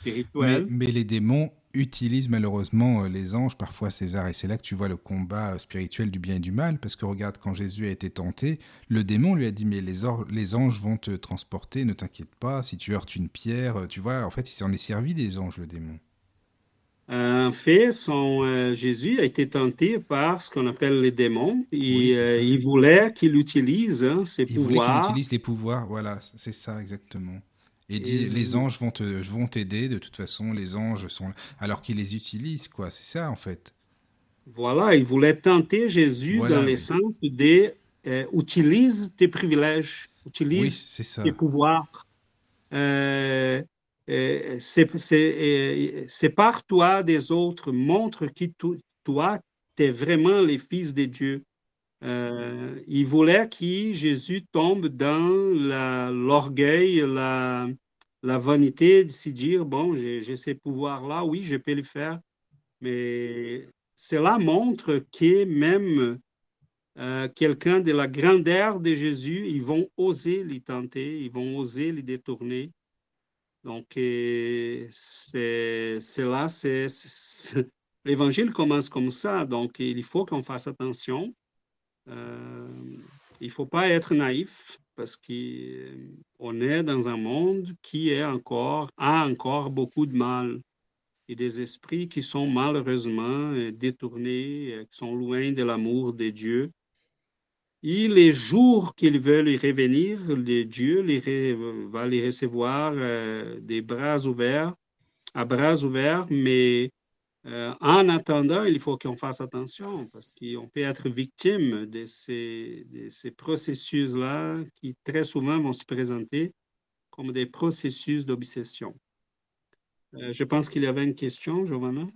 évolution mais, les démons utilisent malheureusement euh, les anges, parfois César, et c'est là que tu vois le combat euh, spirituel du bien et du mal, parce que regarde, quand Jésus a été tenté, le démon lui a dit, mais les, les anges vont te transporter, ne t'inquiète pas, si tu heurtes une pierre, euh, tu vois, en fait, il s'en est servi des anges, le démon. En fait, son, Jésus a été tenté par ce qu'on appelle les démons. Et, il voulait qu'il utilise hein, ses pouvoirs. Il voulait qu'il utilise les pouvoirs, voilà, c'est ça exactement. Et, les anges vont vont t'aider, de toute façon, les anges sont alors qu'ils les utilisent, quoi. C'est ça, en fait. Voilà, il voulait tenter Jésus dans les sens de euh, utilise tes privilèges, utilise tes pouvoirs. Euh, euh, sépare-toi des autres, montre qui toi, tu es vraiment les fils de Dieu. Euh, il voulait que Jésus tombe dans l'orgueil, la, vanité de se dire, bon, j'ai ces pouvoirs-là, oui, je peux le faire, mais cela montre que même euh, quelqu'un de la grandeur de Jésus, ils vont oser les tenter, ils vont oser les détourner. Donc, c'est là, c'est l'évangile commence comme ça. Donc, il faut qu'on fasse attention. Euh, il ne faut pas être naïf parce qu'on est dans un monde qui est encore, a encore beaucoup de mal et des esprits qui sont malheureusement détournés, qui sont loin de l'amour de Dieu. Et les jours qu'ils veulent y revenir, les Dieu les va les recevoir euh, des bras ouverts, à bras ouverts, mais euh, en attendant, il faut qu'on fasse attention parce qu'on peut être victime de ces, de ces processus-là qui très souvent vont se présenter comme des processus d'obsession. Euh, je pense qu'il y avait une question, Giovanna?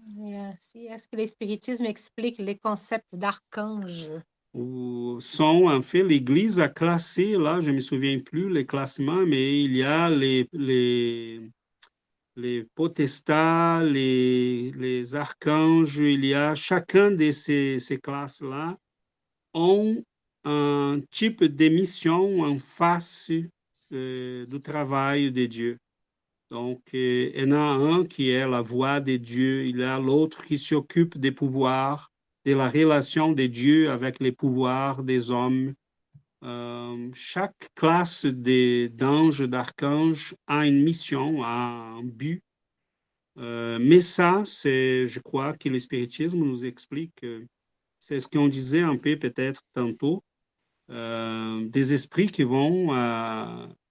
Est-ce que l'espiritisme explique les concepts d'archange? Sont, en fait, l'Église a classé, là, je ne me souviens plus les classements, mais il y a les, les, les potestats, les, les archanges, il y a chacun de ces, ces classes-là ont un type d'émission en face euh, du travail de Dieu. Donc, euh, il y en a un qui est la voix de Dieu, il y a l'autre qui s'occupe des pouvoirs, de la relation de Dieu avec les pouvoirs des hommes. Euh, chaque classe d'anges, d'archanges a une mission, a un but. Euh, mais ça, c'est, je crois que le spiritisme nous explique, c'est ce qu'on disait un peu peut-être tantôt, des esprits qui vont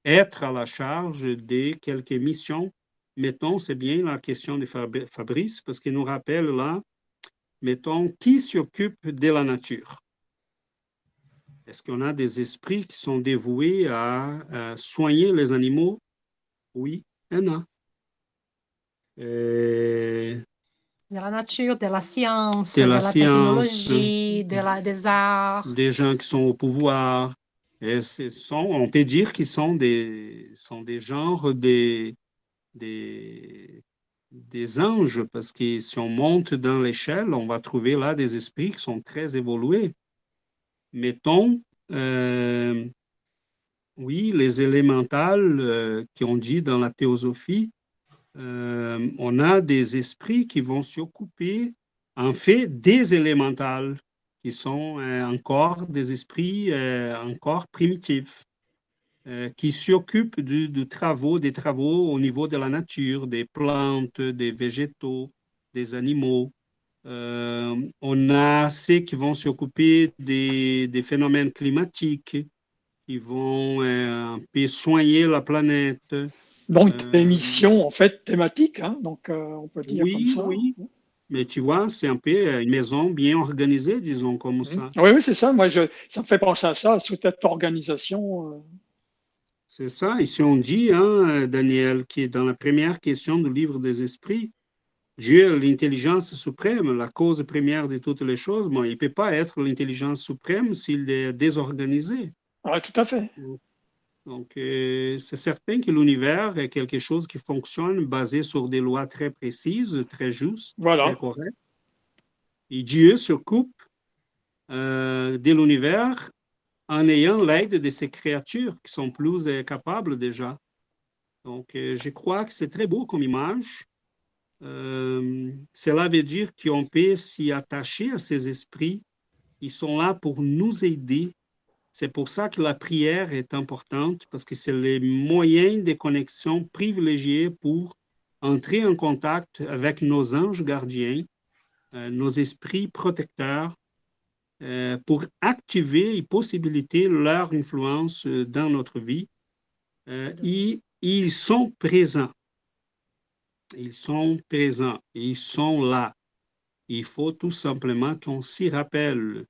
être à la charge de quelques missions. Mettons, c'est bien la question de Fabrice, parce qu'il nous rappelle là, mettons, qui s'occupe de la nature? Est-ce qu'on a des esprits qui sont dévoués à, soigner les animaux? Oui, il y en a. de la nature, de la science, de, la, technologie, de la, des arts. Des gens qui sont au pouvoir, et sont, on peut dire qu'ils sont des, sont des genres des, des, des anges, parce que si on monte dans l'échelle, on va trouver là des esprits qui sont très évolués. Mettons, euh, oui, les élémentales euh, qui ont dit dans la théosophie, euh, on a des esprits qui vont s'occuper en fait des élémentales qui sont encore des esprits encore primitifs, qui s'occupent du, travaux, des travaux au niveau de la nature, des plantes, des végétaux, des animaux. On a ceux qui vont s'occuper des, des, phénomènes climatiques, qui vont un peu soigner la planète. Donc, des missions en fait thématiques, hein, donc on peut dire oui, comme ça. Oui, mais tu vois, c'est un peu euh, une maison bien organisée, disons, comme ça. Mmh. Oui, oui, c'est ça. Moi, je, ça me fait penser à ça, à cette organisation. Euh. C'est ça. Ici, on dit, hein, Daniel, qui est dans la première question du livre des esprits, Dieu est l'intelligence suprême, la cause première de toutes les choses. Bon, il ne peut pas être l'intelligence suprême s'il est désorganisé. Oui, tout à fait. Donc, euh, c'est certain que l'univers est quelque chose qui fonctionne basé sur des lois très précises, très justes, très correctes. Et Dieu s'occupe euh, de l'univers en ayant l'aide de ces créatures qui sont plus euh, capables déjà. Donc, je crois que c'est très beau comme image. Cela veut dire qu'on peut s'y attacher à ces esprits. Ils sont là pour nous aider c'est pour ça que la prière est importante, parce que c'est le moyen de connexion privilégié pour entrer en contact avec nos anges gardiens, euh, nos esprits protecteurs, euh, pour activer et possibiliter leur influence euh, dans notre vie. et ils sont présents. Ils sont présents, ils sont là. Il faut tout simplement qu'on s'y rappelle.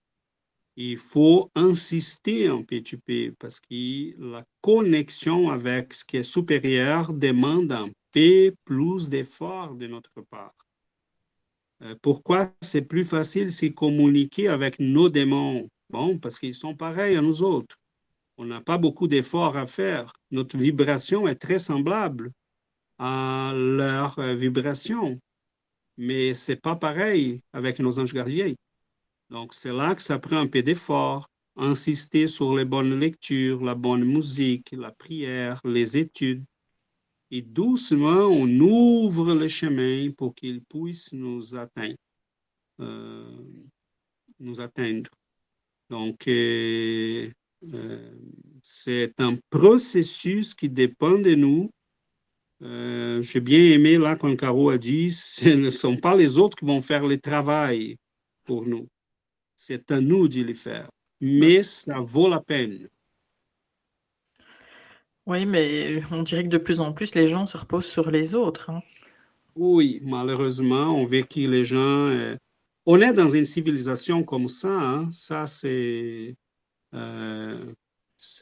Il faut insister petit peu parce que la connexion avec ce qui est supérieur demande un peu plus d'efforts de notre part. Euh, pourquoi c'est plus facile de communiquer avec nos démons? Bon, parce qu'ils sont pareils à nous autres. On n'a pas beaucoup d'efforts à faire. Notre vibration est très semblable à leur euh, vibration, mais c'est pas pareil avec nos anges gardiens. Donc, c'est là que ça prend un peu d'effort, insister sur les bonnes lectures, la bonne musique, la prière, les études. Et doucement, on ouvre le chemin pour qu'ils puissent nous atteindre. Euh, nous atteindre. Donc, euh, c'est un processus qui dépend de nous. J'ai bien aimé là quand Caro a dit, ce ne sont pas les autres qui vont faire le travail pour nous. C'est à nous de le faire. Mais ça vaut la peine. Oui, mais on dirait que de plus en plus, les gens se reposent sur les autres. Hein. Oui, malheureusement, on vécu les gens. Euh, on est dans une civilisation comme ça. Hein. Ça, c'est euh,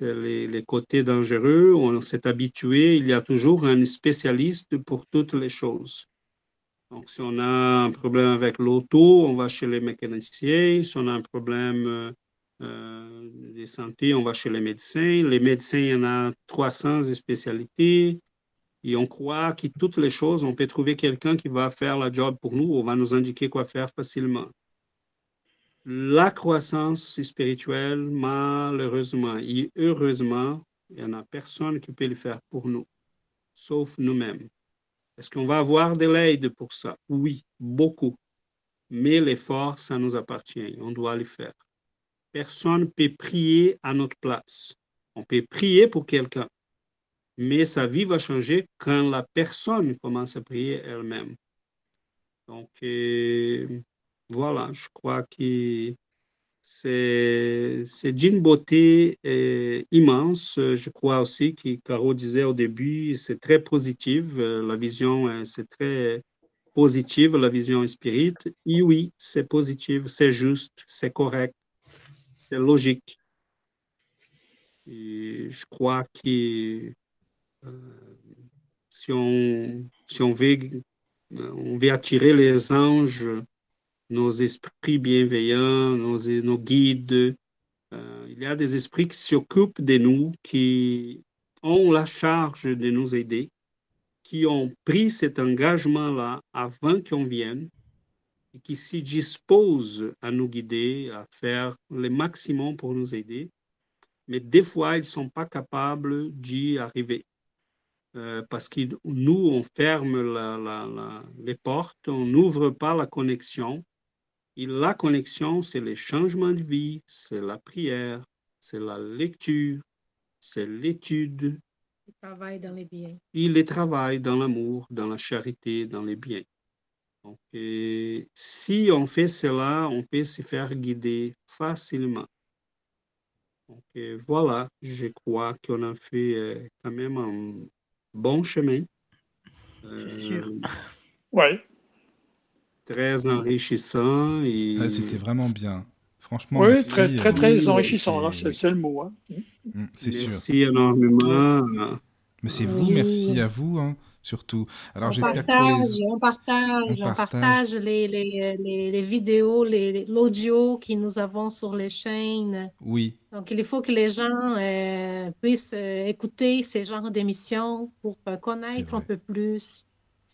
les, les, côtés dangereux. On s'est habitué. Il y a toujours un spécialiste pour toutes les choses. Donc, si on a un problème avec l'auto, on va chez les mécaniciens. Si on a un problème euh, euh, de santé, on va chez les médecins. Les médecins, il y en a 300 spécialités. Et on croit que toutes les choses, on peut trouver quelqu'un qui va faire la job pour nous, on va nous indiquer quoi faire facilement. La croissance spirituelle, malheureusement et heureusement, il n'y en a personne qui peut le faire pour nous, sauf nous-mêmes. Est-ce qu'on va avoir de l'aide pour ça? Oui, beaucoup. Mais l'effort, ça nous appartient. On doit le faire. Personne ne peut prier à notre place. On peut prier pour quelqu'un, mais sa vie va changer quand la personne commence à prier elle-même. Donc, euh, voilà, je crois que c'est d'une beauté euh, immense. Je crois aussi que Caro disait au début, c'est très positif. La vision, euh, c'est très positive, la vision spirit. Et oui, c'est positif, c'est juste, c'est correct c'est logique. Et je crois que euh, si, on, si on, veut, euh, on veut attirer les anges, nos esprits bienveillants, nos, guides, euh, il y a des esprits qui s'occupent de nous, qui ont la charge de nous aider, qui ont pris cet engagement-là avant qu'on vienne qui s'y disposent à nous guider, à faire le maximum pour nous aider. Mais des fois, ils ne sont pas capables d'y arriver. Euh, parce que nous, on ferme les portes, on n'ouvre pas la connexion. Et la connexion, c'est les changements de vie, c'est la prière, c'est la lecture, c'est l'étude. Le travail dans les biens. Et le travail dans l'amour, dans la charité, dans les biens. Donc, si on fait cela, on peut se faire guider facilement. Donc, voilà, je crois qu'on a fait euh, quand même un bon chemin. C'est sûr. Euh, oui. Très enrichissant. Et... C'était vraiment bien. Franchement, oui, très, très, très enrichissant, c'est le mot. Hein. Mm, c'est sûr. Merci énormément. Mais c'est vous, merci à vous. Hein surtout. Alors j'espère que les... on partage, on, partage, les, les, les, vidéos, l'audio que nous avons sur les chaînes. Oui. Donc il faut que les gens euh, puissent euh, écouter ces genres d'émissions pour euh, connaître un peu plus.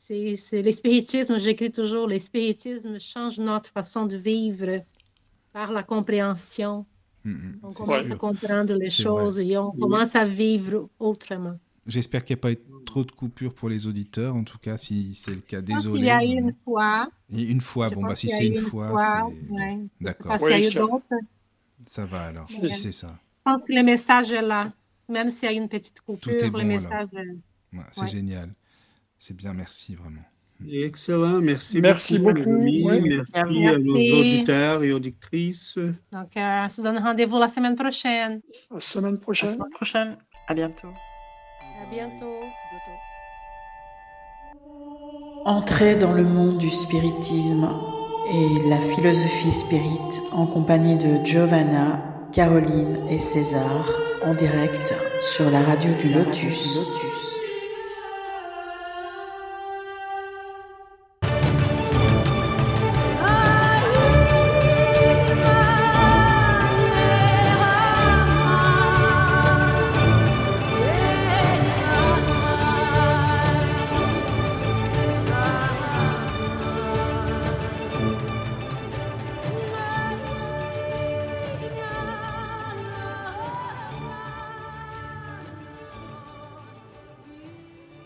C'est l'espiritisme, j'écris toujours, l'espiritisme change notre façon de vivre par la compréhension. Mm, mm, on commence à comprendre les choses et on commence à vivre autrement. J'espère qu'il n'y a pas trop de coupures pour les auditeurs. En tout cas, si c'est le cas, désolé. Il y a une fois. une fois, bon, bah, si c'est une, fois. D'accord. Ça va alors, si c'est ça. Je pense que le message est là. Même s'il y a une petite coupure, le message est... c'est génial. C'est bien, merci vraiment. Excellent, merci, beaucoup. beaucoup. Merci, à nos auditeurs et auditrices. Donc, euh, on se donne rendez-vous la semaine prochaine. La semaine prochaine. La semaine prochaine. À bientôt. À bientôt. Entrez dans le monde du spiritisme et la philosophie spirite en compagnie de Giovanna, Caroline et César en direct sur la radio du Lotus.